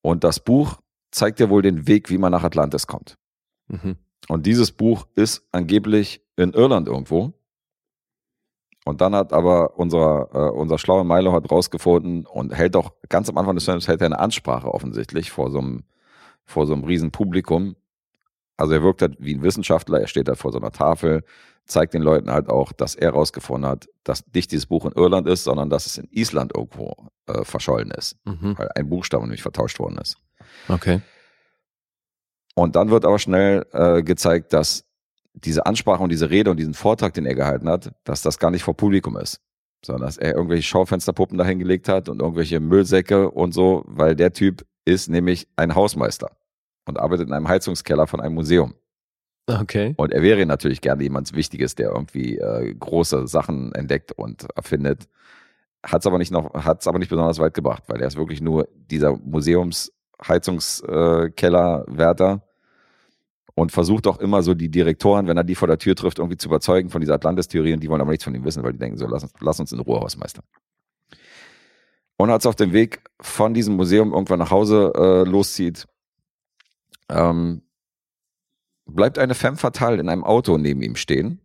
und das Buch zeigt dir wohl den Weg, wie man nach Atlantis kommt. Mhm. Und dieses Buch ist angeblich in Irland irgendwo. Und dann hat aber unser, äh, unser schlauer Milo hat rausgefunden und hält auch ganz am Anfang des Films hält er eine Ansprache offensichtlich vor so einem, vor so einem riesen Publikum. Also er wirkt halt wie ein Wissenschaftler, er steht da vor so einer Tafel, zeigt den Leuten halt auch, dass er rausgefunden hat, dass nicht dieses Buch in Irland ist, sondern dass es in Island irgendwo äh, verschollen ist, Mhm. weil ein Buchstabe nämlich vertauscht worden ist. Okay. Und dann wird aber schnell äh, gezeigt, dass diese Ansprache und diese Rede und diesen Vortrag, den er gehalten hat, dass das gar nicht vor Publikum ist, sondern dass er irgendwelche Schaufensterpuppen dahin gelegt hat und irgendwelche Müllsäcke und so, weil der Typ ist nämlich ein Hausmeister und arbeitet in einem Heizungskeller von einem Museum. Okay. Und er wäre natürlich gerne jemand Wichtiges, der irgendwie äh, große Sachen entdeckt und erfindet. Hat's aber nicht noch, hat's aber nicht besonders weit gebracht, weil er ist wirklich nur dieser Museumsheizungskellerwärter und versucht auch immer so die Direktoren, wenn er die vor der Tür trifft, irgendwie zu überzeugen von dieser Atlantis-Theorie und die wollen aber nichts von ihm wissen, weil die denken so, lass uns, lass uns in Ruhe, Hausmeister. Und als er auf dem Weg von diesem Museum irgendwann nach Hause äh, loszieht, ähm, bleibt eine femme fatale in einem Auto neben ihm stehen,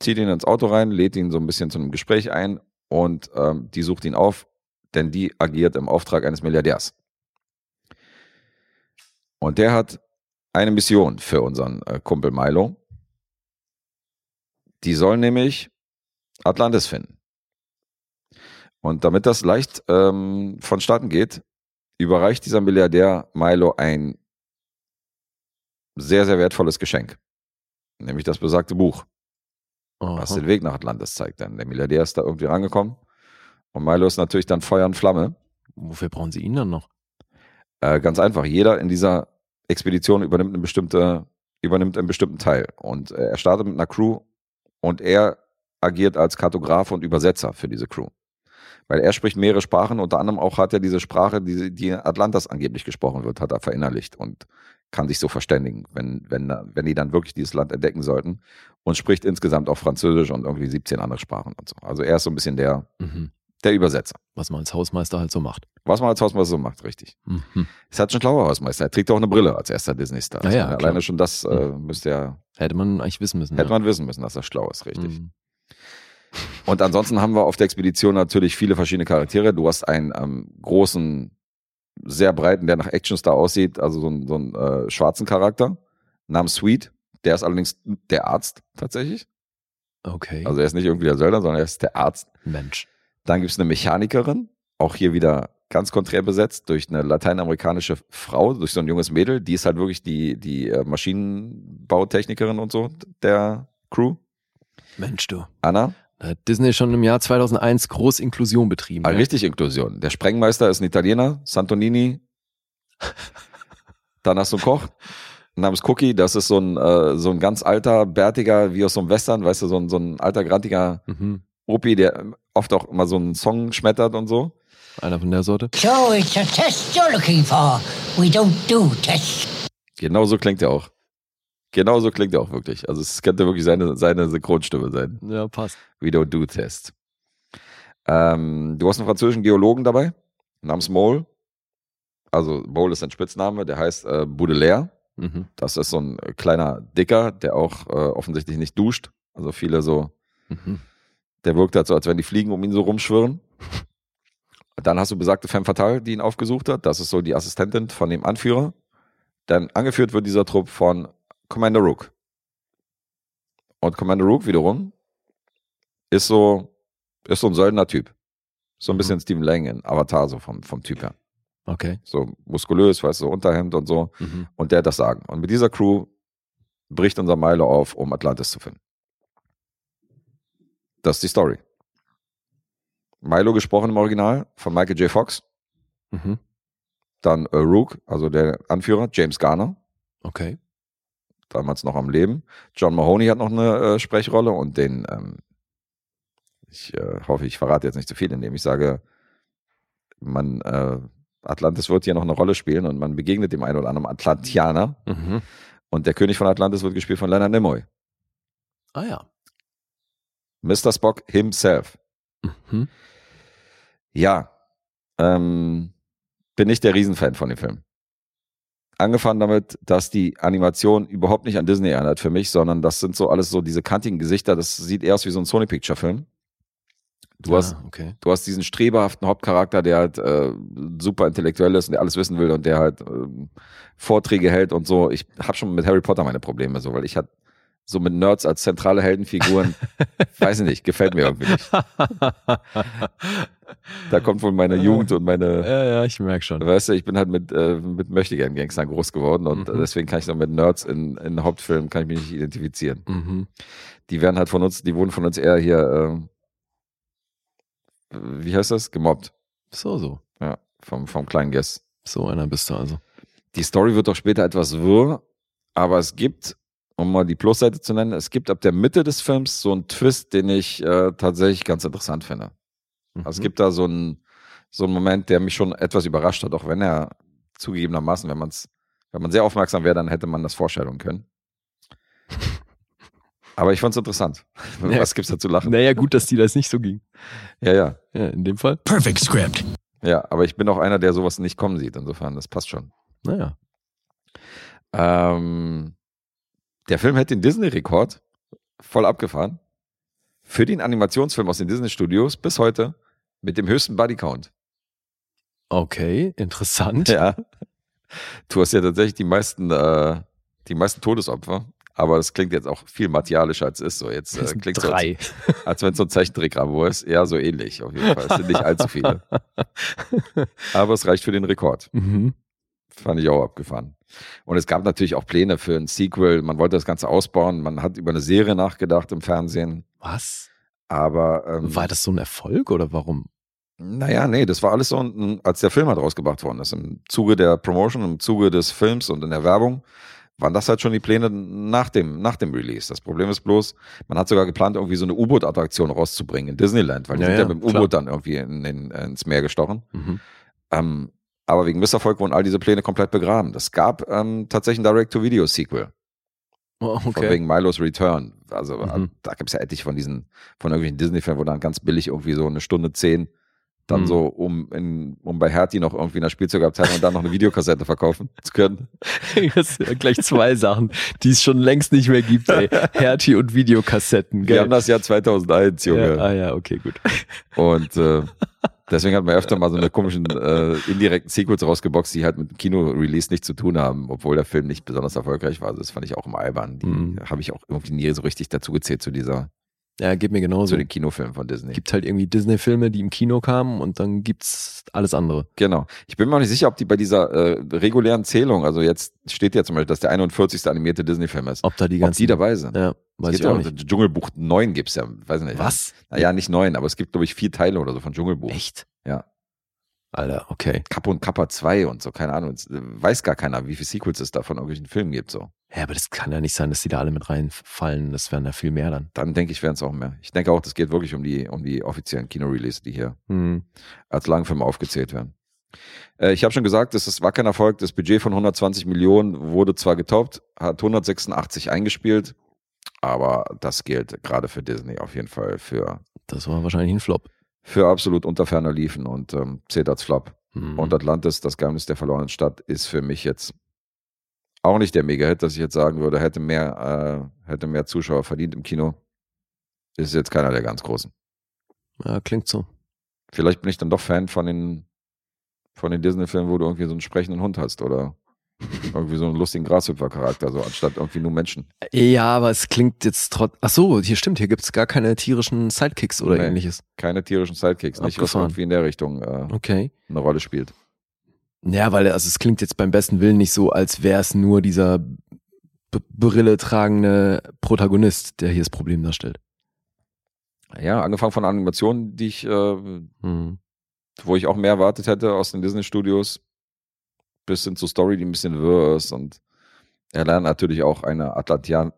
zieht ihn ins Auto rein, lädt ihn so ein bisschen zu einem Gespräch ein und ähm, die sucht ihn auf, denn die agiert im Auftrag eines Milliardärs. Und der hat eine Mission für unseren äh, Kumpel Milo. Die soll nämlich Atlantis finden. Und damit das leicht ähm, vonstatten geht, überreicht dieser Milliardär Milo ein sehr, sehr wertvolles Geschenk. Nämlich das besagte Buch, was Aha. den Weg nach Atlantis zeigt. Denn der Milliardär ist da irgendwie rangekommen. Und Milo ist natürlich dann Feuer und Flamme. Wofür brauchen sie ihn dann noch? Äh, ganz einfach. Jeder in dieser Expedition übernimmt eine bestimmte, übernimmt einen bestimmten Teil. Und äh, er startet mit einer Crew und er agiert als Kartograf und Übersetzer für diese Crew. Weil er spricht mehrere Sprachen, unter anderem auch hat er diese Sprache, die, die in Atlantas angeblich gesprochen wird, hat er verinnerlicht und kann sich so verständigen, wenn, wenn, wenn die dann wirklich dieses Land entdecken sollten. Und spricht insgesamt auch Französisch und irgendwie 17 andere Sprachen und so. Also er ist so ein bisschen der, Mhm. Der Übersetzer. Was man als Hausmeister halt so macht. Was man als Hausmeister so macht, richtig. Mhm. Ist halt schon schlauer Hausmeister. Er trägt auch eine Brille als erster Disney-Star. Ja, ja, Also alleine schon das äh, müsste er, Hätte man eigentlich wissen müssen. hätte ja. man wissen müssen, dass er schlau ist, richtig. Mhm. Und ansonsten haben wir auf der Expedition natürlich viele verschiedene Charaktere. Du hast einen ähm, großen, sehr breiten, der nach Actionstar aussieht, also so einen, so einen äh, schwarzen Charakter namens Sweet. Der ist allerdings der Arzt tatsächlich. Okay. Also er ist nicht irgendwie der Söldner, sondern er ist der Arzt. Mensch. Dann gibt es eine Mechanikerin, auch hier wieder ganz konträr besetzt, durch eine lateinamerikanische Frau, durch so ein junges Mädel. Die ist halt wirklich die, die äh, Maschinenbautechnikerin und so der Crew. Mensch, du. Anna, Da hat Disney schon im Jahr 2001 groß Inklusion betrieben. Ah, ja? richtig Inklusion. Der Sprengmeister ist ein Italiener, Santonini. Dann hast du einen Koch namens Cookie. Das ist so ein, äh, so ein ganz alter, bärtiger, wie aus so einem Western, weißt du, so ein, so ein alter, grantiger Mhm. Opi, der oft auch immer so einen Song schmettert und so. Einer von der Sorte. So it's a test you're looking for. We don't do tests. Genau so klingt er auch. Genau so klingt er auch wirklich. Also es könnte wirklich seine, seine Synchronstimme sein. Ja, passt. We don't do test. Ähm, du hast einen französischen Geologen dabei, namens Mole. Also Mole ist ein Spitzname, der heißt äh, Baudelaire. Mhm. Das ist so ein kleiner Dicker, der auch äh, offensichtlich nicht duscht. Also viele so, Mhm. Der wirkt halt so, als wenn die Fliegen um ihn so rumschwirren. Dann hast du besagte Femme Fatale, die ihn aufgesucht hat. Das ist so die Assistentin von dem Anführer. Dann angeführt wird dieser Trupp von Commander Rook. Und Commander Rook wiederum ist so, ist so ein Söldner-Typ. So ein bisschen Stephen Lang in Avatar, so vom, vom Typ her. Okay. So muskulös, weißt du, Unterhemd und so. Mhm. Und der hat das Sagen. Und mit dieser Crew bricht unser Milo auf, um Atlantis zu finden. Das ist die Story. Milo gesprochen im Original von Michael J. Fox. Mhm. Dann äh, Rook, also der Anführer, James Garner, Okay. damals noch am Leben. John Mahoney hat noch eine äh, Sprechrolle und den, ähm, ich äh, hoffe, ich verrate jetzt nicht zu viel, indem ich sage, man, äh, Atlantis wird hier noch eine Rolle spielen und man begegnet dem einen oder anderen Atlantianer. Mhm. Und der König von Atlantis wird gespielt von Leonard Nimoy. Ah ja. Mr. Spock himself. Mhm. Ja, ähm, bin ich der Riesenfan von dem Film. Angefangen damit, dass die Animation überhaupt nicht an Disney erinnert für mich, sondern das sind so alles so diese kantigen Gesichter. Das sieht eher aus wie so ein Sony Picture Film. Du hast, ah, okay. du hast diesen streberhaften Hauptcharakter, der halt äh, super intellektuell ist und der alles wissen will und der halt ähm, Vorträge hält und so. Ich habe schon mit Harry Potter meine Probleme, so weil ich halt so mit Nerds als zentrale Heldenfiguren, weiß ich nicht, gefällt mir irgendwie nicht. Da kommt wohl meine Jugend und meine, ja, ja, ich merke schon. weißt du, ich bin halt mit, äh, mit Möchtegern-Gangstern groß geworden und Mhm. deswegen kann ich dann mit Nerds in, in Hauptfilmen kann ich mich nicht identifizieren. Mhm. Die werden halt von uns, die wurden von uns eher hier, äh, wie heißt das? Gemobbt. So, so. Ja, vom, vom kleinen Guess. So einer bist du also. Die Story wird doch später etwas wirr, aber es gibt, um mal die Plusseite zu nennen, es gibt ab der Mitte des Films so einen Twist, den ich äh, tatsächlich ganz interessant finde. Also es Mhm. gibt da so einen, so einen Moment, der mich schon etwas überrascht hat, auch wenn er zugegebenermaßen, wenn man es, wenn man sehr aufmerksam wäre, dann hätte man das vorstellen können. Aber ich fand es interessant. Ja. Was gibt's da zu lachen? Naja, gut, dass die das nicht so ging. Ja, ja. Ja, in dem Fall. Perfect script. Ja, aber ich bin auch einer, der sowas nicht kommen sieht. Insofern, das passt schon. Naja. Ähm, der Film hätte den Disney-Rekord voll abgefahren. Für den Animationsfilm aus den Disney-Studios bis heute mit dem höchsten Bodycount. Okay, interessant. Ja. Du hast ja tatsächlich die meisten, äh, die meisten Todesopfer. Aber es klingt jetzt auch viel martialischer als es ist. So jetzt Das äh, klingt drei. so, als, als wenn es so ein Zeichentrick-Abo ist. Ja, so ähnlich auf jeden Fall. Es sind nicht allzu viele. Aber es reicht für den Rekord. Mhm. Fand ich auch abgefahren. Und es gab natürlich auch Pläne für ein Sequel. Man wollte das Ganze ausbauen. Man hat über eine Serie nachgedacht im Fernsehen. Was? Aber ähm, War das so ein Erfolg oder warum? naja, nee, das war alles so, ein- als der Film halt rausgebracht worden ist. Im Zuge der Promotion, im Zuge des Films und in der Werbung waren das halt schon die Pläne nach dem, nach dem Release. Das Problem ist bloß, man hat sogar geplant, irgendwie so eine U-Boot-Attraktion rauszubringen in Disneyland, weil die Ja, sind ja, ja, mit dem. U-Boot dann irgendwie in, in, ins Meer gestochen. Mhm. Ähm, aber wegen Misserfolg wurden all diese Pläne komplett begraben. Es gab ähm, tatsächlich ein Direct-to-Video-Sequel. Oh, Von okay. wegen Milos Return. Also Mhm. da gibt es ja etlich von diesen, von irgendwelchen Disney-Filmen, wo dann ganz billig irgendwie so eine Stunde zehn dann Mhm. so, um, in, um bei Hertie noch irgendwie in der Spielzeugabteilung und dann noch eine Videokassette verkaufen zu können. Das sind ja gleich zwei Sachen, die es schon längst nicht mehr gibt, ey. Hertie und Videokassetten, Wir gell? haben das Jahr 2001, Junge. ja, ah ja, okay, gut. Und äh, deswegen hat man öfter mal so eine komischen äh, indirekten Sequels rausgeboxt, die halt mit dem Kino-Release nichts zu tun haben, obwohl der Film nicht besonders erfolgreich war. Also das fand ich auch immer albern. Die Mhm. habe ich auch irgendwie nie so richtig dazu gezählt zu dieser, Ja, geht mir genauso. zu den Kinofilmen von Disney. gibt halt irgendwie Disney-Filme, die im Kino kamen und dann gibt's alles andere. Genau. Ich bin mir auch nicht sicher, ob die bei dieser äh, regulären Zählung, also jetzt steht ja zum Beispiel, dass der 41. animierte Disney-Film ist, Ob da die ob ganzen. die dabei sind. Ja, weiß ich auch nicht. Dschungelbuch 9 gibt's ja, weiß nicht. Was? Naja, nicht 9, aber es gibt, glaube ich, vier Teile oder so von Dschungelbuch. Echt? Ja. Alter, okay. Kappa und Kappa 2 und so, keine Ahnung. Äh, Weiß gar keiner, wie viele Sequels es da von irgendwelchen Filmen gibt. So. Ja, aber das kann ja nicht sein, dass die da alle mit reinfallen. Das wären ja viel mehr dann. Dann denke ich, wären es auch mehr. Ich denke auch, das geht wirklich um die, um die offiziellen Kino-Release, die hier Hm. als Langfilme aufgezählt werden. Äh, ich habe schon gesagt, es ist- war kein Erfolg. Das Budget von 120 Millionen wurde zwar getoppt, hat 186 eingespielt, aber das gilt gerade für Disney auf jeden Fall für, Das war wahrscheinlich ein Flop. für absolut unter ferner Liefen und ähm, zählt als Flop. Hm. Und Atlantis, das Geheimnis der verlorenen Stadt, ist für mich jetzt auch nicht der Mega-Hit, dass ich jetzt sagen würde, hätte mehr, äh, hätte mehr Zuschauer verdient im Kino. Ist jetzt keiner der ganz großen. ja, klingt so. Vielleicht bin ich dann doch Fan von den, von den Disney-Filmen, wo du irgendwie so einen sprechenden Hund hast oder irgendwie so einen lustigen Grashüpfer-Charakter, so anstatt irgendwie nur Menschen. Ja, aber es klingt jetzt trotz. Ach so, hier stimmt, hier gibt's gar keine tierischen Sidekicks oder Nee. ähnliches. Keine tierischen Sidekicks, nicht was irgendwie in der Richtung äh, Okay. eine Rolle spielt. Ja, weil also es klingt jetzt beim besten Willen nicht so, als wäre es nur dieser B Brille tragende Protagonist, der hier das Problem darstellt. Ja, angefangen von Animationen, die ich, äh, Hm. wo ich auch mehr erwartet hätte aus den Disney-Studios, bis hin zur Story, die ein bisschen wirr ist. Und er lernt natürlich auch eine Atlantian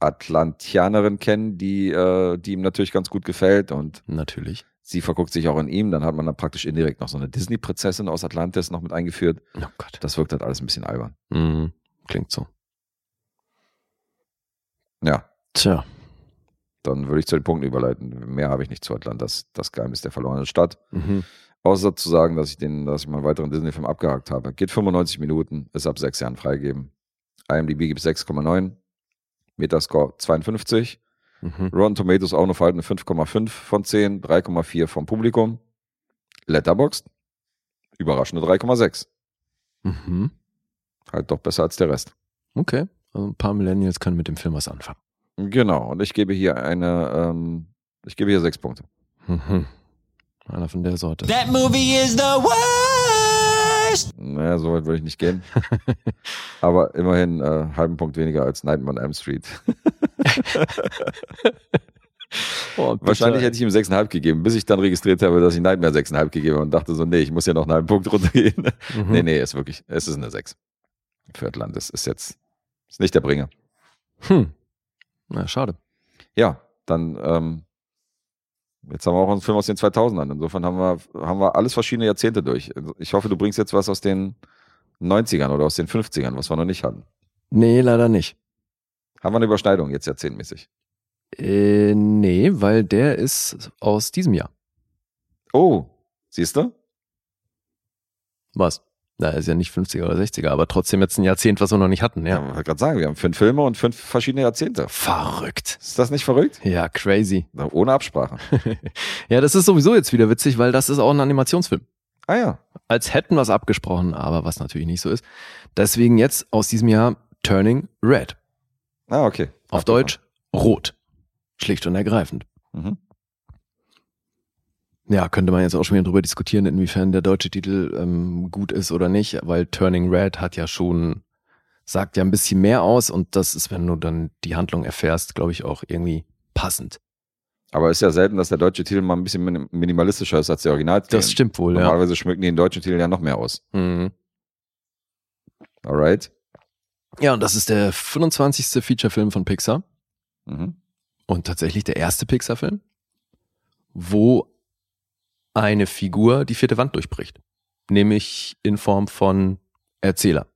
Atlantianerin kennen, die, äh, die ihm natürlich ganz gut gefällt. Und Natürlich. Sie verguckt sich auch in ihm. Dann hat man dann praktisch indirekt noch so eine Disney-Prinzessin aus Atlantis noch mit eingeführt. Oh Gott. Das wirkt halt alles ein bisschen albern. Hm. Klingt so. Ja, Tja. dann würde ich zu den Punkten überleiten. Mehr habe ich nicht zu Atlantis, das Geheimnis der verlorenen Stadt. Mhm. Außer zu sagen, dass ich den, dass ich mal einen weiteren Disney-Film abgehakt habe. Geht 95 Minuten, ist ab sechs Jahren freigegeben. IMDb gibt 6,9, Metascore 52, Mhm. Rotten Tomatoes auch eine verhaltene 5,5 von 10, 3,4 vom Publikum. Letterboxd, überraschende 3,6. Mhm. Halt doch besser als der Rest. Okay. Also ein paar Millennials können mit dem Film was anfangen. Genau, und ich gebe hier eine, ähm, ich gebe hier sechs Punkte. Mhm. Einer von der Sorte. That movie is the worst! Naja, so weit würde ich nicht gehen. Aber immerhin äh, halben Punkt weniger als Nightmare on Elm Street. Oh, Wahrscheinlich hätte ich ihm 6,5 gegeben, bis ich dann registriert habe, dass ich Nightmare 6,5 gegeben habe und dachte so, nee, ich muss ja noch einen halben Punkt runtergehen. Mhm. Nee, nee, ist wirklich, es ist eine 6. Für Atlantis ist jetzt, ist nicht der Bringer. Hm. Na, schade. Ja, dann, ähm, jetzt haben wir auch einen Film aus den 2000ern. Insofern haben wir, haben wir alles verschiedene Jahrzehnte durch. Ich hoffe, du bringst jetzt was aus den 90ern oder aus den 50ern, was wir noch nicht hatten. Nee, leider nicht. Haben wir eine Überschneidung jetzt jahrzehntmäßig? Äh, nee, weil der ist aus diesem Jahr. Oh, siehst du? Was? Na, ist ja nicht 50er oder 60er, aber trotzdem jetzt ein Jahrzehnt, was wir noch nicht hatten, Ja, ja. ich wollte gerade sagen, wir haben fünf Filme und fünf verschiedene Jahrzehnte. Verrückt. Ist das nicht verrückt? Ja, crazy. Na, Ohne Absprache. Ja, das ist sowieso jetzt wieder witzig, weil das ist auch ein Animationsfilm. Ah ja. Als hätten wir es abgesprochen, aber was natürlich nicht so ist. Deswegen jetzt aus diesem Jahr Turning Red. Ah, okay. Auf Deutsch rot. Schlicht und ergreifend. Mhm. Ja, könnte man jetzt auch schon wieder drüber diskutieren, inwiefern der deutsche Titel ähm, gut ist oder nicht, weil Turning Red hat ja schon, sagt ja ein bisschen mehr aus und das ist, wenn du dann die Handlung erfährst, glaube ich, auch irgendwie passend. Aber ist ja selten, dass der deutsche Titel mal ein bisschen minim- minimalistischer ist als der Originaltitel. Das stimmt wohl, ja. Normalerweise schmücken die den deutschen Titel ja noch mehr aus. Mhm. Alright. Ja, und das ist der 25. Featurefilm von Pixar Mhm. und tatsächlich der erste Pixar-Film, wo eine Figur die vierte Wand durchbricht. Nämlich in Form von Erzähler.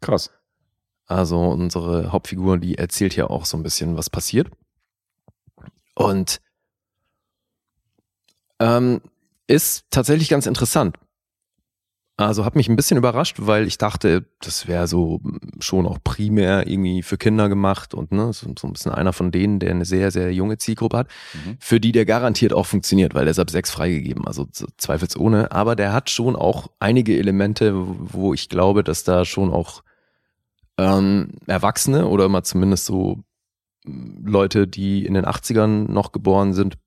Krass. Also unsere Hauptfigur, die erzählt ja auch so ein bisschen, was passiert. Und ähm, ist tatsächlich ganz interessant. Also hat mich ein bisschen überrascht, weil ich dachte, das wäre so schon auch primär irgendwie für Kinder gemacht und ne, so, so ein bisschen einer von denen, der eine sehr, sehr junge Zielgruppe hat, Mhm. für die der garantiert auch funktioniert, weil der ist ab sechs freigegeben, also zweifelsohne. Aber der hat schon auch einige Elemente, wo ich glaube, dass da schon auch ähm, Erwachsene oder mal zumindest so m, Leute, die in den 80ern noch geboren sind,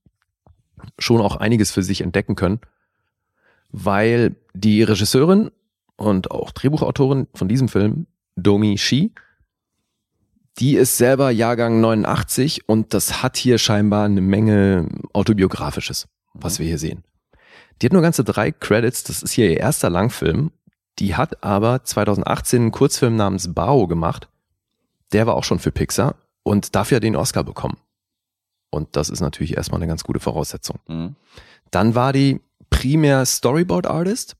schon auch einiges für sich entdecken können, weil die Regisseurin und auch Drehbuchautorin von diesem Film, Domi Shi, die ist selber Jahrgang 89 und das hat hier scheinbar eine Menge autobiografisches, was wir hier sehen. Die hat nur ganze drei Credits, das ist hier ihr erster Langfilm. Die hat aber 2018 einen Kurzfilm namens Bao gemacht. Der war auch schon für Pixar und dafür den Oscar bekommen. Und das ist natürlich erstmal eine ganz gute Voraussetzung. Mhm. Dann war die primär Storyboard Artist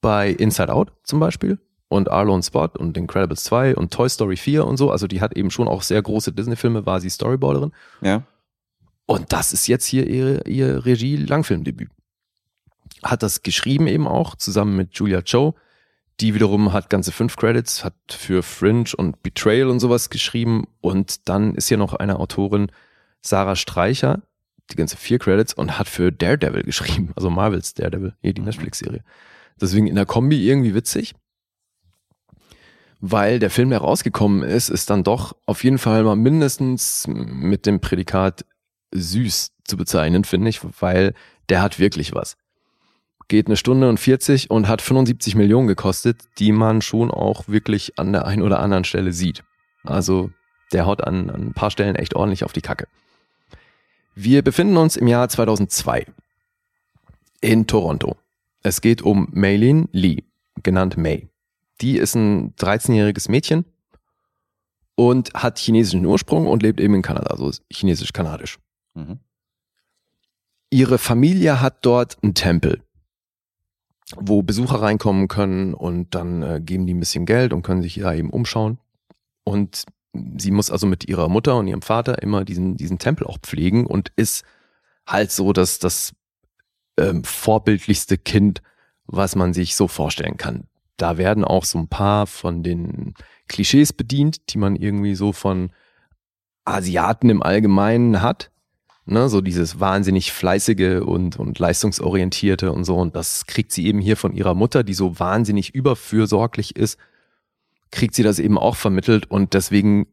bei Inside Out zum Beispiel und Arlo und Spot und Incredibles 2 und Toy Story 4 und so. Also die hat eben schon auch sehr große Disney-Filme, war sie Storyboarderin. Ja. Und das ist jetzt hier ihre, ihr Regie-Langfilmdebüt. Hat das geschrieben eben auch, zusammen mit Julia Cho. Die wiederum hat ganze fünf Credits, hat für Fringe und Betrayal und sowas geschrieben. Und dann ist hier noch eine Autorin, Sarah Streicher, die ganze vier Credits und hat für Daredevil geschrieben, also Marvels Daredevil, hier die Netflix-Serie. Deswegen in der Kombi irgendwie witzig. Weil der Film, der rausgekommen ist, ist dann doch auf jeden Fall mal mindestens mit dem Prädikat süß zu bezeichnen, finde ich, weil der hat wirklich was. Geht eine Stunde und 40 und hat 75 Millionen gekostet, die man schon auch wirklich an der einen oder anderen Stelle sieht. Also der haut an, an ein paar Stellen echt ordentlich auf die Kacke. Wir befinden uns im Jahr 2002 in Toronto. Es geht um Maylin Lee, genannt May. Die ist ein 13-jähriges Mädchen und hat chinesischen Ursprung und lebt eben in Kanada, also chinesisch-kanadisch. Mhm. Ihre Familie hat dort einen Tempel, wo Besucher reinkommen können und dann äh, geben die ein bisschen Geld und können sich da eben umschauen. Und sie muss also mit ihrer Mutter und ihrem Vater immer diesen, diesen Tempel auch pflegen und ist halt so dass das ähm, vorbildlichste Kind, was man sich so vorstellen kann. Da werden auch so ein paar von den Klischees bedient, die man irgendwie so von Asiaten im Allgemeinen hat. Ne, so dieses wahnsinnig fleißige und, und leistungsorientierte und so. Und das kriegt sie eben hier von ihrer Mutter, die so wahnsinnig überfürsorglich ist, kriegt sie das eben auch vermittelt. Und deswegen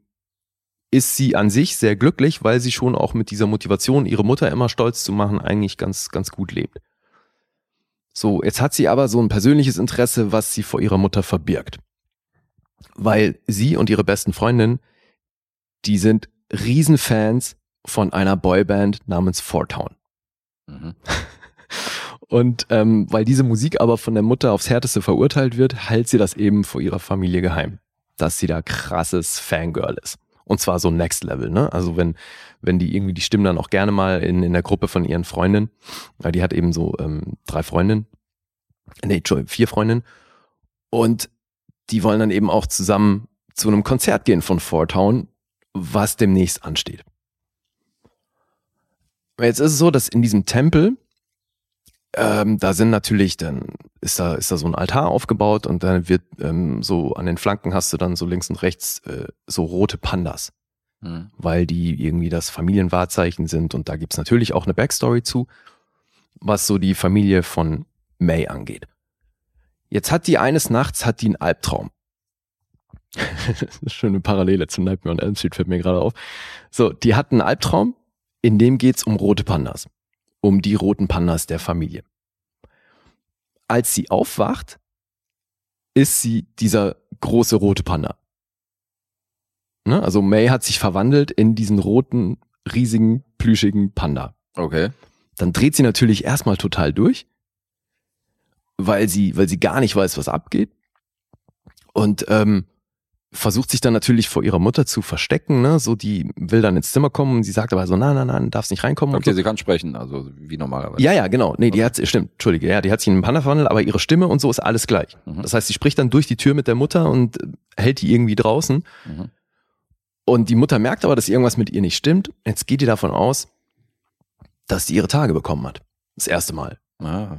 ist sie an sich sehr glücklich, weil sie schon auch mit dieser Motivation, ihre Mutter immer stolz zu machen, eigentlich ganz, ganz gut lebt. So, jetzt hat sie aber so ein persönliches Interesse, was sie vor ihrer Mutter verbirgt. Weil sie und ihre besten Freundinnen, die sind Riesenfans von einer Boyband namens Four Town. Mhm. Und ähm, weil diese Musik aber von der Mutter aufs Härteste verurteilt wird, hält sie das eben vor ihrer Familie geheim, dass sie da krasses Fangirl ist. Und zwar so Next Level, ne? Also wenn, wenn die irgendwie, die stimmen dann auch gerne mal in, in der Gruppe von ihren Freundinnen, weil die hat eben so ähm, drei Freundinnen, nee, Entschuldigung, vier Freundinnen. Und die wollen dann eben auch zusammen zu einem Konzert gehen von Four Town, was demnächst ansteht. Jetzt ist es so, dass in diesem Tempel, ähm, da sind natürlich, dann ist da, ist da so ein Altar aufgebaut und dann wird ähm, so an den Flanken hast du dann so links und rechts äh, so rote Pandas, Mhm. weil die irgendwie das Familienwahrzeichen sind und da gibt's natürlich auch eine Backstory zu, was so die Familie von May angeht. Jetzt hat die eines Nachts hat die einen Albtraum. Schöne Parallele zu Nightmare on Elm Street fällt mir gerade auf. So, die hatten einen Albtraum, in dem geht's um rote Pandas. Um die roten Pandas der Familie. Als sie aufwacht, ist sie dieser große rote Panda. Ne? Also May hat sich verwandelt in diesen roten, riesigen, plüschigen Panda. Okay. Dann dreht sie natürlich erstmal total durch, weil sie, weil sie gar nicht weiß, was abgeht. Und ähm, versucht sich dann natürlich vor ihrer Mutter zu verstecken, ne? So, die will dann ins Zimmer kommen und sie sagt aber so, nein, nein, nein, darfst nicht reinkommen. Okay, und so. sie kann sprechen, also wie normalerweise. Ja, ja, genau. Nee, die hat, stimmt, Entschuldige, ja, die hat sich in einen Panda verwandelt, aber ihre Stimme und so ist alles gleich. Mhm. Das heißt, sie spricht dann durch die Tür mit der Mutter und hält die irgendwie draußen. Mhm. Und die Mutter merkt aber, dass irgendwas mit ihr nicht stimmt. Jetzt geht die davon aus, dass die ihre Tage bekommen hat. Das erste Mal. Ah,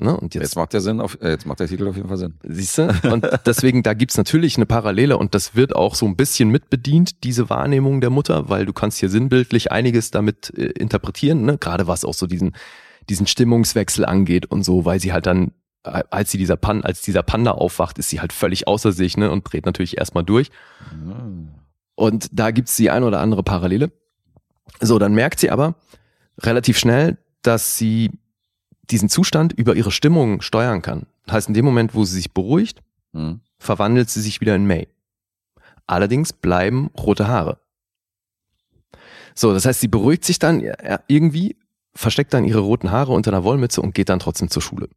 Ne? Und jetzt jetzt, macht der Sinn, auf, äh, jetzt macht der Titel auf jeden Fall Sinn. siehst du? Und deswegen, da gibt's natürlich eine Parallele und das wird auch so ein bisschen mitbedient, diese Wahrnehmung der Mutter, weil du kannst hier sinnbildlich einiges damit äh, interpretieren, ne? gerade was auch so diesen, diesen Stimmungswechsel angeht und so, weil sie halt dann, äh, als sie dieser Pan, als dieser Panda aufwacht, ist sie halt völlig außer sich ne? und dreht natürlich erstmal durch. Und da gibt's die ein oder andere Parallele. So, dann merkt sie aber relativ schnell, dass sie diesen Zustand über ihre Stimmung steuern kann. Das heißt, in dem Moment, wo sie sich beruhigt, Mhm. verwandelt sie sich wieder in May. Allerdings bleiben rote Haare. So, das heißt, sie beruhigt sich dann irgendwie, versteckt dann ihre roten Haare unter einer Wollmütze und geht dann trotzdem zur Schule.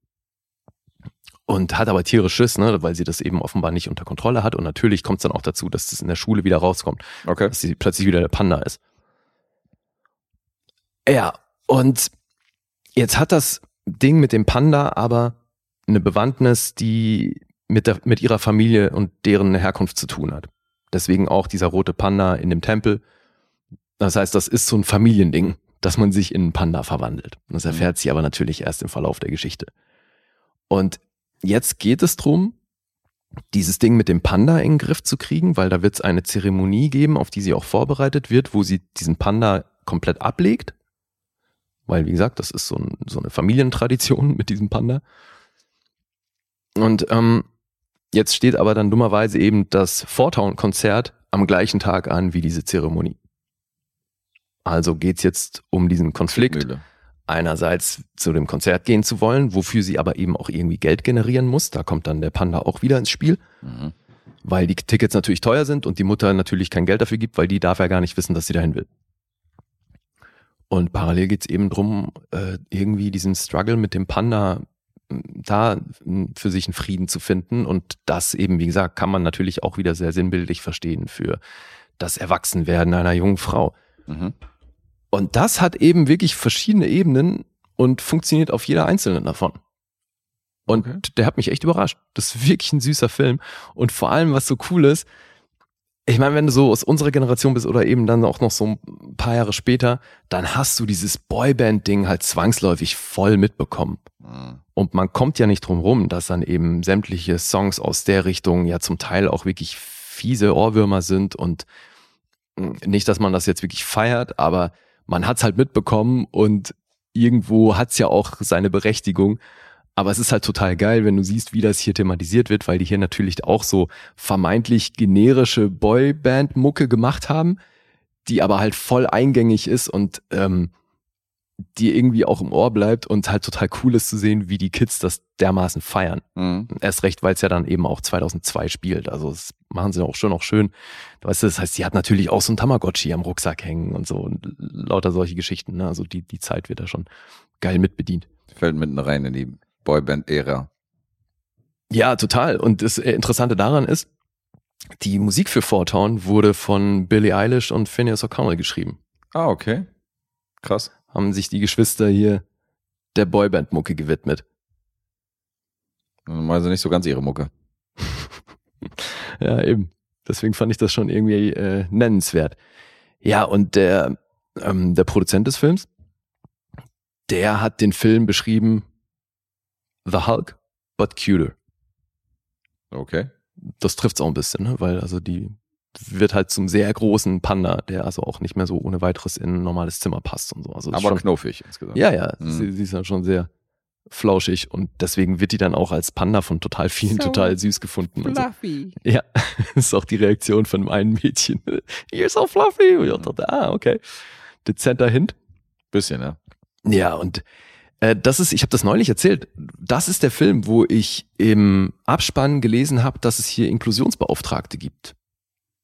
Und hat aber tierisch Schiss, ne, weil sie das eben offenbar nicht unter Kontrolle hat. Und natürlich kommt es dann auch dazu, dass das in der Schule wieder rauskommt Okay. dass sie plötzlich wieder der Panda ist. Ja, und jetzt hat das Ding mit dem Panda aber eine Bewandtnis, die mit, der, mit ihrer Familie und deren Herkunft zu tun hat. Deswegen auch dieser rote Panda in dem Tempel. Das heißt, das ist so ein Familiending, dass man sich in einen Panda verwandelt. Das erfährt sie aber natürlich erst im Verlauf der Geschichte. Und jetzt geht es drum, dieses Ding mit dem Panda in den Griff zu kriegen, weil da wird es eine Zeremonie geben, auf die sie auch vorbereitet wird, wo sie diesen Panda komplett ablegt. Weil, wie gesagt, das ist so, ein, so eine Familientradition mit diesem Panda. Und ähm, jetzt steht aber dann dummerweise eben das Vortown-Konzert am gleichen Tag an wie diese Zeremonie. Also geht's jetzt um diesen Konflikt Mühle. einerseits zu dem Konzert gehen zu wollen, wofür sie aber eben auch irgendwie Geld generieren muss. Da kommt dann der Panda auch wieder ins Spiel, Mhm. weil die Tickets natürlich teuer sind und die Mutter natürlich kein Geld dafür gibt, weil die darf ja gar nicht wissen, dass sie dahin will. Und parallel geht's eben drum, äh, irgendwie diesen Struggle mit dem Panda m, da m, für sich einen Frieden zu finden. Und das eben, wie gesagt, kann man natürlich auch wieder sehr sinnbildlich verstehen für das Erwachsenwerden einer jungen Frau. Mhm. Und das hat eben wirklich verschiedene Ebenen und funktioniert auf jeder einzelnen davon. Und Okay. der hat mich echt überrascht. Das ist wirklich ein süßer Film. Und vor allem, was so cool ist, ich meine, wenn du so aus unserer Generation bist oder eben dann auch noch so ein paar Jahre später, dann hast du dieses Boyband-Ding halt zwangsläufig voll mitbekommen. Mhm. Und man kommt ja nicht drum rum, dass dann eben sämtliche Songs aus der Richtung ja zum Teil auch wirklich fiese Ohrwürmer sind und nicht, dass man das jetzt wirklich feiert, aber man hat's halt mitbekommen und irgendwo hat's ja auch seine Berechtigung. Aber es ist halt total geil, wenn du siehst, wie das hier thematisiert wird, weil die hier natürlich auch so vermeintlich generische Boyband-Mucke gemacht haben, die aber halt voll eingängig ist und ähm, die irgendwie auch im Ohr bleibt und halt total cool ist zu sehen, wie die Kids das dermaßen feiern. Mhm. Erst recht, weil es ja dann eben auch 2002 spielt. Also das machen sie auch schon auch schön. Weißt du, das heißt, sie hat natürlich auch so ein Tamagotchi am Rucksack hängen und so und lauter solche Geschichten. Ne? Also die, die Zeit wird da schon geil mitbedient. Fällt mitten rein in die Boyband-Ära. Ja, total. Und das Interessante daran ist, die Musik für Four Town wurde von Billie Eilish und Phineas O'Connell geschrieben. Ah, okay. Krass. Haben sich die Geschwister hier der Boyband-Mucke gewidmet. Also nicht so ganz ihre Mucke. Ja, eben. Deswegen fand ich das schon irgendwie äh, nennenswert. Ja, und der, ähm, der Produzent des Films, der hat den Film beschrieben The Hulk, but cuter. Okay. Das trifft's auch ein bisschen, ne? weil also die wird halt zum sehr großen Panda, der also auch nicht mehr so ohne weiteres in ein normales Zimmer passt und so. Also Aber schon, knuffig insgesamt. Ja, ja, Mhm. sie, sie ist ja schon sehr flauschig und deswegen wird die dann auch als Panda von total vielen So total süß gefunden. Und so. Fluffy. Ja, das ist auch die Reaktion von dem einen Mädchen. You're so fluffy. Und ich dachte, ah, okay. Dezenter Hint. Bisschen, ja. Ja, und äh, das ist, ich habe das neulich erzählt, das ist der Film, wo ich im Abspann gelesen habe, dass es hier Inklusionsbeauftragte gibt.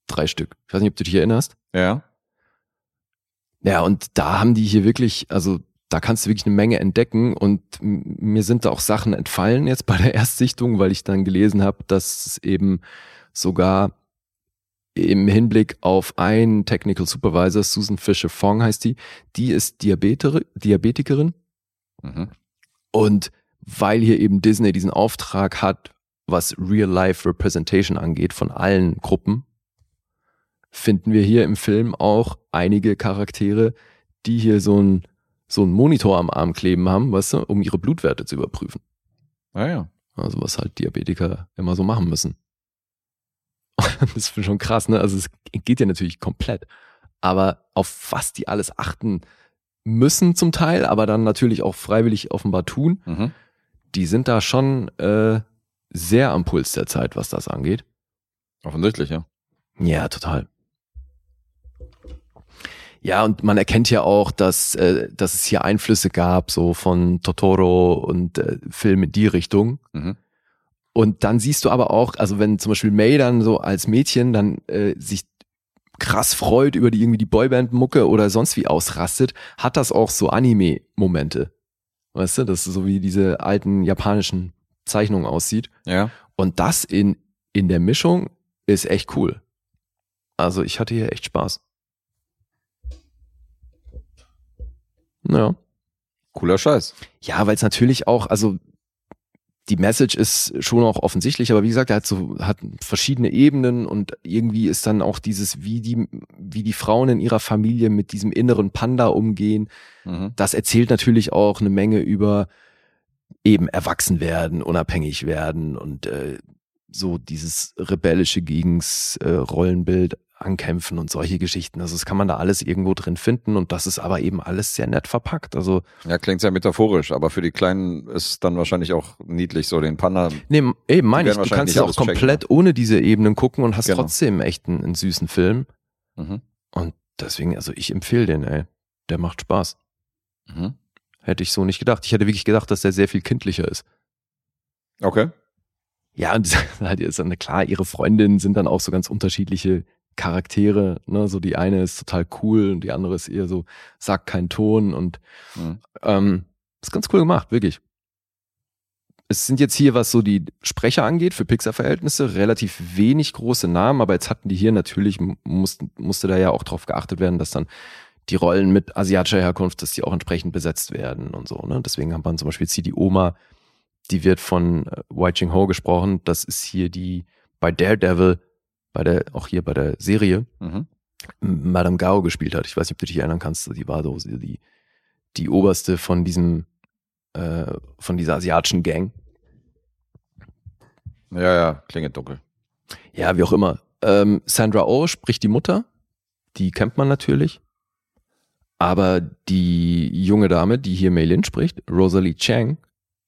Drei Stück. Ich weiß nicht, ob du dich erinnerst. Ja. Ja, und da haben die hier wirklich, also da kannst du wirklich eine Menge entdecken und mir sind da auch Sachen entfallen jetzt bei der Erstsichtung, weil ich dann gelesen habe, dass es eben sogar im Hinblick auf einen Technical Supervisor, Susan Fisher Fong heißt die, die ist Diabeter, Diabetikerin Mhm. und weil hier eben Disney diesen Auftrag hat, was Real-Life Representation angeht von allen Gruppen, finden wir hier im Film auch einige Charaktere, die hier so ein so ein Monitor am Arm kleben haben, weißt du, um ihre Blutwerte zu überprüfen. Ah ja. Also was halt Diabetiker immer so machen müssen. das ist schon krass, ne? Also es geht ja natürlich komplett. Aber auf was die alles achten müssen zum Teil, aber dann natürlich auch freiwillig offenbar tun, Mhm. die sind da schon äh, sehr am Puls der Zeit, was das angeht. Offensichtlich, ja. Ja, total. Ja, und man erkennt ja auch, dass, äh, dass es hier Einflüsse gab, so von Totoro und äh, Filme in die Richtung. Mhm. Und dann siehst du aber auch, also wenn zum Beispiel May dann so als Mädchen dann äh, sich krass freut über die irgendwie die Boyband-Mucke oder sonst wie ausrastet, hat das auch so Anime-Momente. Weißt du, das ist so wie diese alten japanischen Zeichnungen aussieht. Ja. Und das in, in der Mischung ist echt cool. Also ich hatte hier echt Spaß. Ja. Cooler Scheiß. Ja, weil es natürlich auch, also die Message ist schon auch offensichtlich, aber wie gesagt, er hat so, hat verschiedene Ebenen und irgendwie ist dann auch dieses, wie die, wie die Frauen in ihrer Familie mit diesem inneren Panda umgehen. Mhm. Das erzählt natürlich auch eine Menge über eben erwachsen werden, unabhängig werden und äh, so dieses rebellische gegens äh, Rollenbild ankämpfen und solche Geschichten. Also das kann man da alles irgendwo drin finden und das ist aber eben alles sehr nett verpackt. Also Ja, klingt sehr metaphorisch, aber für die Kleinen ist dann wahrscheinlich auch niedlich, so den Panda. Nee, eben meine ich, du kannst es auch alles checken, komplett ohne diese Ebenen gucken und hast Genau. trotzdem echt einen, einen süßen Film. Mhm. Und deswegen, also ich empfehle den, ey. Der macht Spaß. Mhm. Hätte ich so nicht gedacht. Ich hätte wirklich gedacht, dass der sehr viel kindlicher ist. Okay. Ja, und halt ist dann klar, ihre Freundinnen sind dann auch so ganz unterschiedliche Charaktere. Ne? So die eine ist total cool und die andere ist eher so, sagt keinen Ton und Mhm. ähm, ist ganz cool gemacht, wirklich. Es sind jetzt hier, was so die Sprecher angeht, für Pixar-Verhältnisse, relativ wenig große Namen, aber jetzt hatten die hier natürlich, mussten, musste da ja auch drauf geachtet werden, dass dann die Rollen mit asiatischer Herkunft, dass die auch entsprechend besetzt werden und so. Ne? Deswegen hat man zum Beispiel jetzt hier die Oma, die wird von äh, Wai Ching Ho gesprochen. Das ist hier die bei Daredevil, bei der, auch hier bei der Serie, Mhm. Madame Gao gespielt hat. Ich weiß nicht, ob du dich erinnern kannst. Die war so die, die oberste von diesem, äh, von dieser asiatischen Gang. Ja, ja, klingelt dunkel. Ja, wie auch immer. Ähm, Sandra Oh spricht die Mutter. Die kennt man natürlich. Aber die junge Dame, die hier Mei Lin spricht, Rosalie Chang,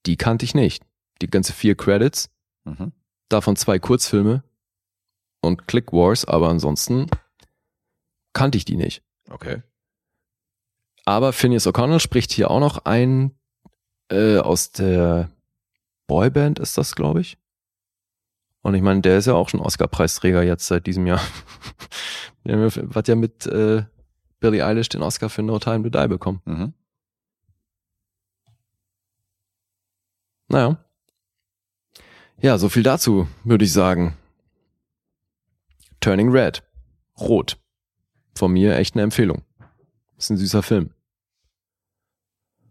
die kannte ich nicht. Die ganze vier Credits, Mhm. davon zwei Kurzfilme und Click Wars, aber ansonsten kannte ich die nicht. Okay. Aber Phineas O'Connell spricht hier auch noch ein äh, aus der Boyband ist das, glaube ich. Und ich meine, der ist ja auch schon Oscar-Preisträger jetzt seit diesem Jahr. der hat ja mit äh, Billie Eilish den Oscar für No Time to Die bekommen. Mhm. Naja. Ja, so viel dazu, würde ich sagen. Turning Red. Rot. Von mir echt eine Empfehlung. Ist ein süßer Film.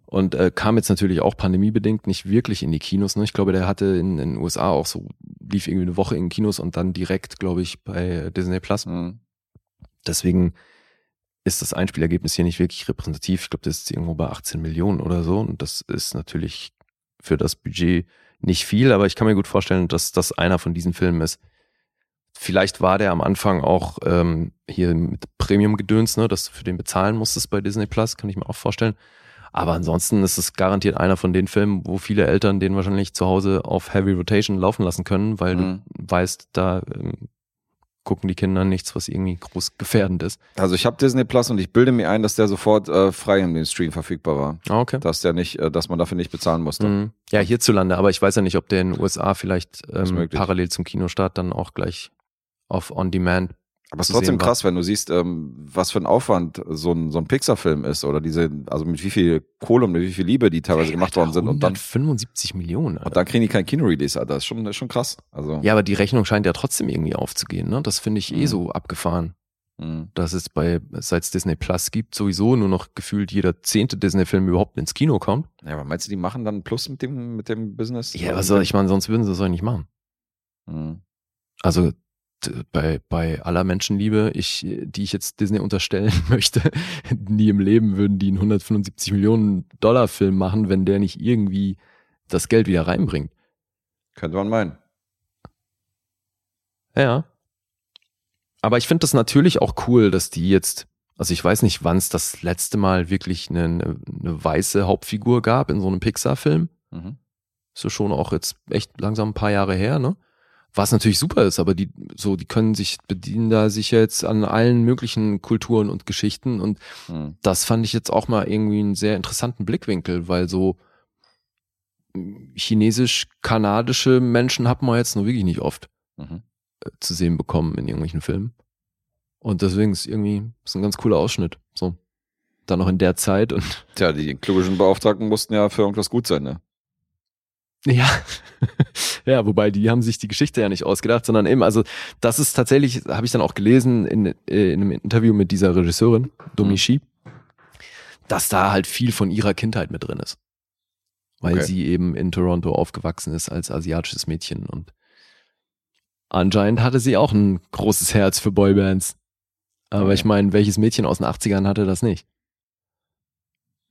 Und äh, kam jetzt natürlich auch pandemiebedingt nicht wirklich in die Kinos. Ne? Ich glaube, der hatte in, den USA auch so, lief irgendwie eine Woche in den Kinos und dann direkt, glaube ich, bei Disney Plus. Mhm. Deswegen ist das Einspielergebnis hier nicht wirklich repräsentativ. Ich glaube, das ist irgendwo bei 18 Millionen oder so. Und das ist natürlich für das Budget nicht viel, aber ich kann mir gut vorstellen, dass das einer von diesen Filmen ist. Vielleicht war der am Anfang auch ähm, hier mit Premium-Gedöns, ne, dass du für den bezahlen musstest bei Disney Plus, kann ich mir auch vorstellen. Aber ansonsten ist es garantiert einer von den Filmen, wo viele Eltern den wahrscheinlich zu Hause auf Heavy Rotation laufen lassen können, weil Mhm. du weißt, da ähm, gucken die Kinder nichts, was irgendwie groß gefährdend ist. Also ich habe Disney Plus und ich bilde mir ein, dass der sofort äh, frei im Stream verfügbar war. Ah, okay. Dass der nicht, äh, dass man dafür nicht bezahlen musste. Mhm. Ja, hierzulande, aber ich weiß ja nicht, ob der in den USA vielleicht ähm, parallel zum Kinostart dann auch gleich auf On Demand. Aber es ist trotzdem krass, wenn du siehst, ähm, was für ein Aufwand so ein, so ein Pixar-Film ist oder diese, also mit wie viel Kohle und mit wie viel Liebe die teilweise gemacht worden sind und dann, 175 Millionen. und Alter. dann kriegen die kein Kino-Release, Alter. Das ist schon, das ist schon krass. Also, Ja, aber die Rechnung scheint ja trotzdem irgendwie aufzugehen. Ne? Das finde ich eh Mhm. so abgefahren. mh. dass es bei, seit es Disney Plus gibt, sowieso nur noch gefühlt jeder zehnte Disney-Film überhaupt ins Kino kommt. ja, aber meinst du, die machen dann Plus mit dem, mit dem Business? Ja, was soll ich meine, sonst würden sie das auch nicht machen. Mhm. Also bei, bei aller Menschenliebe, ich, die ich jetzt Disney unterstellen möchte, nie im Leben würden die einen 175 Millionen Dollar Film machen, wenn der nicht irgendwie das Geld wieder reinbringt. Könnte man meinen. Ja. Aber ich finde das natürlich auch cool, dass die jetzt, also ich weiß nicht, wann es das letzte Mal wirklich eine, eine, weiße Hauptfigur gab in so einem Pixar-Film. Mhm. Ist ja schon auch jetzt echt langsam ein paar Jahre her, ne? Was natürlich super ist, aber die, so, die können sich, bedienen da sich jetzt an allen möglichen Kulturen und Geschichten und Mhm. das fand ich jetzt auch mal irgendwie einen sehr interessanten Blickwinkel, weil so mm, chinesisch-kanadische Menschen hat man jetzt nur wirklich nicht oft Mhm. äh, zu sehen bekommen in irgendwelchen Filmen. Und deswegen ist irgendwie ist ein ganz cooler Ausschnitt. So. Dann noch in der Zeit und Tja, die inkludischen Beauftragten mussten ja für irgendwas gut sein, ne? Ja, ja, wobei die haben sich die Geschichte ja nicht ausgedacht, sondern eben, also das ist tatsächlich, habe ich dann auch gelesen in, äh, in einem Interview mit dieser Regisseurin, Domi Mhm. Shi, dass da halt viel von ihrer Kindheit mit drin ist. Weil Okay. sie eben in Toronto aufgewachsen ist als asiatisches Mädchen und anscheinend hatte sie auch ein großes Herz für Boybands. Aber Okay. ich meine, welches Mädchen aus den 80ern hatte das nicht?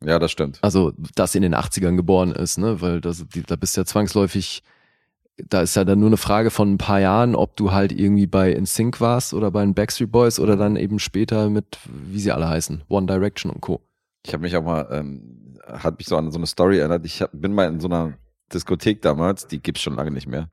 Ja, das stimmt. Also, das in den 80ern geboren ist, ne? Weil das, die, da bist du ja zwangsläufig, da ist ja dann nur eine Frage von ein paar Jahren, ob du halt irgendwie bei InSync warst oder bei den Backstreet Boys oder dann eben später mit, wie sie alle heißen, One Direction und Co. Ich habe mich auch mal, ähm, hat mich so an so eine Story erinnert. Ich hab, bin mal in so einer Diskothek damals, die gibt's schon lange nicht mehr.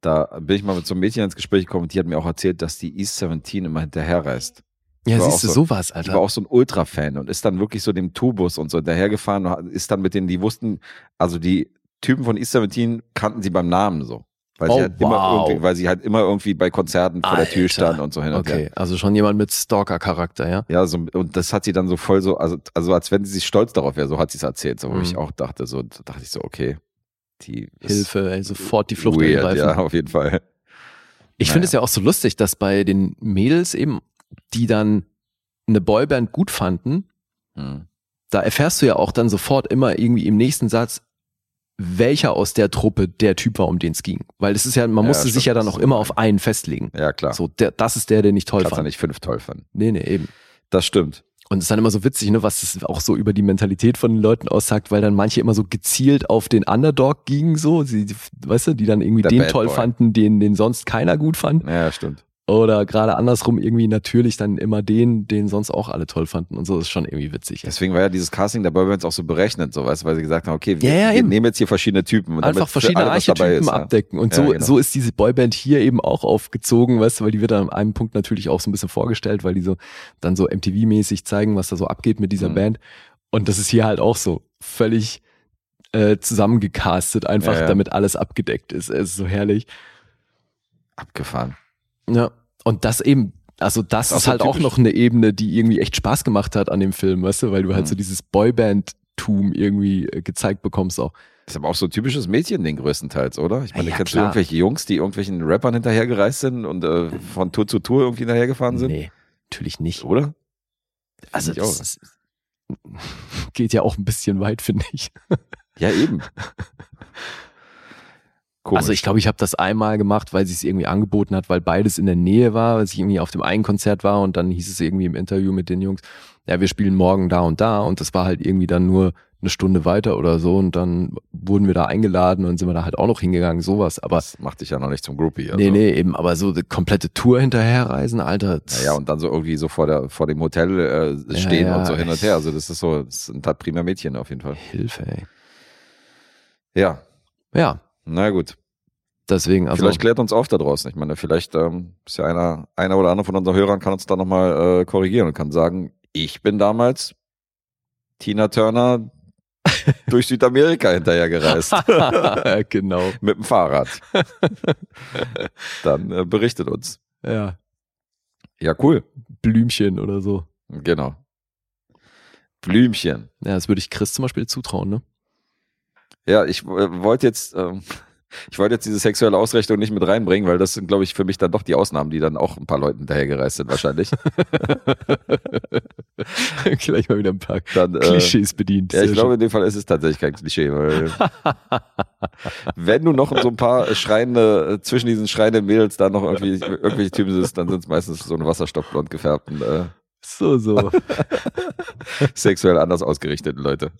Da bin ich mal mit so einem Mädchen ins Gespräch gekommen und die hat mir auch erzählt, dass die East 17 immer hinterherreist. Ja, siehst du, so- sowas, Alter. war auch so ein Ultra-Fan und ist dann wirklich so dem Tubus und so hinterhergefahren und ist dann mit denen, die wussten, also die Typen von 17 kannten sie beim Namen so. Weil, Oh, sie, halt immer wow. irgendwie, weil sie halt immer irgendwie bei Konzerten vor der Tür Alter. standen und so hin und her. Okay, also schon jemand mit Stalker-Charakter, ja? Ja, so, und das hat sie dann so voll so, also, also als wenn sie sich stolz darauf wäre, so hat sie es erzählt, so, wo Mhm. ich auch dachte, so, da dachte ich so, okay, die Hilfe, ey, sofort die Flucht weird, ergreifen. ja, auf jeden Fall. Ich finde es ja auch so lustig, dass bei den Mädels eben, die dann eine Boyband gut fanden, Hm. da erfährst du ja auch dann sofort immer irgendwie im nächsten Satz, welcher aus der Truppe der Typ war, um den es ging. Weil es ist ja, man Ja, musste sich ja dann das auch immer auf einen festlegen. Ja, klar. So, der, das ist der, den ich toll Kannst fand. nicht fünf toll finden. Nee, nee, eben. Das stimmt. Und es ist dann immer so witzig, ne, was es auch so über die Mentalität von den Leuten aussagt, weil dann manche immer so gezielt auf den Underdog gingen, so, sie, weißt du, die dann irgendwie Der den Bad toll Boy. fanden, den, den sonst keiner gut fand. Ja, stimmt. Oder gerade andersrum irgendwie natürlich dann immer den, den sonst auch alle toll fanden. Und so das ist schon irgendwie witzig. Deswegen war ja dieses Casting der Boybands auch so berechnet, so, weißt du, weil sie gesagt haben, okay, wir, Ja, ja, wir nehmen jetzt hier verschiedene Typen. Und Einfach verschiedene alle Archetypen ist, abdecken. Und so, genau. so ist diese Boyband hier eben auch aufgezogen, weißt du, weil die wird dann an einem Punkt natürlich auch so ein bisschen vorgestellt, weil die so dann so MTV-mäßig zeigen, was da so abgeht mit dieser Mhm. Band. Und das ist hier halt auch so völlig äh, zusammengecastet, einfach damit alles abgedeckt ist. Es ist so herrlich. Abgefahren. Ja. Und das eben, also das Ist auch ist halt auch typisch. noch eine Ebene, die irgendwie echt Spaß gemacht hat an dem Film, weißt du, weil du halt Mhm. so dieses Boyband-Tum irgendwie äh, gezeigt bekommst auch. Das ist aber auch so ein typisches Mädchen-Ding größtenteils, oder? Ich meine, Ja, kennst du irgendwelche Jungs, die irgendwelchen Rappern hinterhergereist sind und äh, von Tour zu Tour irgendwie hinterhergefahren sind? Nee, natürlich nicht. Oder? Also ich das ist, geht ja auch ein bisschen weit, finde ich. Ja, eben. Komisch. Also ich glaube, ich habe das einmal gemacht, weil sie es irgendwie angeboten hat, weil beides in der Nähe war, weil ich irgendwie auf dem einen Konzert war und dann hieß es irgendwie im Interview mit den Jungs, ja, wir spielen morgen da und da und das war halt irgendwie dann nur eine Stunde weiter oder so und dann wurden wir da eingeladen und sind wir da halt auch noch hingegangen, sowas. Aber Das macht dich ja noch nicht zum Groupie. Also. nee, nee, eben, aber so die komplette Tour hinterherreisen, Alter. das- Naja, und dann so irgendwie so vor, der, vor dem Hotel äh, Ja, stehen ja, und so hin und her. Also das ist so, das sind halt prima Mädchen auf jeden Fall. Hilfe, ey. Ja, Ja, na gut. deswegen, also. vielleicht klärt uns auf da draußen. Ich meine, vielleicht ähm, ist ja einer, einer oder andere von unseren Hörern kann uns da nochmal äh, korrigieren und kann sagen, ich bin damals Tina Turner durch Südamerika hinterher gereist. ja, genau. Mit dem Fahrrad. Dann äh, berichtet uns. Ja, Ja, cool. Blümchen oder so. Genau. Blümchen. Ja, das würde ich Chris zum Beispiel zutrauen, ne? Ja, ich äh, wollte jetzt, ähm, ich wollte jetzt diese sexuelle Ausrichtung nicht mit reinbringen, weil das sind, glaube ich, für mich dann doch die Ausnahmen, die dann auch ein paar Leuten hinterhergereist sind, wahrscheinlich. Gleich mal wieder ein paar Dann, äh, Klischees bedient. Ja, ich glaube, in dem Fall ist es tatsächlich kein Klischee, weil wenn du noch so ein paar schreiende, äh, zwischen diesen schreienden Mädels da noch irgendwie irgendwelche Typen siehst, dann sind es meistens so eine wasserstoffblond gefärbten, äh, So, so. sexuell anders ausgerichteten Leute.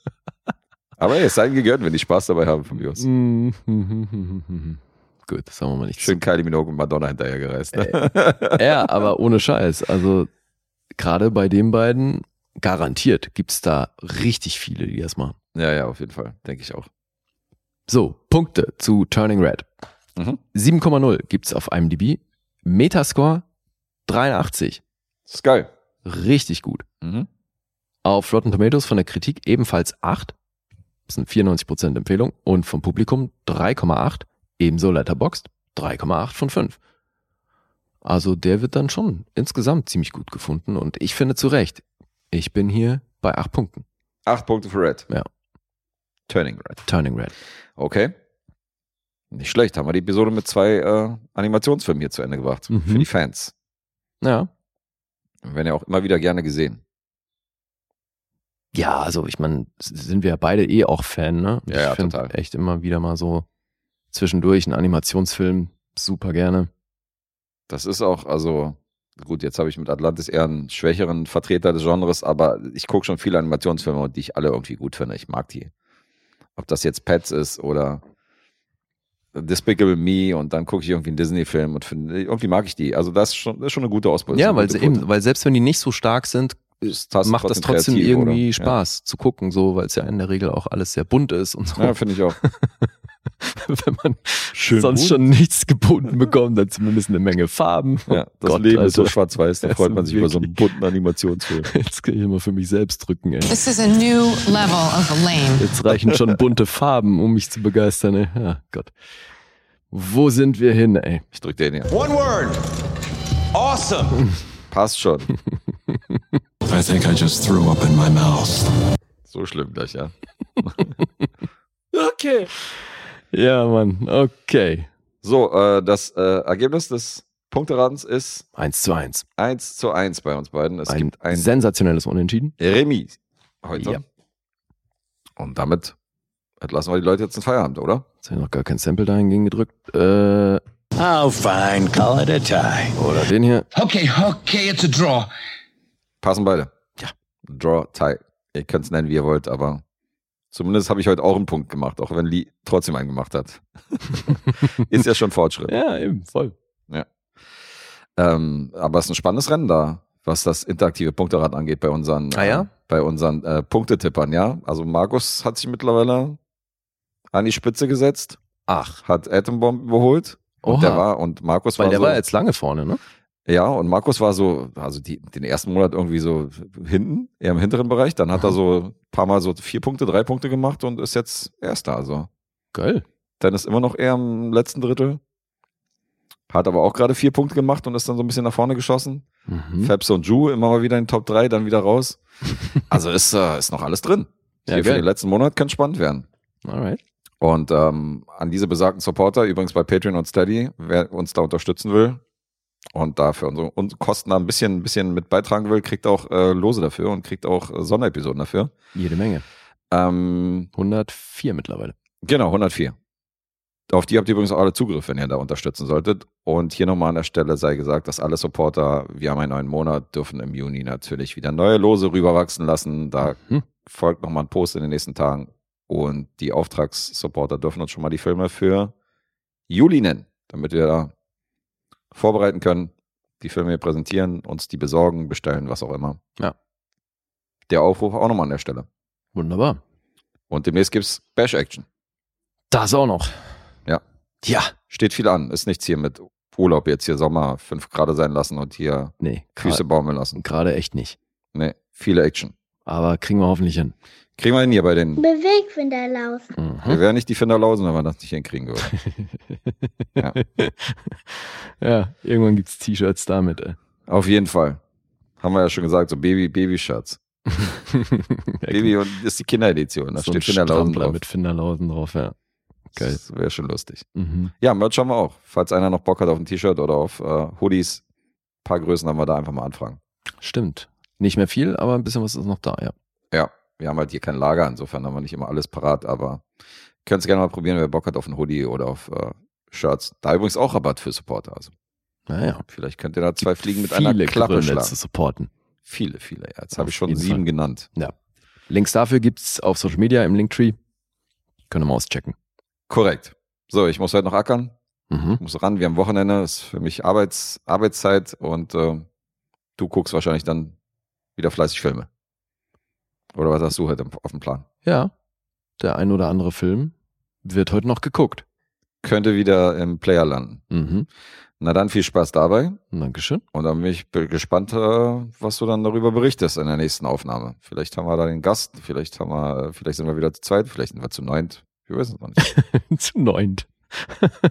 Aber es sei ihnen gegönnt, wenn die Spaß dabei haben von mir aus. Gut, das sagen wir mal nicht. Schön Kylie Minogue und Madonna hinterhergereist. Ne? Ja, aber ohne Scheiß. Also gerade bei den beiden garantiert gibt's da richtig viele, die das machen. Ja, ja, auf jeden Fall. Denke ich auch. So, Punkte zu Turning Red. Mhm. 7,0 gibt's auf IMDb. Metascore 83. Das ist geil. Richtig gut. Mhm. Auf Rotten Tomatoes von der Kritik ebenfalls 8. Das sind 94% Empfehlung. Und vom Publikum 3,8. Ebenso Letterboxd 3,8 von 5. Also der wird dann schon insgesamt ziemlich gut gefunden. Und ich finde zu Recht, ich bin hier bei 8 Punkten. Acht Punkte für Red. Ja. Turning Red. Turning Red. Okay. Nicht schlecht. Haben wir die Episode mit zwei äh, Animationsfilmen hier zu Ende gebracht. Mhm. Für die Fans. Ja. Werden ja auch immer wieder gerne gesehen. Ja, also ich meine, sind wir ja beide eh auch Fan, ne? Ja, ja, ich find total. echt immer wieder mal so zwischendurch einen Animationsfilm super gerne. Das ist auch, also, gut, jetzt habe ich mit Atlantis eher einen schwächeren Vertreter des Genres, aber ich gucke schon viele Animationsfilme und die ich alle irgendwie gut finde. Ich mag die. Ob das jetzt Pets ist oder Despicable Me und dann gucke ich irgendwie einen Disney-Film und finde, irgendwie mag ich die. Also das ist schon, das ist schon eine gute Ausbeute. ja, weil gute eben, weil selbst wenn die nicht so stark sind, Ist- du macht das trotzdem kreativ, irgendwie oder? Spaß zu gucken, so, weil es ja in der Regel auch alles sehr bunt ist und so. Ja, ja finde ich auch. wenn man Schön sonst bunt. schon nichts geboten bekommt, dann zumindest eine Menge Farben. Ja, das Gott, Leben ist so Alter. schwarz-weiß, da Das freut man sich über so einen bunten Animationsfilm. Jetzt kann ich immer für mich selbst drücken, ey. This is a new level of lame. Jetzt reichen schon bunte Farben, um mich zu begeistern, ey. Ja, Gott. Wo sind wir hin, ey? Ich drück den hier. One word. Awesome. Passt schon. I think I just threw up in my mouth. So schlimm gleich, ja. Okay. Ja, Mann, okay. So, äh, das äh, Ergebnis des Punkteradens ist Eins zu eins. 1 zu 1 bei uns beiden. Es Ein, gibt ein sensationelles Unentschieden. Remis heute. Ja. Und damit entlassen wir die Leute jetzt in Feierabend, oder? Jetzt habe ich noch gar kein Sample dahingegen gedrückt. Äh, Oh, fine. Call it a tie. oder den hier. Okay, okay, it's a draw. Passen beide. Ja. Draw, Tie. Ihr könnt es nennen, wie ihr wollt, aber zumindest habe ich heute auch einen Punkt gemacht, auch wenn Lee trotzdem einen gemacht hat. ist ja schon Fortschritt. Ja, eben, voll. Ähm, aber es ist ein spannendes Rennen da, was das interaktive Punkterad angeht bei unseren, Ah ja? äh, bei unseren äh, Punktetippern, ja. Also Markus hat sich mittlerweile an die Spitze gesetzt, Ach, hat Atombomb überholt. Und Oha. der war, und Markus weil war der so, war jetzt lange vorne, ne? ja, und Markus war so, also die, den ersten Monat irgendwie so hinten, eher im hinteren Bereich. Dann hat er so ein paar Mal so vier Punkte, drei Punkte gemacht und ist jetzt Erster. Also Geil. dann ist immer noch eher im letzten Drittel. Hat aber auch gerade vier Punkte gemacht und ist dann so ein bisschen nach vorne geschossen. Mhm. Fabs und Ju immer mal wieder in den Top 3, dann wieder raus. Also ist, äh, ist noch alles drin. Ja, Hier für geil. den letzten Monat kann spannend werden. Alright. Und ähm, an diese besagten Supporter, übrigens bei Patreon und Steady, wer uns da unterstützen will und dafür unsere, unsere Kosten da ein bisschen, ein bisschen mit beitragen will, kriegt auch äh, Lose dafür und kriegt auch äh, Sonderepisoden dafür. Jede Menge. Ähm, 104 mittlerweile. Genau, 104. Auf die habt ihr übrigens auch alle Zugriff, wenn ihr da unterstützen solltet. Und hier nochmal an der Stelle sei gesagt, dass alle Supporter, wir haben einen neuen Monat, dürfen im Juni natürlich wieder neue Lose rüberwachsen lassen. Da Hm. folgt nochmal ein Post in den nächsten Tagen. Und die Auftragssupporter dürfen uns schon mal die Filme für Juli nennen, damit wir da vorbereiten können, die Filme hier präsentieren, uns die besorgen, bestellen, was auch immer. Ja. Der Aufruf auch nochmal an der Stelle. Wunderbar. Und demnächst gibt's Bash Action. Das auch noch. Ja. Ja. Steht viel an. Ist nichts hier mit Urlaub jetzt hier Sommer fünf Grad sein lassen und hier Nee, Füße baumeln lassen. gerade echt nicht. Nee, viele Action. Aber kriegen wir hoffentlich hin. Kriegen wir hin hier bei den. Bewegfinderlaus. Mhm. Wir wären nicht die Finderlausen, wenn wir das nicht hinkriegen würden. Ja. ja, irgendwann gibt's T-Shirts damit, ey. Auf jeden Fall. Haben wir ja schon gesagt, so Baby, Baby-Shirts. Baby und das ist die Kinderedition. Da so steht ein Finderlausen drauf. mit Finderlausen drauf, ja. Geil. Das wäre schon lustig. Mhm. Ja, Merch haben wir auch. Falls einer noch Bock hat auf ein T-Shirt oder auf äh, Hoodies, paar Größen haben wir da einfach mal anfragen. Stimmt. Nicht mehr viel, aber ein bisschen was ist noch da, ja. Ja, wir haben halt hier kein Lager, insofern haben wir nicht immer alles parat, aber könnt es gerne mal probieren, wer Bock hat auf ein Hoodie oder auf äh, Shirts. Da übrigens auch Rabatt für Supporter. Also Naja. vielleicht könnt ihr da zwei Fliegen mit einer Klappe Gründe schlagen. zu supporten. Viele, viele. Ja, jetzt habe ich schon sieben Fall. genannt. Ja. Links dafür gibt's auf Social Media im Linktree. Können wir mal auschecken. Korrekt. So, ich muss heute noch ackern. Mhm. Ich muss ran. Wir haben Wochenende. Ist für mich Arbeits, Arbeitszeit und äh, du guckst wahrscheinlich dann wieder fleißig Filme. Oder was hast du heute auf dem Plan? Ja. Der ein oder andere Film wird heute noch geguckt. Könnte wieder im Player landen. Mhm. Na dann viel Spaß dabei. Dankeschön. Und dann bin ich gespannt, äh, was du dann darüber berichtest in der nächsten Aufnahme. Vielleicht haben wir da den Gast, vielleicht haben wir, vielleicht sind wir wieder zu zweit, vielleicht sind wir zu neunt. Wir wissen es noch nicht. Zu neunt.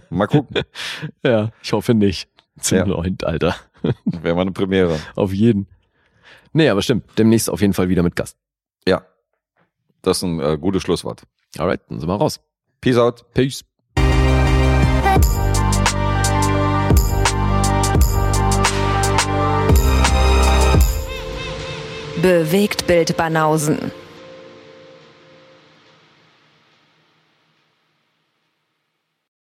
Mal gucken. Ja, ich hoffe nicht. Zu Ja. neunt, Alter. Wäre mal eine Premiere. Auf jeden. Nee, aber stimmt. Demnächst auf jeden Fall wieder mit Gast. Ja. Das ist ein äh, gutes Schlusswort. Alright, dann sind wir raus. Peace out. Peace. Bewegt Bild Banausen.